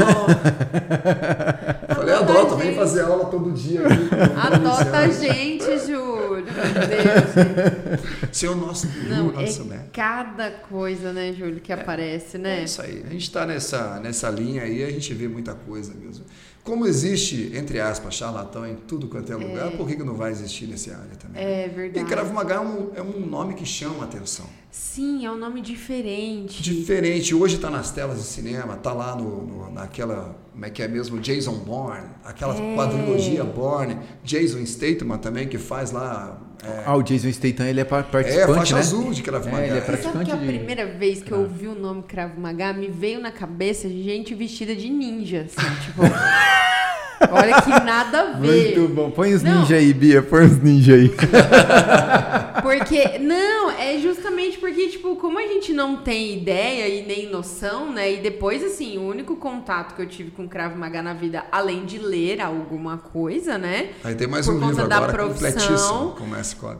Falei, Adota vem fazer aula todo dia aqui. Adota a gente, Júlio. Meu Deus. Ser o nosso Não, nosso é mestre. cada coisa, né, Júlio, que aparece, né? É isso aí. A gente está nessa, nessa linha aí, a gente vê muita coisa mesmo. Como existe, entre aspas, charlatão em tudo quanto é lugar, por que, que não vai existir nessa área também? É E verdade. Krav Maga é um, é um nome que chama a atenção. Sim, é um nome diferente. Diferente, hoje está nas telas de cinema, está lá no, no- naquela, como é que é mesmo, Jason Bourne, aquela É. quadrilogia Bourne, Jason Statham também, que faz lá... É, Ah, o Jason Statham, ele é é participante, faixa né? azul de Krav É, Maga. ele é Você sabe que a praticante de- primeira vez que eu ouvi o nome Krav Maga, me veio na cabeça gente vestida de ninja, assim, tipo... olha que nada a ver. Muito bom. Põe os Não. ninja aí, Bia. Põe os ninja aí. Porque, não, é justamente porque, tipo, como a gente não tem ideia e nem noção, né? E depois, assim, o único contato que eu tive com Krav Maga na vida, além de ler alguma coisa, né? Aí tem mais por um conta livro da agora profissão. completíssimo.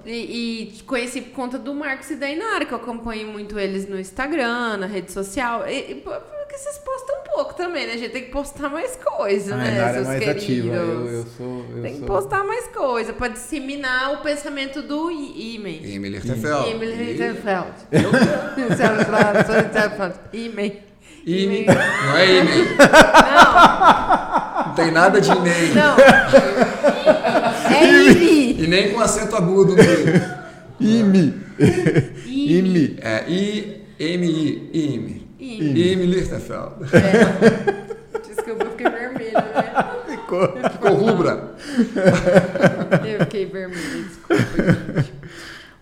E, e conheci por conta do Marcos e da Inara, que eu acompanho muito eles no Instagram, na rede social. E, e porque vocês postam um pouco também, né? A gente tem que postar mais coisa, A né, é seus mais queridos? ativa. Eu, eu sou. Eu Tem que sou... postar mais coisa pra disseminar o pensamento do Imen. Emily Lichtenfeld. Emily Hitterfeld. Eu quero. Imen. Imen. Não é Imen. Não, Não tem nada de Inem. não. É Ime. E nem com acento agudo. Ime. Ime. Ime. É I-M-I. Ime. Ime. Ime Lichtenfeld. É. Desculpa, eu fiquei vermelha, né? Ficou. Ficou rubra. Eu fiquei vermelha, desculpa, gente.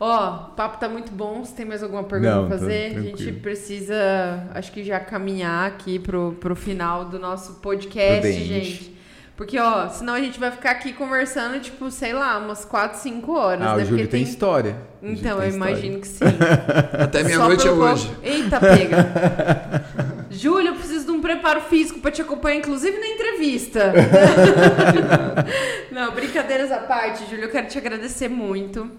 Ó, o papo tá muito bom. Você tem mais alguma pergunta Não, pra fazer? A gente precisa, acho que já caminhar aqui pro, pro final do nosso podcast, Prudente. gente. Porque, ó, senão a gente vai ficar aqui conversando, tipo, sei lá, umas 4, 5 horas, Ah, né? o Júlio Porque tem história. Então, tem eu história. imagino que sim. Até meia-noite é hoje. pouco- Eita, pega. Júlio, eu preciso de um preparo físico pra te acompanhar, inclusive na entrevista. Não, brincadeiras à parte, Júlio, eu quero te agradecer muito.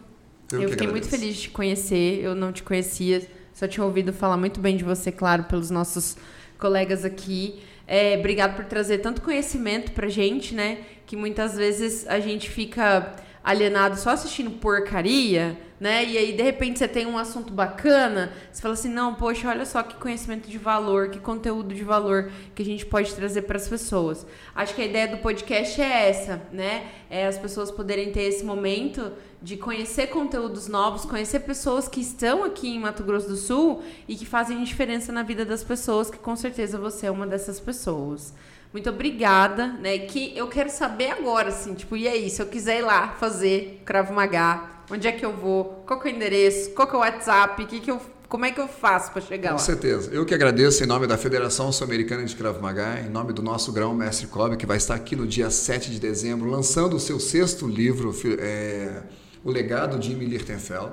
Eu, que fiquei muito agradeço. feliz de te conhecer. Eu não te conhecia, só tinha ouvido falar muito bem de você, claro, pelos nossos colegas aqui. É, obrigado por trazer tanto conhecimento pra gente, né? Que muitas vezes a gente fica alienado só assistindo porcaria, né? E aí, de repente, você tem um assunto bacana, você fala assim, não, poxa, olha só que conhecimento de valor, que conteúdo de valor que a gente pode trazer para as pessoas. Acho que a ideia do podcast é essa, né? É as pessoas poderem ter esse momento de conhecer conteúdos novos, conhecer pessoas que estão aqui em Mato Grosso do Sul e que fazem diferença na vida das pessoas, que com certeza você é uma dessas pessoas. Muito obrigada, né? Que eu quero saber agora, assim, tipo, e aí, se eu quiser ir lá fazer Cravo Magá, onde é que eu vou? Qual que é o endereço? Qual que é o WhatsApp? Que que eu, como é que eu faço para chegar Com lá? certeza. Eu que agradeço em nome da Federação Sul-Americana de Krav Maga, em nome do nosso grão Mestre Kobe, que vai estar aqui no dia 7 de dezembro, lançando o seu sexto livro, é, O Legado de Emil Lichtenfeld,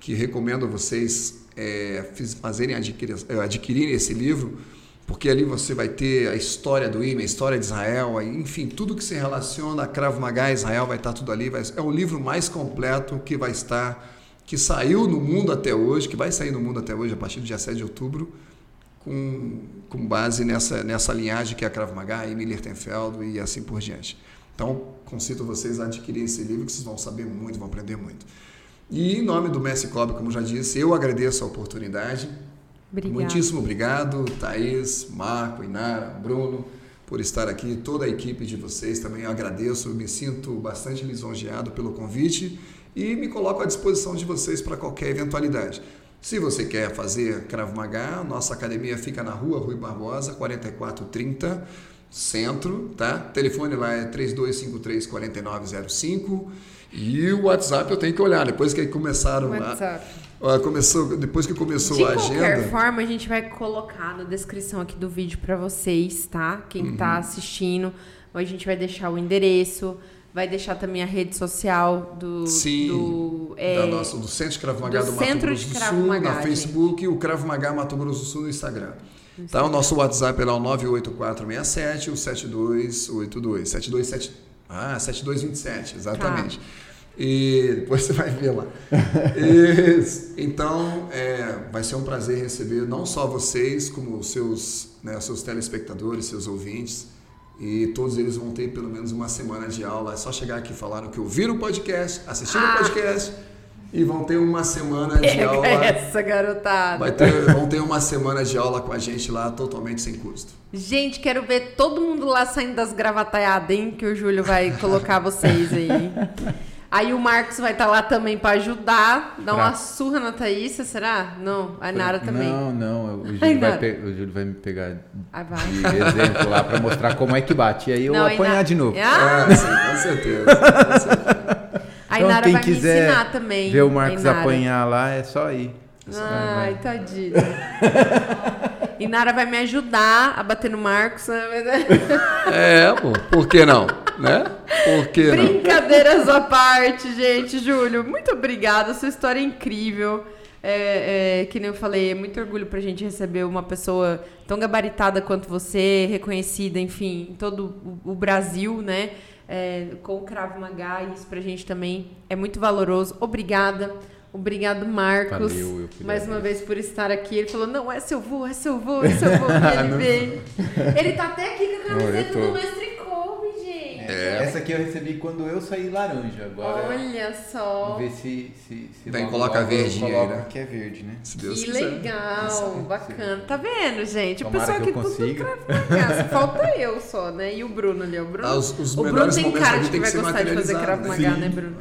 que recomendo vocês é, fazerem adquirir, é, adquirirem esse livro, porque ali você vai ter a história do IME, a história de Israel, enfim, tudo que se relaciona a Krav Maga Israel vai estar tudo ali. Vai, é o livro mais completo que vai estar, que saiu no mundo até hoje, que vai sair no mundo até hoje, a partir do dia 7 de outubro, com, com base nessa, nessa linhagem que é a Krav Maga, Emil Lichtenfeld e assim por diante. Então, concito vocês a adquirir esse livro, que vocês vão saber muito, vão aprender muito. E em nome do Messi Club, como já disse, eu agradeço a oportunidade. Obrigada. Muitíssimo obrigado, Thaís, Marco, Inara, Bruno, por estar aqui, toda a equipe de vocês também eu agradeço, me sinto bastante lisonjeado pelo convite e me coloco à disposição de vocês para qualquer eventualidade. Se você quer fazer Krav Maga, nossa academia fica na rua Rui Barbosa, 4430, centro, tá? telefone lá é 3253 4905 e o WhatsApp eu tenho que olhar, depois que começaram WhatsApp. a, começou, depois que começou de a agenda. De qualquer forma, a gente vai colocar na descrição aqui do vídeo para vocês, tá? Quem tá uhum. tá assistindo, a gente vai deixar o endereço, vai deixar também a rede social do Sim, do, é, nossa, do Centro de Krav Maga do, do Mato Grosso do Sul, Maga, na Facebook e o Krav Maga Mato Grosso do Sul no Instagram. Tá, o nosso WhatsApp é lá o 98467 o 7282. 727, ah, 7227, exatamente. Tá. E depois você vai ver lá. Isso. Então, é, vai ser um prazer receber não só vocês, como os seus, né, seus telespectadores, seus ouvintes. E todos eles vão ter pelo menos uma semana de aula. É só chegar aqui e falar que ouviram o podcast, assistiram ah. o podcast e vão ter uma semana de Pega aula. essa garotada. Vai ter, vão ter uma semana de aula com a gente lá totalmente sem custo. Gente, quero ver todo mundo lá saindo das gravataiadas, hein? Que o Júlio vai colocar vocês aí. Aí o Marcos vai estar tá lá também para ajudar, dar pra... uma surra na Thaísa, será? Não, a Nara também. Não, não, o Júlio, vai, pe... o Júlio vai me pegar ah, vai. de exemplo lá para mostrar como é que bate. E aí eu não, apanhar de novo. Ah, ah sim, com certeza. Com certeza. A então, quem vai quiser me ensinar também. Ver o Marcos apanhar lá, é só ir. Ai, tadinho. Inara vai me ajudar a bater no Marcos. Né? É, pô, por que não? Né? Por que Brincadeiras não? à parte, gente. Júlio, muito obrigada. Sua história é incrível. É, é, que nem eu falei, é muito orgulho pra gente receber uma pessoa tão gabaritada quanto você, reconhecida, enfim, em todo o, o Brasil, né? é, com o Cravo Magá, isso pra gente também é muito valoroso. Obrigada. Obrigado, Marcos, Valeu, mais uma vez por estar aqui. Ele falou: Não, essa eu vou, essa eu vou, essa eu vou. E ele veio. Ele tá até aqui com a camiseta do Mestre. É. Essa aqui eu recebi quando eu saí laranja. Agora, Olha só. Vamos ver se. se, se Vem, coloca verde aí, né? Que é verde, né? Se Deus que quiser. legal, bacana. Tá vendo, gente? Tomara o pessoal aqui tudo cravo Falta eu só, né? E o Bruno ali. O Bruno, ah, os, os o Bruno tem cara de que vai gostar de fazer cravo magá, né, Bruno?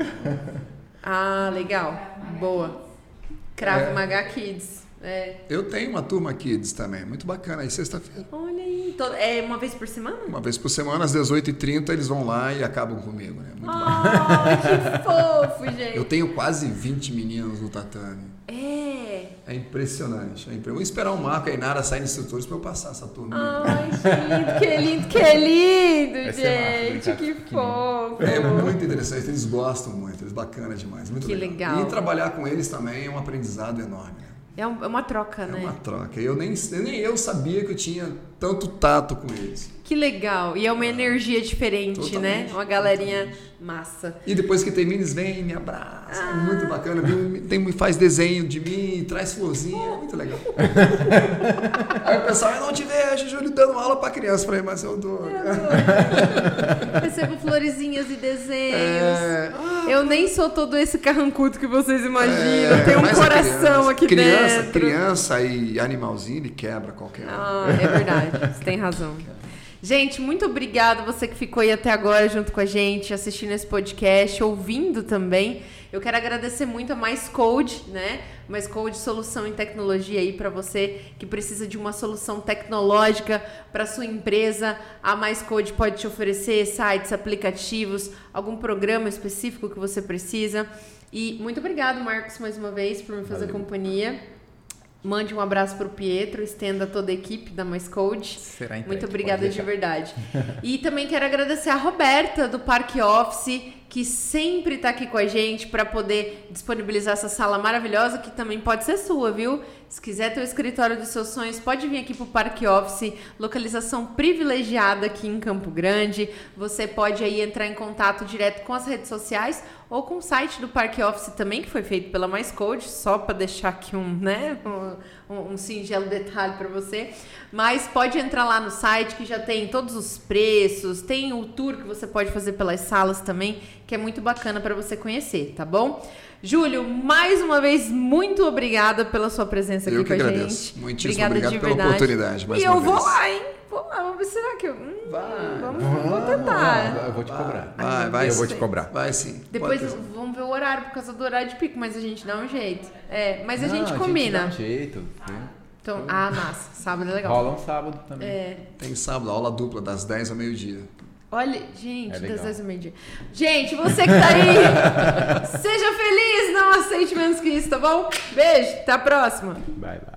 Ah, legal. Boa. Cravo é. Magá Kids. É. Eu tenho uma turma Kids também, muito bacana, aí sexta-feira. Olha aí, é uma vez por semana? Uma vez por semana, às 18h30, eles vão lá e acabam comigo, né? Muito oh, que fofo, gente. Eu tenho quase 20 meninos no tatame. É. É impressionante. É impre... Vou esperar o Marco e a Inara saírem instrutores para eu passar essa turma. Ai, gente, que lindo, que lindo, gente. Que fofo. É muito interessante, eles gostam muito, eles bacana demais. Muito que legal. legal. E trabalhar com eles também é um aprendizado enorme. É, um, é uma troca, é né? É uma troca. Eu nem, nem eu sabia que eu tinha tanto tato com eles. Que legal. E é uma energia diferente, né? Totalmente, né? Uma galerinha massa. E depois que termina, eles vêm, me abraçam. Ah. É muito bacana. Tem, faz desenho de mim, traz florzinha. É muito legal. Aí o pessoal, eu não te vejo, Júlio, dando aula pra criança. Falei, mas eu dou. Eu Recebo florezinhas e desenhos. É... Ah, eu nem sou todo esse carrancudo que vocês imaginam. É... Tem um coração criança, aqui criança, dentro. Criança e animalzinho, ele quebra qualquer um. Ah, é verdade. Você tem razão. Gente, muito obrigado você que ficou aí até agora junto com a gente, assistindo esse podcast, ouvindo também. Eu quero agradecer muito a Mais Code, né? Mais Code solução em tecnologia aí para você que precisa de uma solução tecnológica para sua empresa. A Mais Code pode te oferecer sites, aplicativos, algum programa específico que você precisa. E muito obrigado, Marcos, mais uma vez por me fazer Valeu. companhia. Mande um abraço para o Pietro, estenda a toda a equipe da Mais Code. Será Muito obrigada de verdade. e também quero agradecer a Roberta do Parque Office, que sempre está aqui com a gente para poder disponibilizar essa sala maravilhosa que também pode ser sua, viu? Se quiser ter o escritório dos seus sonhos, pode vir aqui para o Parque Office, localização privilegiada aqui em Campo Grande. Você pode aí entrar em contato direto com as redes sociais ou com o site do Parque Office também, que foi feito pela Mais Code, só para deixar aqui um, né, um, um singelo detalhe para você. Mas pode entrar lá no site que já tem todos os preços, tem o tour que você pode fazer pelas salas também, que é muito bacana para você conhecer, tá bom? Júlio, mais uma vez, muito obrigada pela sua presença eu aqui com agradeço. a gente. Muitíssimo obrigado pela verdade. oportunidade. e eu vou lá, hein? Vou lá, vamos ver será que eu. Hum, vai, vamos, vamos tentar. eu vou te cobrar. Vai, vai. Eu vou te cobrar. Vai sim. Depois vamos ver o horário por causa do horário de pico, mas a gente dá um jeito. É, mas a gente combina. A gente dá um jeito. Então, ah, massa. Sábado é legal. Rola um sábado também. É. Tem sábado, aula dupla, das 10 ao meio-dia. Olha, gente, é das 10 ao meio-dia. Gente, você que tá aí, seja feliz, não aceite menos que isso, tá bom? Beijo, até a próxima. Bye, bye.